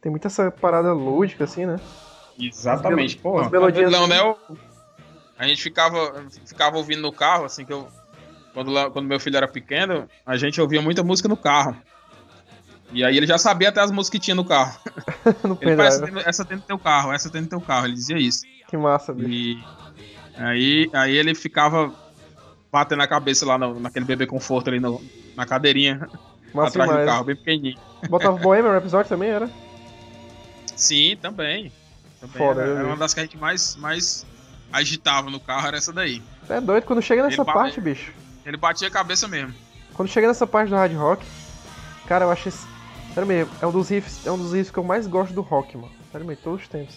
Tem muita essa parada lúdica, assim, né? Exatamente. As Porra, melodias- Leonel, a gente ficava, ficava ouvindo no carro, assim, que eu. Quando, quando meu filho era pequeno, a gente ouvia muita música no carro. E aí ele já sabia até as músicas que tinha no carro. no Ele essa, essa tem no teu carro, essa tem no teu carro. Ele dizia isso. Que massa, bicho. E aí, aí ele ficava batendo a cabeça lá no- naquele bebê conforto ali no- na cadeirinha Massa atrás do demais. carro, bem pequenininho. Botava Bohemian no episódio também, era? Sim, também. também Foda, era, era uma das que a gente mais, mais agitava no carro, era essa daí. É doido, quando chega nessa Ele parte, bicho. Ele batia a cabeça mesmo. Quando chega nessa parte do hard rock, cara, eu acho esse. Sério mesmo, é um dos riffs, é um dos riffs que eu mais gosto do rock, mano. Sério mesmo, todos os tempos.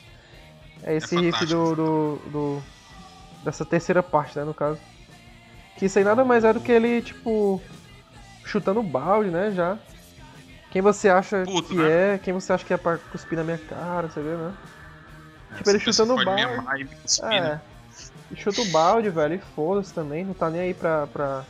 É esse riff fantástico. do, do, do- dessa terceira parte, né, no caso. Que isso aí nada mais é do que ele, tipo, chutando o balde, né, já. Quem você acha Puto, que né? é, quem você acha que é pra cuspir na minha cara, você vê, né? Tipo, ele chutando o balde. amar É. né? Chuta o balde, velho, e foda-se também, não tá nem aí pra. pra.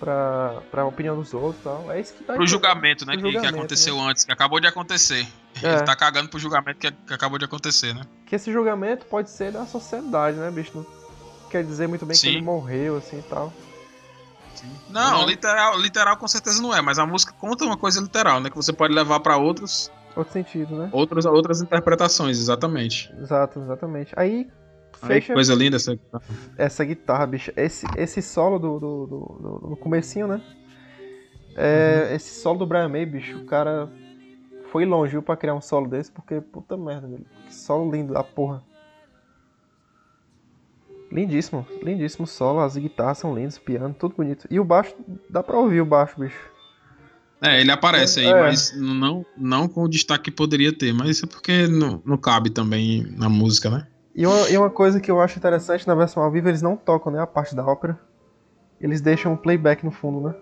pra, pra opinião dos outros e tal. É isso que tá Pro aí. julgamento, né? Pro que, que julgamento, aconteceu antes, que acabou de acontecer. É. Ele tá cagando pro julgamento que, que acabou de acontecer, né? Que esse julgamento pode ser da sociedade, né, bicho? Não quer dizer muito bem Sim. que ele morreu, assim e tal. Não, literal, literal com certeza não é, mas a música conta uma coisa literal, né? Que você pode levar pra outros, Outro sentido, né? outros, outras interpretações, exatamente. Exato, exatamente. Aí fecha que coisa linda essa. essa guitarra, bicho. Esse, esse solo do, do, do, do- no comecinho, né? É, Esse solo do Brian May, bicho, o cara foi longe, viu, pra criar um solo desse, porque, puta merda, velho. Que solo lindo da porra. Lindíssimo, lindíssimo solo, as guitarras são lindas, piano, tudo bonito. E o baixo, dá pra ouvir o baixo, bicho. É, ele aparece aí, É. mas não, não com o destaque que poderia ter. Mas isso é porque não, não cabe também na música, né? E uma, e uma coisa que eu acho interessante na versão ao vivo, eles não tocam, né, a parte da ópera. Eles deixam um playback no fundo, né?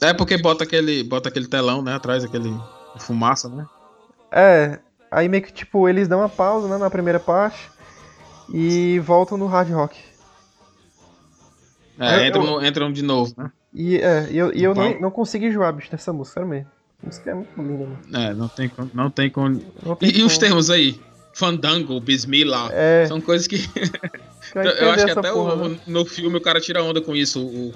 É porque bota aquele, bota aquele telão, né? Atrás, aquele fumaça, né? É, aí meio que tipo, eles dão uma pausa, né, na primeira parte e voltam no hard rock. É, Eu- entram, eu- entram de novo, né? E, é, eu, e eu Então- não, não consigo enjoar, bicho, dessa música, sério mesmo. A música é muito linda, mano. É, não tem, con- não tem com. Não tem E, e os como. termos aí? Fandango, Bismillah. É, São coisas que. eu acho que até porra, o- né? no filme o cara tira onda com isso. O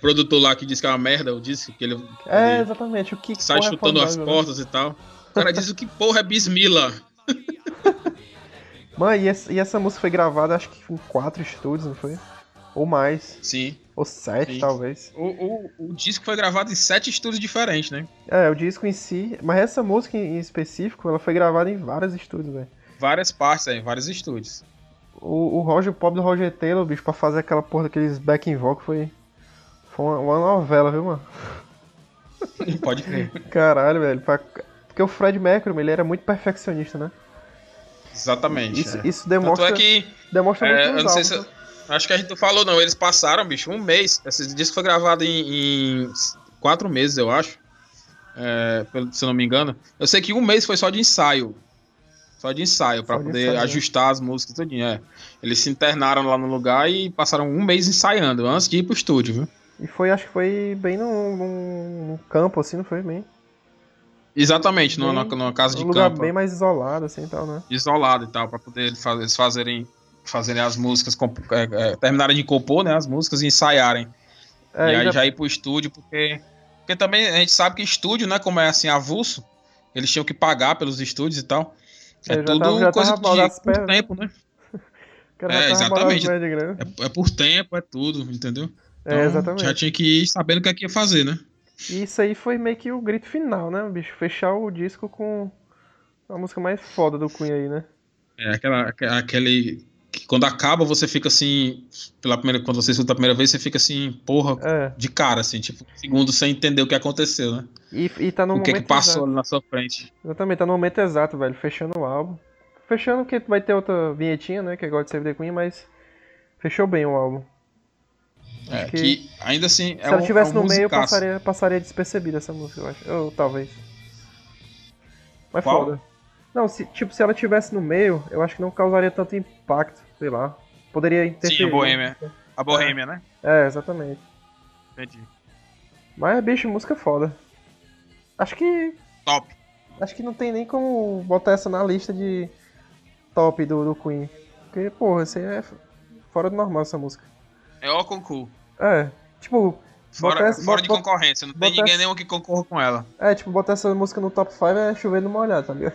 produtor lá que diz que é uma merda, o disco, que ele, É, ele exatamente, o que sai é chutando as fandango, né? portas e tal. O cara diz o que porra é Bismillah. Mano, e essa, e essa música foi gravada, acho que em quatro estúdios, não foi? Ou mais. Sim. Ou sete, Sim. talvez. O, o, o disco foi gravado em sete estúdios diferentes, né? É, o disco em si. Mas essa música em específico, ela foi gravada em vários estúdios, velho. Várias partes aí, vários estúdios. O, o Roger, o pobre do Roger Taylor, bicho, pra fazer aquela porra daqueles backing vocal foi. Foi uma, uma novela, viu, mano? Pode crer. Caralho, velho. pra- Porque o Fred Mercury, ele era muito perfeccionista, né? Exatamente. Isso, é. isso Tanto demonstra, é que. demonstra é, muito eu não sei se. né? Acho que a gente não falou, não. Eles passaram, bicho, um mês. Esse disco foi gravado em, em quatro meses, eu acho. É, se eu não me engano. Eu sei que um mês foi só de ensaio. Só de ensaio, de poder ensaio, né? ajustar as músicas tudinho, é. Eles se internaram lá no lugar e passaram um mês ensaiando, antes de ir pro estúdio, viu? E foi, acho que foi bem num, num- campo, assim, não foi bem? Exatamente, numa, Bem- numa casa de Um lugar campo. bem mais isolado, assim, e tal, né? isolado e tal, pra poder eles fazerem, fazerem as músicas, é, é, terminarem de compor, né, as músicas e ensaiarem. É, e aí já- já... ir pro estúdio, porque, porque também a gente sabe que estúdio, né, como é assim, avulso, Eles tinham que pagar pelos estúdios e tal. É já tudo tava- coisa de por tempo, né? É, exatamente. É, é por tempo, é tudo, entendeu? Então, É, exatamente. Já tinha que ir sabendo o que é que ia fazer, né? E isso aí foi meio que o grito final, né, bicho? Fechar o disco com a música mais foda do Queen aí, né? É aquela, aque- aquele. Que quando acaba, você fica assim. Pela primeira, quando você escuta a primeira vez, você fica assim, porra, É. de cara, assim, tipo, um segundo sem entender o que aconteceu, né? E, e tá no o que, que passou exato. ali na sua frente. Exatamente, tá no momento exato, velho. Fechando o álbum. Fechando que vai ter outra vinhetinha, né? Que é God Save the Queen, mas fechou bem o álbum. É, que- que, ainda assim. Se ela estivesse é um no meio, musicaço. passaria, passaria despercebida essa música, eu acho. Ou talvez. Mas Qual? foda. Não, se, tipo, se ela estivesse no meio, eu acho que não causaria tanto impacto, sei lá. Poderia interferir. Sim, a Boêmia. A Boêmia, né? É, exatamente. Entendi. Mas, bicho, música foda. Acho que. Top. Acho que não tem nem como botar essa na lista de top do, do Queen. Porque, porra, isso aí é fora do normal essa música. É o concurso. É, tipo. Fora, botar fora de bota- concorrência. Não tem ninguém essa- nenhum que concorra com ela. É, tipo, botar essa música no top 5 é chover numa olhada, tá ligado?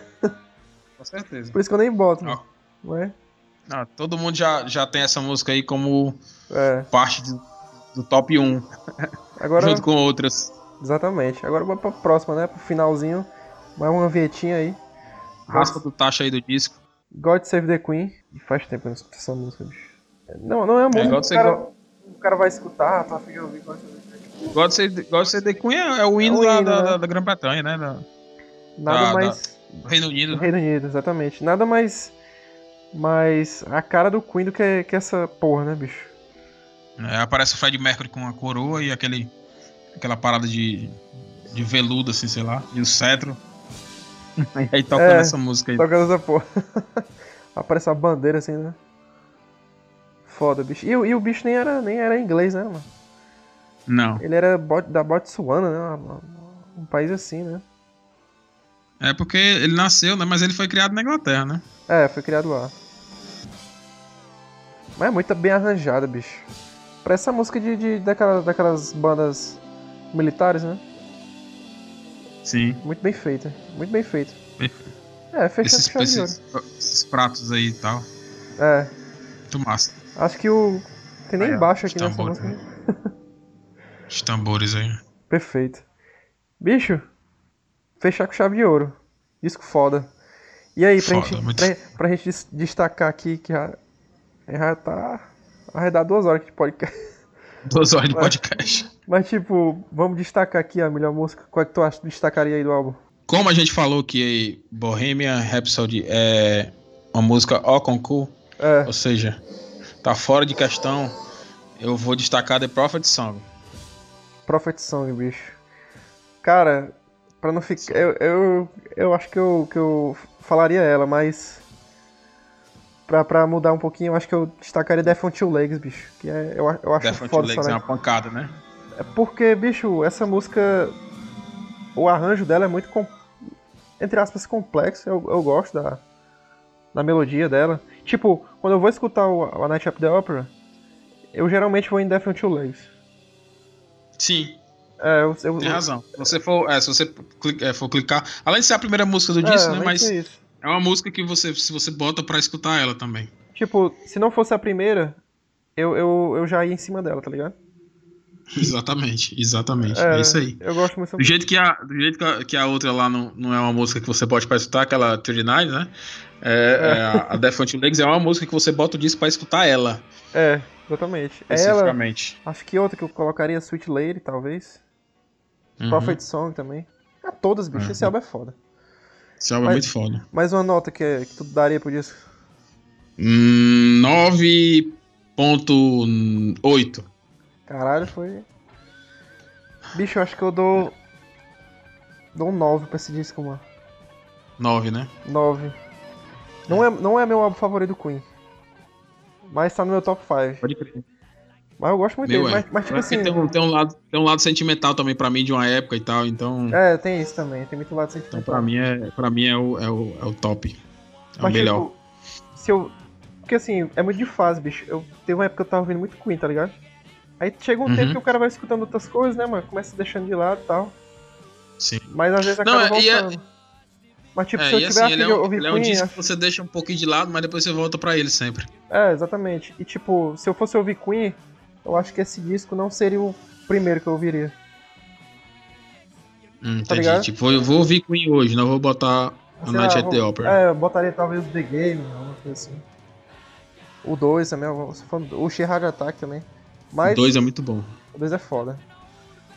Com certeza. Por isso que eu nem boto, Ó. não é? Não, todo mundo já, já tem essa música aí como É. parte do, do top 1, Agora. junto com outras. Exatamente. Agora vamos pra próxima, né? Pro finalzinho. Mais uma vietinha aí. Raspa do taxa aí do disco. God Save the Queen. Faz tempo que eu não escuto essa música, bicho. Não, não é a música God que o cara, o cara vai escutar, tá afim de ouvir God Save the Queen. God Save, God Save the Queen é, é o hino, É o da, hino, da, né? da- da Grã-Bretanha, né? Da- Nada Da- mais. Reino Unido. Do né? Reino Unido, exatamente. Nada mais. Mais a cara do Queen do que, que essa porra, né, bicho? É, aparece o Fred Mercury com a coroa e aquele, aquela parada de, de veludo, assim, sei lá, e o cetro. E aí tocando É. essa música aí. Tocando essa porra. Aparece uma bandeira assim, né? Foda, bicho. E, o- e o bicho nem era, nem era inglês, né, mano? Não. Ele era da Botsuana, né? Um país assim, né? É porque ele nasceu, né? Mas ele foi criado na Inglaterra, né? É, foi criado lá. Mas é muito bem arranjada, bicho. Parece essa música de, de, daquela, daquelas bandas militares, né? Sim. Muito bem feita. Muito bem feita. É, fechando Esses, esses, esses pratos aí e tal. É, Muito massa. acho que o. Tem nem Aí, ó, baixo aqui nessa tambores, música. Os tambores aí. Perfeito. Bicho, fechar com chave de ouro. Disco foda. E aí, pra, Foda, gente, muito- pra, pra gente des- destacar aqui que já, já tá arredar duas horas de podcast. Duas horas de podcast. Mas, tipo, vamos destacar aqui a melhor música. Qual é que tu acha que destacaria aí do álbum? Como a gente falou que Bohemian Rhapsody é uma música au concurso, É, ou seja, tá fora de questão, eu vou destacar The Prophet Song. Prophet Song, bicho. Cara, pra não ficar. Eu, eu, eu acho que eu, que eu falaria ela, mas. Pra, pra mudar um pouquinho, eu acho que eu destacaria Death on Two Legs, bicho. Que é, eu, eu acho Death on Two foda Legs é uma pancada, né? É porque, bicho, essa música. O arranjo dela é muito. com- Entre aspas, complexo. Eu, eu gosto da, da melodia dela. Tipo, quando eu vou escutar o, A Night at the Opera, eu geralmente vou em Death on Two Legs. Sim, É, eu, eu, tem razão. Se você for, é, se você cli- é, for clicar, além de ser a primeira música do é, disco, né? nem Mas é uma música que você, se você bota pra escutar ela também. Tipo, se não fosse a primeira, eu, eu, eu já ia em cima dela, tá ligado? Exatamente, exatamente. É, isso aí. Eu gosto muito Do jeito que a, do jeito que a, que a outra lá não, não é uma música que você pode pra escutar, aquela 39, né? É, é, a- a on Two Legs é uma música que você bota o disco pra escutar ela, É, exatamente. Ela, especificamente. acho que outra que eu colocaria Sweet Lady, talvez. Uhum. Prophet Song também. Ah, todas, bicho. Uhum. Esse álbum é foda. Esse álbum é Mas- muito foda. Mais uma nota que, é- que tu daria pro disco. Hum, 9.8. Caralho, foi. Bicho, eu acho que eu dou. Dou um 9 pra esse disco, mano. 9, né? 9. Não é, não é meu álbum favorito do Queen. Mas tá no meu top 5. Pode crer. Mas eu gosto muito Meu dele. é. Mas, mas tipo assim. tem, um, tem, um lado, tem um lado sentimental também pra mim de uma época e tal, então, É, tem isso também. Tem muito lado então sentimental. pra mim, é, pra mim é, o, é, o, é o top. É o Mas, melhor. tipo, se eu. Porque assim, é muito de fase, bicho. Eu teve uma época que eu tava ouvindo muito Queen, tá ligado? Aí chega um Uhum. tempo que o cara vai escutando outras coisas, né, mano? Começa deixando de lado e tal. Sim. Mas às vezes Não, acaba é- e é- voltando. Mas tipo, É, se eu tiver assim, ele é um, ouvir ele é um Queen, disco acho- que você deixa um pouquinho de lado, mas depois você volta pra ele sempre. É, exatamente. E tipo, se eu fosse ouvir Queen, eu acho que esse disco não seria o primeiro que eu ouviria. Hum, Tá ligado? tipo, eu vou ouvir Queen hoje, não vou botar a Night at the Opera. É, eu botaria talvez o The Game, alguma coisa assim. O 2 também, o Shihag Attack também. Mas O 2 é muito bom. o 2 é foda.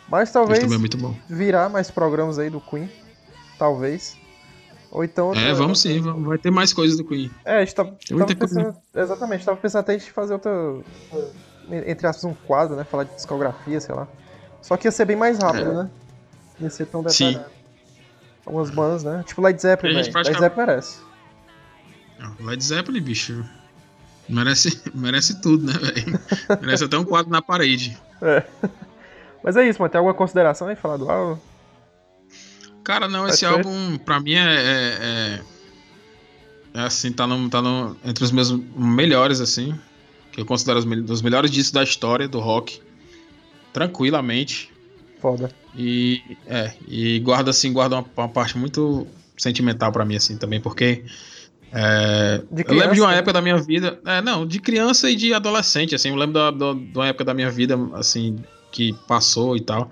Mas talvez é muito bom. virar mais programas aí do Queen. Talvez. Ou então. É, vamos sim, vai ter mais coisas do Queen. É, a gente tá, tava pensando. Exatamente, tava pensando até em fazer outra. Entre aspas, um quadro, né? Falar de discografia, sei lá. Só que ia ser bem mais rápido, né? Não ia ser tão É. Sim. detalhado. Algumas bandas, né? Tipo Led Zeppelin, velho. Led praticamente- Zeppelin merece. Não, Led Zeppelin, bicho. Merece, merece tudo, né, velho? Merece até um quadro na parede. Mas é isso, mano. Tem alguma consideração aí falar do álbum? Cara, não, Pode esse ser. álbum, pra mim, é. é, é- é assim, tá, no, tá no, entre os meus melhores, assim. Que eu considero os, mel- dos melhores discos da história do rock. Tranquilamente. Foda. E, é, e guarda, assim, guarda uma, uma parte muito sentimental pra mim, assim, também, porque. é, eu lembro de uma né? época da minha vida. É, não, de criança e de adolescente, assim. Eu lembro da, da- de uma época da minha vida, assim, que passou e tal.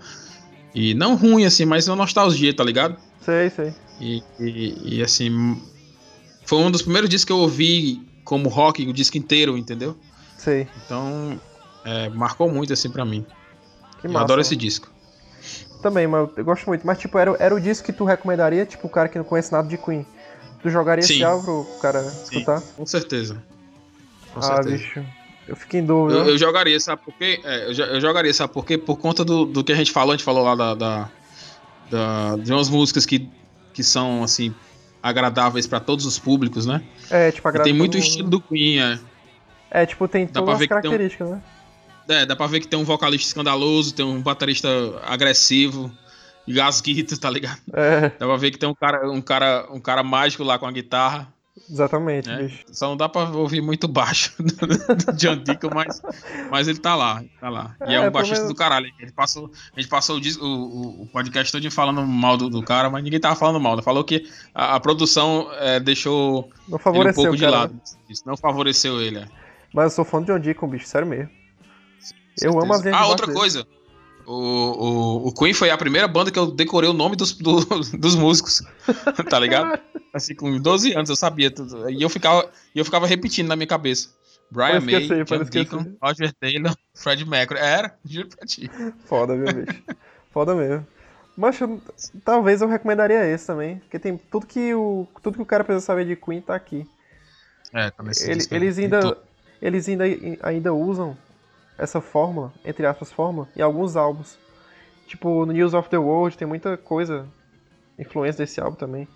E não ruim, assim, mas uma nostalgia, tá ligado? Sei, sei. E, e- e, assim, foi um dos primeiros discos que eu ouvi como rock, o disco inteiro, entendeu? Sei. Então, é, marcou muito, assim, pra mim. Que eu massa. adoro esse disco. Também, mas eu gosto muito. Mas, tipo, era, era o disco que tu recomendaria, tipo, o cara que não conhece nada de Queen. Tu jogaria esse Sim. álbum pro cara escutar? Com certeza. Com ah, certeza. bicho. Eu fico em dúvida. Eu, eu jogaria, sabe por quê? É, eu, eu jogaria, sabe por quê? Por conta do, do que a gente falou, a gente falou lá da, da, da- de umas músicas que, que são, assim, agradáveis pra todos os públicos, né? É, tipo, agrada tem muito estilo do Queen, é. É, tipo, tem Dá todas as tem um- características, né? É, dá pra ver que tem um vocalista escandaloso, tem um baterista agressivo, gasguito, tá ligado? É, Dá pra ver que tem um cara, um cara, um cara mágico lá com a guitarra. exatamente, né? bicho. Só não dá pra ouvir muito baixo do John Deacon, mas, mas ele tá lá, tá lá. E é, É, um baixista menos- do caralho. Ele passou, a gente passou o, o, o- podcast todo falando mal do, do cara, mas ninguém tava falando mal. Falou que a, a produção é, deixou ele um pouco de lado. Isso não favoreceu ele. é. Mas eu sou fã de John Deacon, bicho, sério mesmo. Eu amo a venda Ah, outra coisa. O, o, o Queen foi a primeira banda que eu decorei o nome dos, do- dos músicos. tá ligado? Assim, com 12 anos eu sabia tudo. E eu ficava, eu ficava repetindo na minha cabeça. Brian Pode May, John. Deacon, Roger Taylor, Fred Mercury. Era, juro pra ti. Foda, viu, bicho? Foda mesmo. Mas eu- talvez eu recomendaria esse também. Porque tem tudo que o, tudo que o cara precisa saber de Queen tá aqui. É, tá nesse Ele- eles ainda. Eles ainda, ainda usam essa fórmula, entre aspas, fórmula, em alguns álbuns. Tipo, no News of the World tem muita coisa, influência desse álbum também.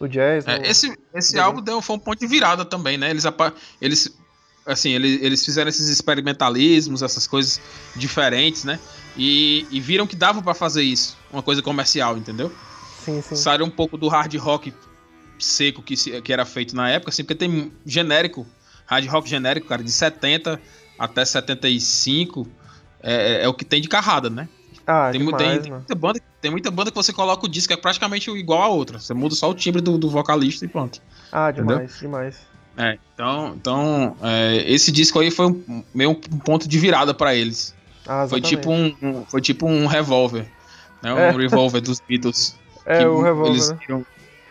No jazz, É, no- esse esse álbum deu, foi um ponto de virada também, né? Eles, eles assim, eles, eles fizeram esses experimentalismos, essas coisas diferentes, né? E, e viram que dava pra fazer isso, uma coisa comercial, entendeu? Sim, sim. Saíram um pouco do hard rock seco que, que era feito na época, assim, porque tem genérico, hard rock genérico, cara, de 70 até 75 é, é o que tem de carrada, né? Ah, Tem, demais, tem- tem muita banda, tem muita banda que você coloca o disco é praticamente igual a outra. Você muda só o timbre do, do vocalista e pronto. Ah, entendeu? demais, demais. É, então, então é, esse disco aí foi um, meio um ponto de virada pra eles. Ah, Foi tipo um, um- foi tipo um revólver, né? Um É. revólver dos Beatles. É, o Revolver, eles né?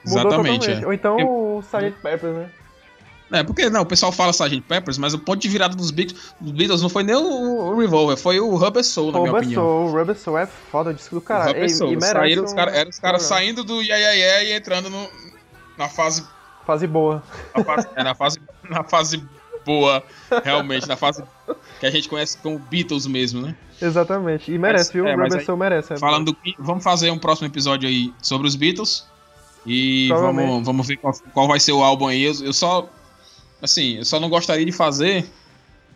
Exatamente, é. Ou então o Sgt. Peppers, né? É, porque não, o pessoal fala Sgt. Peppers, mas o ponto de virada dos Beatles, dos Beatles não foi nem o, o Revolver, foi o Rubber Soul, na minha Rubber opinião. Soul, Rubber Soul é foda, o disco do O caralho. Rubber E, Soul. e merece Saíram, os um cara, eram os caras saindo do yeah, yeah, yeah e entrando no, na fase Fase boa. Na fase, é, na fase, na fase boa, realmente, na fase que a gente conhece como Beatles mesmo, né? Exatamente. E merece, viu? é, o Rubber aí- Soul merece. é Falando do vamos fazer um próximo episódio aí sobre os Beatles. E vamos, vamos ver qual, qual vai ser o álbum aí. Eu, eu só. Assim, eu só não gostaria de fazer,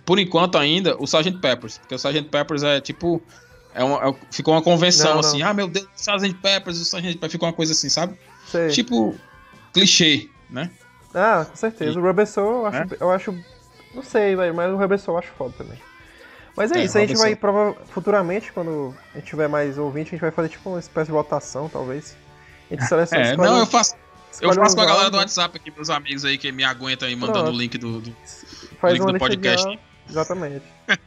por enquanto ainda, o Sgt. Peppers. Porque o Sgt. Peppers é tipo. É uma, é- ficou uma convenção Não, não. assim, ah meu Deus, o Sgt. Peppers, o Sgt. Peppers, ficou uma coisa assim, sabe? Sei. Tipo, clichê, né? Ah, com certeza. O Rubber Soul eu acho, É? eu acho. Não sei, velho, mas o Rubber Soul eu acho foda também. Mas é, É, isso, a gente vai prova futuramente, quando a gente tiver mais ouvinte, a gente vai fazer tipo uma espécie de votação, talvez. A gente seleciona, É, não, eu faço. Eu faço com a galera do áudios, WhatsApp aqui, meus amigos aí que me aguentam aí mandando Pronto. o link do. do- faz link do de podcast. Exatamente.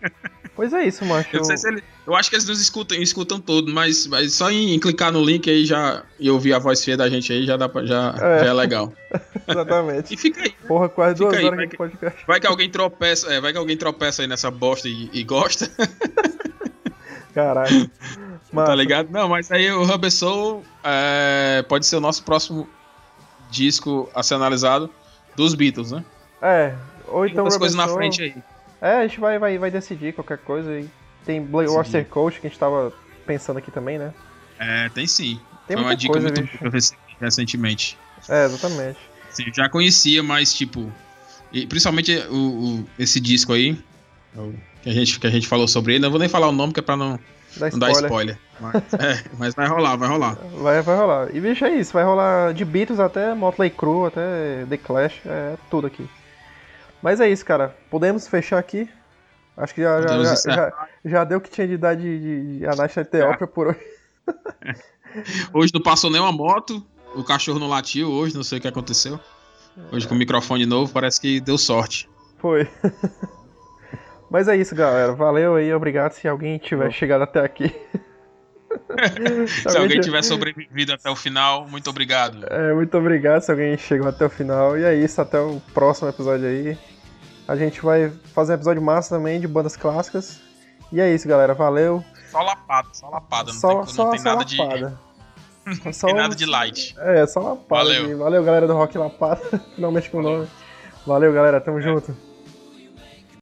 pois é isso, macho. Eu, não sei se ele- eu acho que eles nos escutam, escutam tudo, mas, mas só em, em clicar no link aí já e ouvir a voz feia da gente aí já dá pra, já, É. já é legal. Exatamente. E fica aí. Porra, quase duas aí, horas aqui de podcast. Vai que alguém tropeça, é, vai que alguém tropeça aí nessa bosta e, e gosta, Caralho. Tá ligado? Não, mas aí o Rubber Soul é, pode ser o nosso próximo disco a ser analisado dos Beatles, né? É, ou Tem então Rubber coisas na frente aí. É, a gente vai, vai, vai decidir qualquer coisa aí. Tem Blackwater Coast que a gente tava pensando aqui também, né? É, tem sim. Tem Foi uma dica coisa, muito boa que eu recebi recentemente. É, exatamente. Sim, já conhecia, mas tipo. e principalmente o, o- esse disco aí. Que a, gente, que a gente falou sobre ele. Não vou nem falar o nome, que é pra não, Dá não dar spoiler. spoiler. Mas, é, mas vai rolar, vai rolar. Vai, vai rolar. E bicho, é isso. Vai rolar de Beatles até Motley Crue, até The Clash. É tudo aqui. Mas é isso, cara. Podemos fechar aqui. Acho que já, já, já, já, já deu o que tinha de dar de, de, de Anastácia Teópia por hoje. Hoje não passou nenhuma moto. O cachorro não latiu hoje, não sei o que aconteceu. Hoje com o microfone novo, parece que deu sorte. Foi. Mas é isso, galera. Valeu aí, obrigado se alguém tiver chegado até aqui. Se alguém tiver sobrevivido até o final, muito obrigado. É, muito obrigado se alguém chegou até o final. E é isso, até o próximo episódio aí. A gente vai fazer um episódio massa também de bandas clássicas. E é isso, galera. Valeu. Só lapada, só lapada. Não só tem, não só, tem só nada de. lapada. Não Só tem nada de light. É, só lapada. Valeu. Valeu, galera do Rock Lapada. Finalmente com o nome. Valeu, galera. Tamo junto.